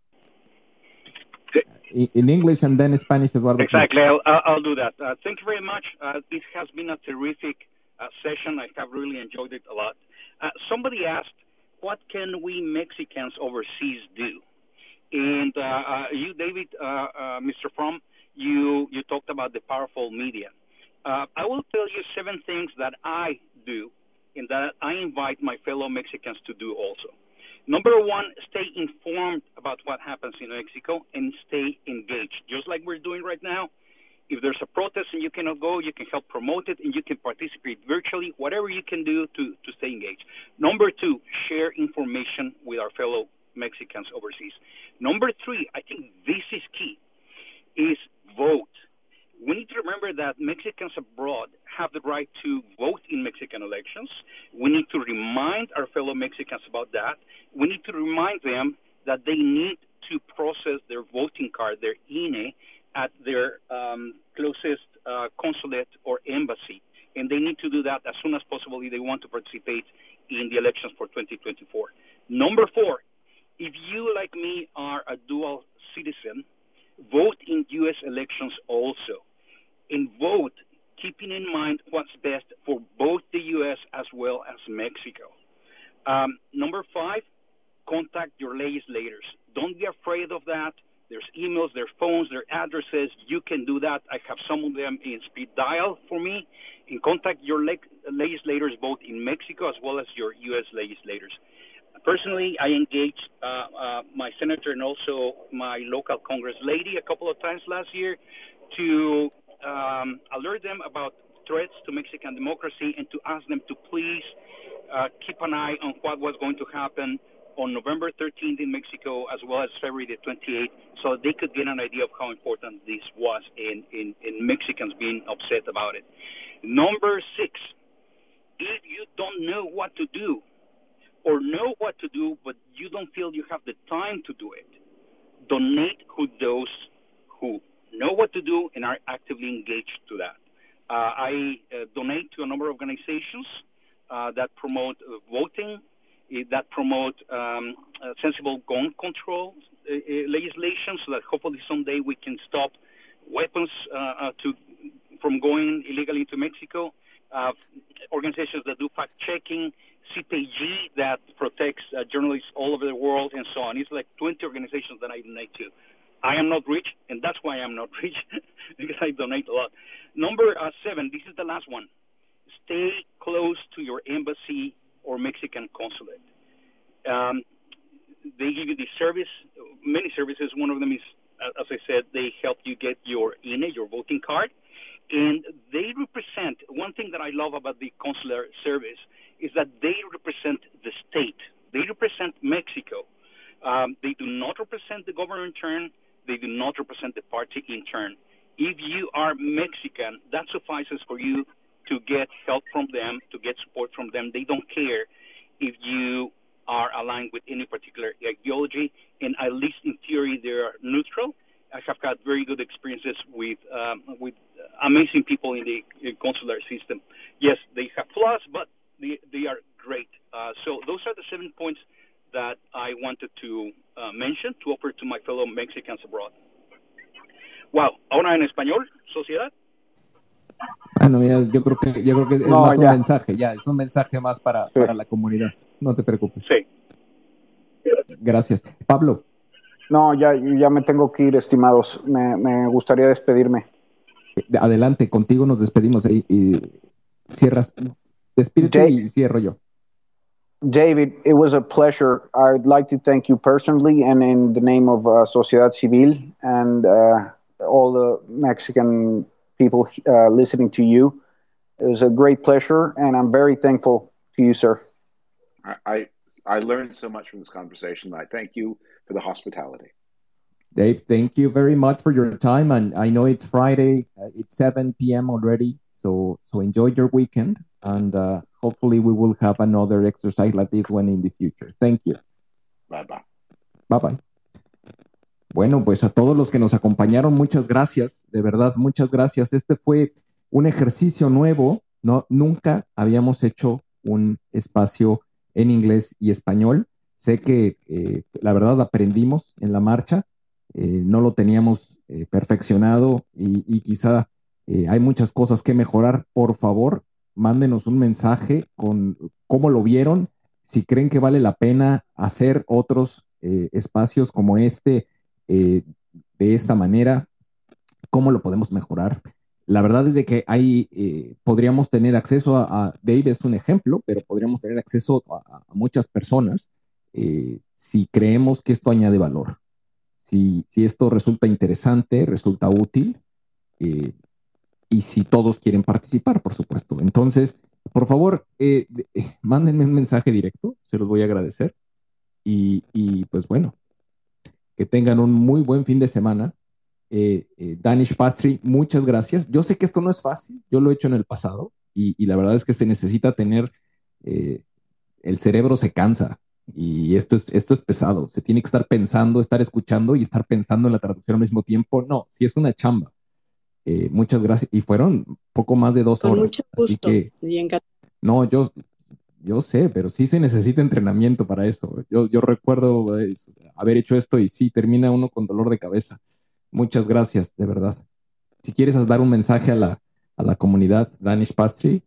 In English and then Spanish, Eduardo. Exactly, I'll, I'll, do that. Uh, thank you very much. Uh, this has been a terrific uh, session. I have really enjoyed it a lot. Uh, somebody asked, what can we Mexicans overseas do? And uh, uh, you, David, Mr. Frum, you, you talked about the powerful media. I will tell you seven things that I do and that I invite my fellow Mexicans to do also. Number one, stay informed about what happens in Mexico and stay engaged. Just like we're doing right now. If there's a protest and you cannot go, you can help promote it and you can participate virtually, whatever you can do to, to stay engaged. Number two, share information with our fellow Mexicans overseas. Number three, I think this is key, is vote. We need to remember that Mexicans abroad have the right to vote in Mexican elections. We need to remind our fellow Mexicans about that. We need to remind them that they need to process their voting card, their INE, at their um, closest uh, consulate or embassy. And they need to do that as soon as possible if they want to participate in the elections for 2024. Number four, if you, like me, are a dual citizen, vote in U.S. elections also. And vote keeping in mind what's best for both the U.S. as well as Mexico. Um, number five, contact your legislators. Don't be afraid of that. There's emails, there's phones, their addresses. You can do that. I have some of them in speed dial for me. And contact your leg- legislators both in Mexico as well as your U.S. legislators. Personally, I engaged uh, uh, my senator and also my local Congress lady a couple of times last year to um, alert them about threats to Mexican democracy and to ask them to please uh, keep an eye on what was going to happen on November 13th in Mexico as well as February the 28th so they could get an idea of how important this was in, in, in Mexicans being upset about it. Number six, if you don't know what to do or know what to do but you don't feel you have the time to do it, donate to those who know what to do and are actively engaged to that. Uh, I uh, donate to a number of organizations uh, that promote uh, voting, eh, that promote um, uh, sensible gun control uh, legislation, so that hopefully someday we can stop weapons to from going illegally to Mexico. organizations that do fact checking, CPJ that protects journalists all over the world, and so on. It's like 20 organizations that I donate to. I am not rich, and that's why I'm not rich because I donate a lot. Number uh, seven, this is the last one. Stay close to your embassy or Mexican consulate. Um, they give you the service, many services. One of them is, as I said, they help you get your INE, your voting card, and they represent. One thing that I love about the consular service is that they represent the state. They represent Mexico. Um, they do not represent the government turn they do not represent the party in turn. If you are Mexican, that suffices for you to get help from them, to get support from them. They don't care if you are aligned with any particular ideology, and at least in theory, they are neutral. I have had very good experiences with um, with amazing people in the consular system. Yes, they have flaws, but they, they are great. Uh, so those are the seven points that I wanted to uh, mention to offer to my fellow Mexicans abroad. Wow, ahora en español, sociedad. Ah, no, mira, yo creo que, yo creo que es no, más ya. un mensaje, ya, es un mensaje más para, sí. para la comunidad. No te preocupes. Sí. Gracias. Pablo. No, ya, ya me tengo que ir, estimados. Me, me gustaría despedirme. Adelante, contigo nos despedimos y, y cierras. Despídete Jay, y cierro yo. David, it was a pleasure. I'd like to thank you personally and in the name of uh, Sociedad Civil and uh, all the Mexican people uh, listening to you. It was a great pleasure, and I'm very thankful to you, sir. I, I learned so much from this conversation. I thank you for the hospitality. Dave, thank you very much for your time. And I know it's Friday, uh, it's 7 p.m. already. So, so enjoy your weekend. And uh, hopefully, we will have another exercise like this one in the future. Thank you. Bye bye. Bye bye. Bueno, pues a todos los que nos acompañaron, muchas gracias. De verdad, muchas gracias. Este fue un ejercicio nuevo. No, nunca habíamos hecho un espacio en inglés y español. Sé que eh, la verdad aprendimos en la marcha eh, no lo teníamos eh, perfeccionado y, y quizá hay muchas cosas que mejorar. Por favor, mándenos un mensaje con cómo lo vieron, si creen que vale la pena hacer otros espacios como este de esta manera, cómo lo podemos mejorar. La verdad es de que ahí podríamos tener acceso a, a, Dave es un ejemplo, pero podríamos tener acceso a, a muchas personas si creemos que esto añade valor si, esto resulta interesante, resulta útil, eh, y si todos quieren participar, por supuesto. Entonces, por favor, eh, eh, mándenme un mensaje directo, se los voy a agradecer. Y, pues bueno, que tengan un muy buen fin de semana. Danish Pastry, muchas gracias. Yo sé que esto no es fácil, yo lo he hecho en el pasado y, y la verdad es que se necesita tener, el cerebro se cansa y esto es, esto es pesado. Se tiene que estar pensando, estar escuchando y estar pensando en la traducción al mismo tiempo. No, si es una chamba. Eh, muchas gracias. Y fueron poco más de dos Con horas. mucho gusto. Que, y no, yo, yo sé, pero sí se necesita entrenamiento para eso. Yo, yo recuerdo haber hecho esto y sí, termina uno con dolor de cabeza. Muchas gracias, de verdad. Si quieres dar un mensaje a la, a la comunidad Danish Pastry,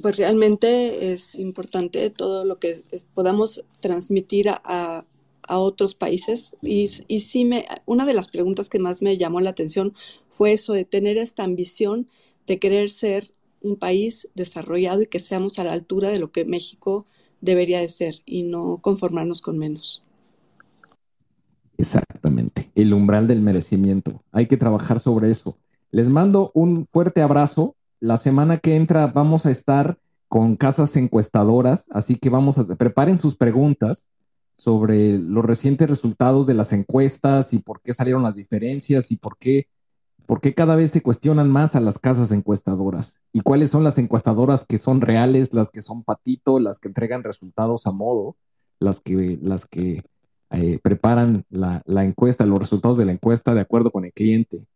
pues realmente es importante todo lo que podamos transmitir a, a, otros países. Y, y, sí, me, una de las preguntas que más me llamó la atención fue eso de tener esta ambición de querer ser un país desarrollado y que seamos a la altura de lo que México debería de ser y no conformarnos con menos. Exactamente, el umbral del merecimiento. Hay que trabajar sobre eso. Les mando un fuerte abrazo la semana que entra vamos a estar con casas encuestadoras, así que vamos a preparen sus preguntas sobre los recientes resultados de las encuestas y por qué salieron las diferencias y por qué, por qué cada vez se cuestionan más a las casas encuestadoras y cuáles son las encuestadoras que son reales, las que son patito, las que entregan resultados a modo, las que, las que eh, preparan la, la encuesta, los resultados de la encuesta de acuerdo con el cliente.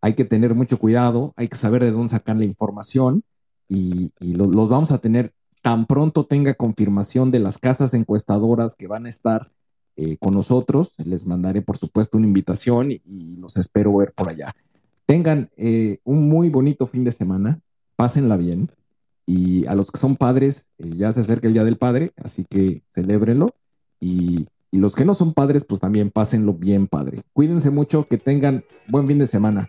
Hay que tener mucho cuidado, hay que saber de dónde sacar la información y, los vamos a tener tan pronto tenga confirmación de las casas encuestadoras que van a estar eh, con nosotros. Les mandaré, por supuesto, una invitación y, los espero ver por allá. Tengan eh, un muy bonito fin de semana, pásenla bien. Y a los que son padres, eh, ya se acerca el Día del Padre, así que celébrenlo. Y, y los que no son padres, pues también pásenlo bien, padre. Cuídense mucho, que tengan buen fin de semana.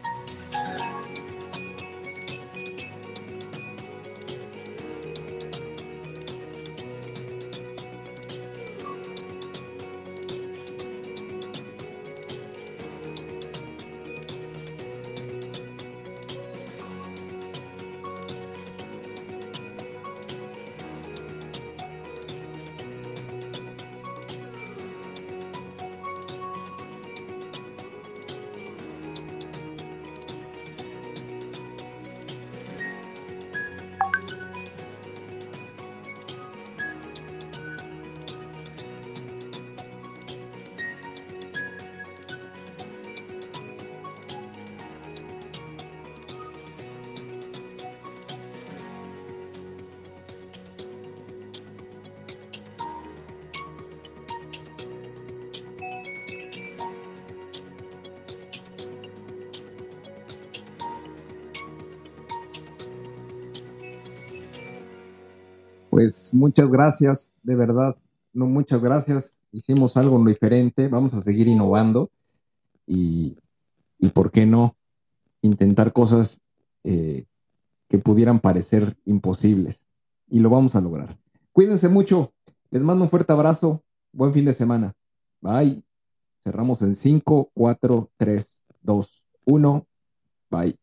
Pues muchas gracias, de verdad. No, muchas gracias. Hicimos algo diferente. Vamos a seguir innovando y, y ¿por qué no? Intentar cosas eh, que pudieran parecer imposibles. Y lo vamos a lograr. Cuídense mucho. Les mando un fuerte abrazo. Buen fin de semana. Bye. Cerramos en 5, 4, 3, 2, 1. Bye.